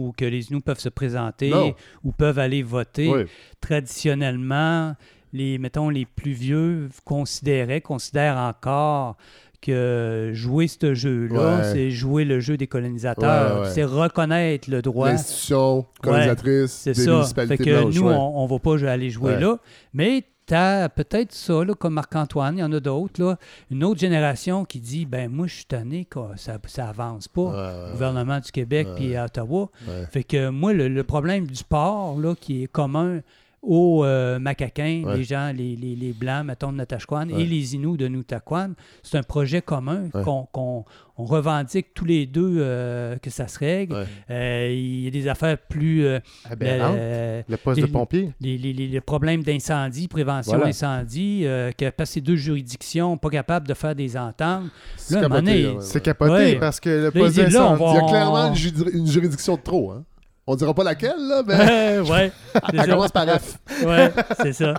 Speaker 2: ou que les Inuits peuvent se présenter
Speaker 1: Non.
Speaker 2: ou peuvent aller voter.
Speaker 1: Oui.
Speaker 2: Traditionnellement, les, mettons, les plus vieux considéraient, considèrent encore que jouer ce jeu-là,
Speaker 1: Ouais.
Speaker 2: c'est jouer le jeu des colonisateurs.
Speaker 1: Ouais, ouais.
Speaker 2: C'est reconnaître le droit.
Speaker 1: L'institution colonisatrice
Speaker 2: C'est
Speaker 1: des
Speaker 2: ça.
Speaker 1: municipalités
Speaker 2: Fait que
Speaker 1: blanches.
Speaker 2: nous, on ne va pas aller jouer là. Mais tu as peut-être ça, là, comme Marc-Antoine, il y en a d'autres, là, une autre génération qui dit ben moi, je suis tanné, ça ça avance pas.
Speaker 1: Ouais, ouais,
Speaker 2: Le gouvernement du Québec puis à Ottawa.
Speaker 1: ouais.
Speaker 2: Fait que moi, le, le problème du port, là, qui est commun aux euh, Macaquins,
Speaker 1: Ouais.
Speaker 2: les gens, les, les, les Blancs, mettons, de Natashquan,
Speaker 1: Ouais.
Speaker 2: et les Inuits de Nutaquan, c'est un projet commun
Speaker 1: Ouais.
Speaker 2: qu'on qu'on- on revendique tous les deux euh, que ça se règle. Euh, il y a des affaires plus... le,
Speaker 3: poste de pompier.
Speaker 2: les, les- les- les problèmes d'incendie, prévention
Speaker 3: Voilà.
Speaker 2: incendie, que parce que ces deux juridictions pas capables de faire des ententes.
Speaker 1: C'est capoté.
Speaker 3: C'est capoté parce que le poste d'incendie-
Speaker 1: Il y a clairement
Speaker 2: on-
Speaker 1: une juridiction de trop. Hein? On dira pas laquelle, là, mais
Speaker 2: ouais,
Speaker 1: elle
Speaker 2: ça.
Speaker 1: commence par F.
Speaker 2: Ouais, c'est ça.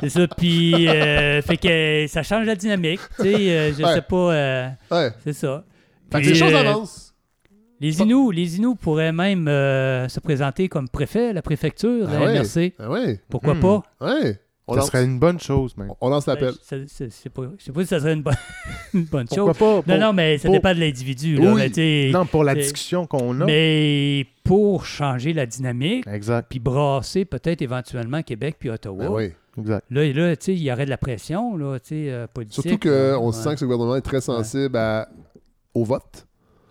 Speaker 2: C'est ça. Puis, euh, fait que ça change la dynamique. Tu sais, euh, je
Speaker 1: Ouais.
Speaker 2: sais pas. euh,
Speaker 1: Ouais.
Speaker 2: c'est ça.
Speaker 1: Fait que
Speaker 2: Puis,
Speaker 1: les choses
Speaker 2: euh,
Speaker 1: avancent.
Speaker 2: Les Inuits, les Inuits pourraient même euh, se présenter comme préfet à la préfecture
Speaker 1: Ah
Speaker 2: la. MRC.
Speaker 1: Ah ouais.
Speaker 2: Pourquoi
Speaker 3: Hmm.
Speaker 2: pas?
Speaker 1: Ouais. On
Speaker 3: Ça
Speaker 1: lance,
Speaker 3: serait une bonne chose, même.
Speaker 1: on lance l'appel.
Speaker 2: Ben, c'est- c'est- c'est pas- je sais pas si ça serait une bonne, une bonne
Speaker 3: Pourquoi
Speaker 2: chose.
Speaker 3: pas?
Speaker 2: Non,
Speaker 3: pour-
Speaker 2: non, mais ça
Speaker 3: pour-
Speaker 2: dépend de l'individu.
Speaker 1: Oui.
Speaker 3: Non, pour la discussion qu'on a.
Speaker 2: Mais pour changer la dynamique,
Speaker 3: Exact.
Speaker 2: puis brasser peut-être éventuellement Québec puis Ottawa,
Speaker 1: Ben oui.
Speaker 3: Exact.
Speaker 2: Là, et là, tu sais, il y aurait de la pression, là, tu sais, euh, politique.
Speaker 1: Surtout qu'on.
Speaker 2: Ouais.
Speaker 1: sent que ce gouvernement est très sensible à- au vote.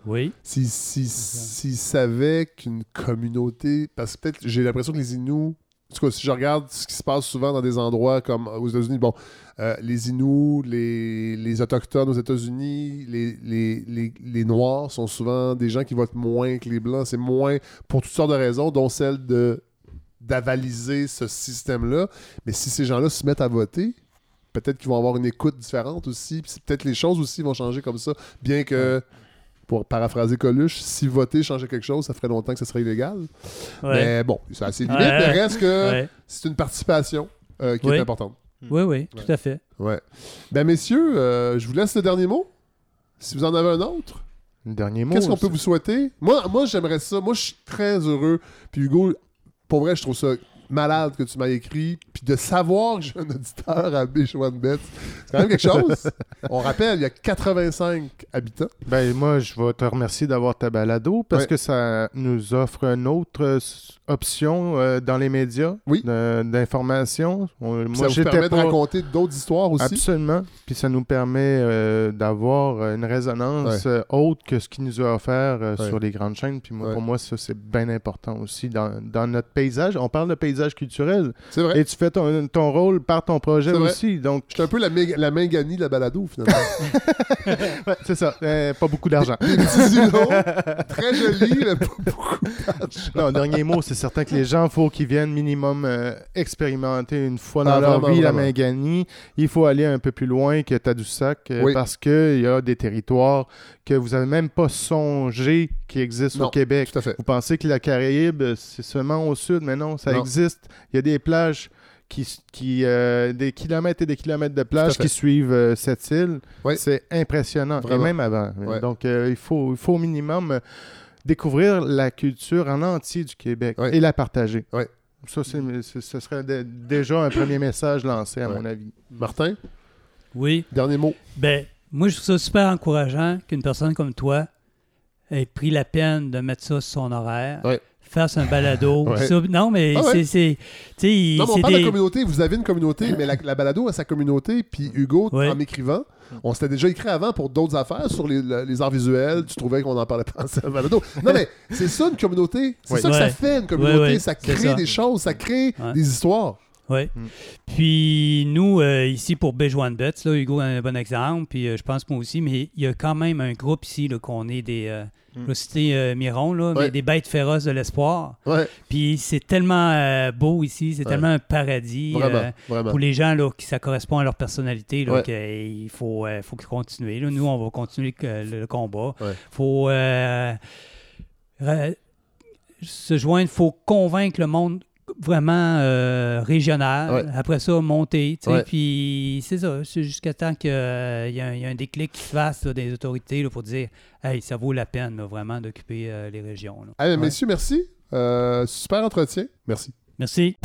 Speaker 2: Oui.
Speaker 1: S'ils si, s'ils savaient qu'une communauté. Parce que peut-être j'ai l'impression que les Inuits. En tout cas, si je regarde ce qui se passe souvent dans des endroits comme aux États-Unis, bon, euh, les Inuits, les, les Autochtones aux États-Unis, les, les, les, Noirs sont souvent des gens qui votent moins que les Blancs. C'est moins pour toutes sortes de raisons, dont celle de d'avaliser ce système-là. Mais si ces gens-là se mettent à voter, peut-être qu'ils vont avoir une écoute différente aussi. Puis peut-être les choses aussi vont changer comme ça. Bien que, pour paraphraser Coluche, si voter changeait quelque chose, ça ferait longtemps que ça serait illégal.
Speaker 2: Ouais.
Speaker 1: Mais bon, c'est assez limite.
Speaker 2: Ouais.
Speaker 1: Mais reste que
Speaker 2: Ouais.
Speaker 1: c'est une participation euh, qui
Speaker 2: Oui.
Speaker 1: est importante.
Speaker 2: oui, oui, tout à fait.
Speaker 1: Ouais. Ben messieurs, euh, je vous laisse le dernier mot. Si vous en avez un autre,
Speaker 3: Le dernier mot.
Speaker 1: qu'est-ce qu'on peut vous souhaiter? Moi, moi j'aimerais ça. Moi, je suis très heureux. Puis Hugo, pour vrai, je trouve ça malade que tu m'as écrit. Puis de savoir que j'ai un auditeur à Bets, c'est quand même quelque chose. On rappelle, il y a 85 habitants.
Speaker 3: Ben, moi, je vais te remercier d'avoir ta balado parce
Speaker 1: Ouais.
Speaker 3: que ça nous offre une autre option euh, dans les médias
Speaker 1: Oui.
Speaker 3: d'information. Moi,
Speaker 1: ça vous permet de raconter d'autres histoires aussi.
Speaker 3: Absolument. Puis ça nous permet euh, d'avoir euh, une résonance euh, autre que ce qui nous a offert euh,
Speaker 1: Ouais.
Speaker 3: sur les grandes chaînes. Puis moi,
Speaker 1: Ouais.
Speaker 3: pour moi, ça, c'est bien important aussi dans, dans notre paysage. On parle de paysage culturel.
Speaker 1: C'est vrai.
Speaker 3: Et tu fais ton, ton rôle par ton projet aussi. Donc,
Speaker 1: Je suis un peu la, méga- la main gagnée de la balado, finalement.
Speaker 3: ouais, c'est ça. Euh, pas beaucoup d'argent.
Speaker 1: Des petits îlots, très jolis, mais pas beaucoup.
Speaker 3: Non, dernier mot, c'est certain que les gens, il faut qu'ils viennent minimum euh, expérimenter une fois dans
Speaker 1: Ah,
Speaker 3: leur
Speaker 1: vraiment,
Speaker 3: vie la
Speaker 1: vraiment.
Speaker 3: Mangani. Il faut aller un peu plus loin que Tadoussac euh,
Speaker 1: Oui.
Speaker 3: parce qu'il y a des territoires que vous n'avez même pas songé qui existent
Speaker 1: Non,
Speaker 3: au Québec.
Speaker 1: Tout à fait.
Speaker 3: Vous pensez que la Caraïbe, c'est seulement au sud, mais non, ça
Speaker 1: Non.
Speaker 3: existe. Il y a des plages qui, qui euh, des kilomètres et des kilomètres de plages qui suivent euh, cette île.
Speaker 1: Oui.
Speaker 3: C'est impressionnant.
Speaker 1: Vraiment.
Speaker 3: Et même avant. Donc, euh, il, faut, il faut au minimum découvrir la culture en entier du Québec et la partager. Ça, ce serait de- déjà un premier message lancé, à mon avis.
Speaker 1: Martin,
Speaker 2: Oui.
Speaker 1: dernier mot.
Speaker 2: Ben, moi, je trouve ça super encourageant qu'une personne comme toi ait pris la peine de mettre ça sur son horaire. Fasse un balado.
Speaker 1: Ouais.
Speaker 2: ça- non, mais
Speaker 1: Ah ouais?
Speaker 2: c'est.
Speaker 1: Non, mais on
Speaker 2: c'est
Speaker 1: parle de communauté. Vous avez une communauté, mais la, la balado a sa communauté. Puis Hugo,
Speaker 2: Ouais.
Speaker 1: en m'écrivant, on s'était déjà écrit avant pour d'autres affaires sur les, le- les arts visuels. Tu trouvais qu'on en parlait pas dans la balado. Non, mais c'est ça une communauté. C'est ça que ça fait une communauté. Ça crée
Speaker 2: ça.
Speaker 1: des choses, ça crée des histoires.
Speaker 2: Oui.
Speaker 3: Mm.
Speaker 2: Puis nous, euh, ici pour Bejoine Bets, là, Hugo a un bon exemple, puis euh, je pense moi aussi, mais il y a quand même un groupe ici qu'on est des. euh,
Speaker 3: Mm.
Speaker 2: Je vais citer Miron, là,
Speaker 1: Ouais.
Speaker 2: mais des bêtes féroces de l'espoir.
Speaker 1: Ouais,
Speaker 2: Puis c'est tellement euh, beau ici, c'est
Speaker 1: Ouais.
Speaker 2: tellement un paradis.
Speaker 1: vraiment. vraiment.
Speaker 2: pour les gens là, qui ça correspond à leur personnalité, là, qu'il faut, faut qu'ils continuent. Là, nous, on va continuer le, le combat.
Speaker 1: Ouais.
Speaker 2: faut se joindre, faut convaincre le monde vraiment euh, régional.
Speaker 1: Ouais.
Speaker 2: Après ça, monter. tu sais,
Speaker 1: Ouais.
Speaker 2: Puis c'est ça, c'est jusqu'à temps qu'il y, a il y a un déclic qui se fasse là, des autorités là, pour dire Hey, ça vaut la peine là, vraiment d'occuper euh, les régions. là.
Speaker 1: Allez,
Speaker 2: Ouais.
Speaker 1: messieurs, merci. Euh, super entretien. Merci.
Speaker 2: Merci.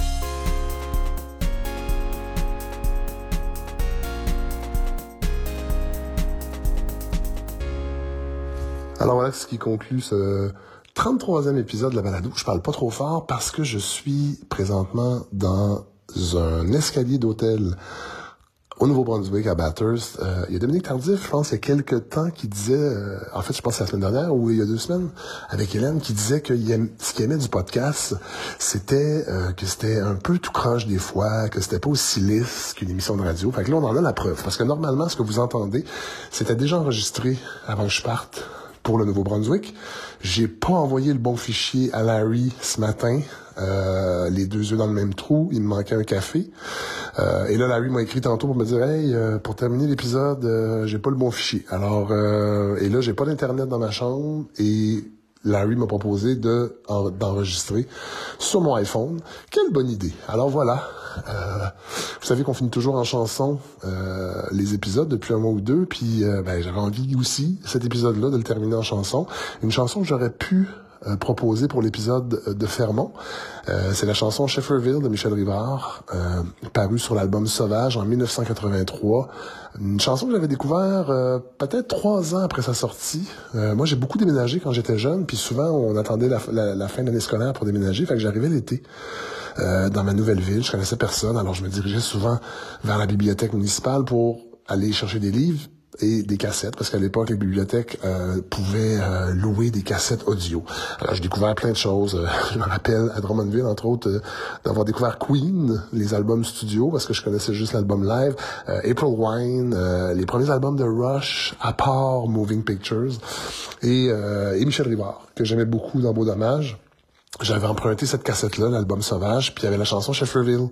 Speaker 4: Alors voilà ce qui conclut ce 33e épisode de la balado. Je parle pas trop fort parce que je suis présentement dans un escalier d'hôtel au Nouveau-Brunswick, à Bathurst. Euh, il y a Dominique Tardif, je pense, il y a quelques temps, qui disait, euh, en fait, je pense la semaine dernière ou il y a deux semaines, avec Hélène, qui disait que ce qu'il aimait du podcast, c'était euh, que c'était un peu tout croche des fois, que c'était pas aussi lisse qu'une émission de radio. Fait que là, on en a la preuve. Parce que normalement, ce que vous entendez, c'était déjà enregistré avant que je parte pour le Nouveau-Brunswick. J'ai pas envoyé le bon fichier à Larry ce matin. Euh, les deux œufs dans le même trou, il me manquait un café. Euh, et là, Larry m'a écrit tantôt pour me dire Hey, euh, pour terminer l'épisode, euh, j'ai pas le bon fichier. Alors, euh, et là, j'ai pas d'internet dans ma chambre et Larry m'a proposé de en- d'enregistrer sur mon iPhone. Quelle bonne idée. Alors voilà. Euh, vous savez qu'on finit toujours en chanson euh, les épisodes depuis un mois ou deux, puis euh, ben, j'avais envie aussi cet épisode-là de le terminer en chanson. Une chanson que j'aurais pu euh, proposer pour l'épisode de Fermont. Euh, c'est la chanson Shefferville de Michel Rivard, euh, parue sur l'album Sauvage en 1983. Une chanson que j'avais découvert euh, peut-être trois ans après sa sortie. Euh, moi, j'ai beaucoup déménagé quand j'étais jeune, puis souvent on attendait la fin de l'année scolaire pour déménager, fait que j'arrivais l'été. euh, dans ma nouvelle ville. Je connaissais personne, alors je me dirigeais souvent vers la bibliothèque municipale pour aller chercher des livres et des cassettes, parce qu'à l'époque, les bibliothèques euh, pouvaient euh, louer des cassettes audio. Alors, j'ai découvert plein de choses. Euh, je me rappelle, à Drummondville, entre autres, euh, d'avoir découvert Queen, les albums studio, parce que je connaissais juste l'album live, April Wine, les premiers albums de Rush, à part Moving Pictures, et, et Michel Rivard, que j'aimais beaucoup dans Beau Dommage j'avais emprunté cette cassette-là, l'album Sauvage, puis il y avait la chanson Shefferville,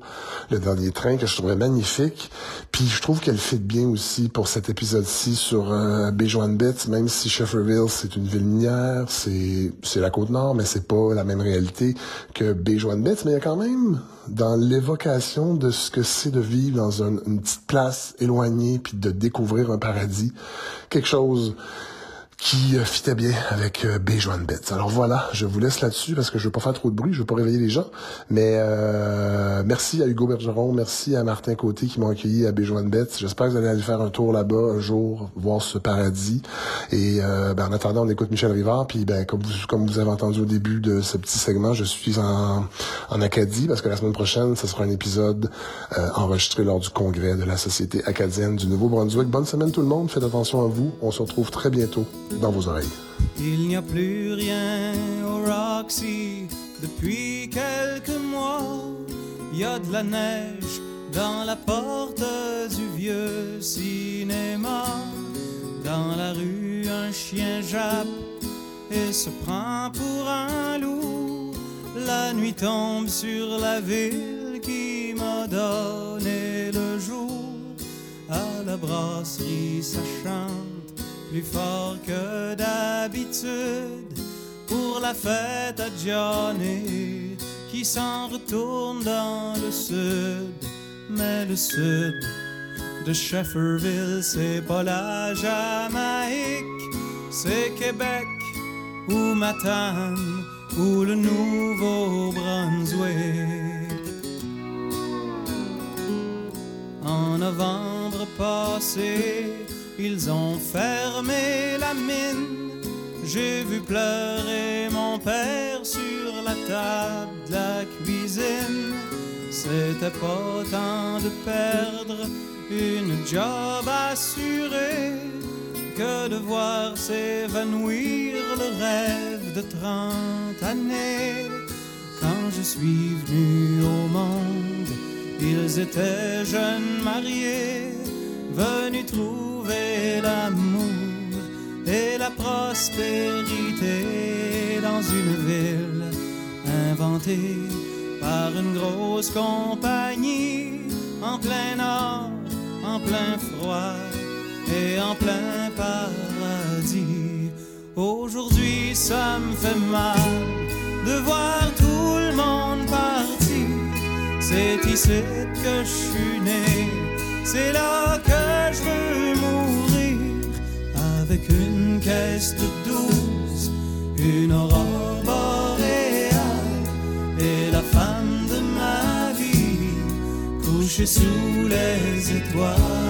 Speaker 4: le dernier train, que je trouvais magnifique. Puis je trouve qu'elle fit bien aussi pour cet épisode-ci sur euh, Béjoine Betts, même si Shefferville, c'est une ville minière, c'est, la Côte-Nord, mais c'est pas la même réalité que Béjoine Betts, mais il y a quand même, dans l'évocation de ce que c'est de vivre dans une petite place éloignée, puis de découvrir un paradis, quelque chose qui euh, fitait bien avec euh, Betts. Alors voilà, je vous laisse là-dessus parce que je veux pas faire trop de bruit, je veux pas réveiller les gens. Mais euh, merci à Hugo Bergeron, merci à Martin Côté qui m'ont accueilli à Béjoine Betts. J'espère que vous allez aller faire un tour là-bas un jour, voir ce paradis. Et euh, ben, en attendant, on écoute Michel Rivard. Puis ben, comme vous, comme vous avez entendu au début de ce petit segment, je suis en, en Acadie parce que la semaine prochaine, ce sera un épisode euh, enregistré lors du congrès de la Société acadienne du Nouveau-Brunswick. Bonne semaine tout le monde, faites attention à vous. On se retrouve très bientôt dans vos oreilles.
Speaker 2: Il n'y a plus rien au Roxy depuis quelques mois. Il y a de la neige dans la porte du vieux cinéma. Dans la rue, un chien jappe et se prend pour un loup. La nuit tombe sur la ville qui m'a donné le jour. À la brasserie, ça chante plus fort que d'habitude pour la fête à Johnny qui s'en retourne dans le sud. Mais le sud de Shefferville, c'est pas la Jamaïque, c'est Québec ou Matane ou le Nouveau-Brunswick. En novembre passé, ils ont fermé la mine. J'ai vu pleurer mon père sur la table de la cuisine. C'était pas temps de perdre une job assurée que de voir s'évanouir le rêve de 30 années. Quand je suis venu au monde, ils étaient jeunes mariés, venus trouver l'amour et la prospérité dans une ville inventée par une grosse compagnie en plein nord, en plein froid et en plein paradis. Aujourd'hui, ça me fait mal de voir tout le monde partir. C'est ici que je suis né, c'est là que je veux mourir. Avec une caisse de douze, une aurore boréale et la femme de ma vie couchée sous les étoiles.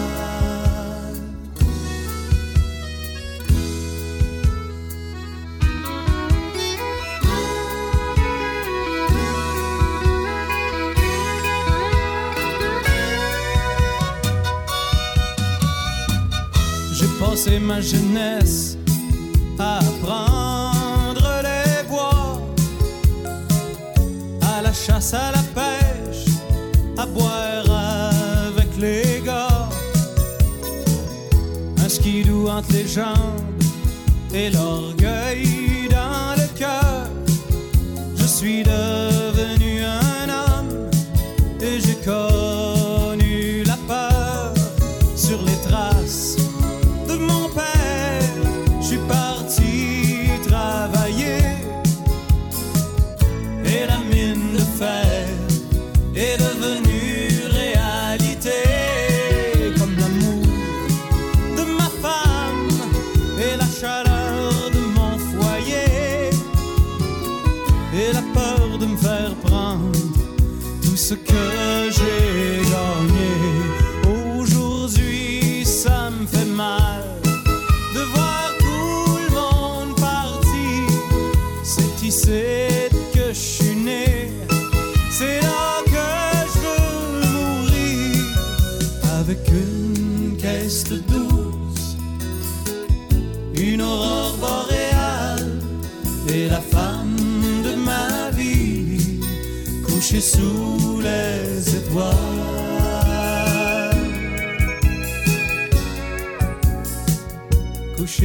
Speaker 2: Passé ma jeunesse à prendre les bois, à la chasse, à la pêche, à boire avec les gars. Un skidoo entre les jambes et l'orgueil dans le cœur. Je suis devenu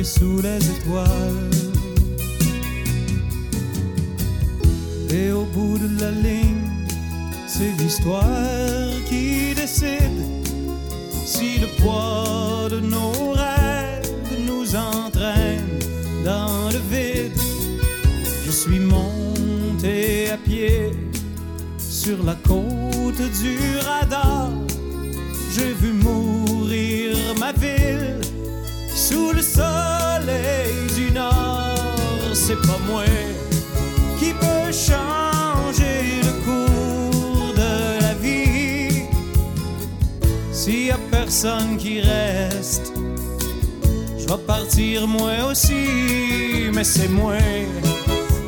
Speaker 2: Sous les étoiles. Et au bout de la ligne, c'est l'histoire qui décide si le poids de nos rêves nous entraîne dans le vide. Je suis monté à pied sur la côte du radar. J'ai vu qui peut changer le cours de la vie. S'il y a personne qui reste, je vais partir moi aussi, mais c'est moi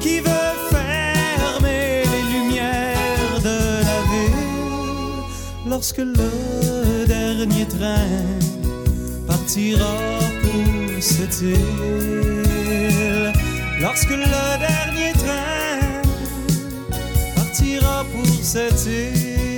Speaker 2: qui veux fermer les lumières de la ville lorsque le dernier train partira pour cette île. Lorsque le dernier train partira pour cette île.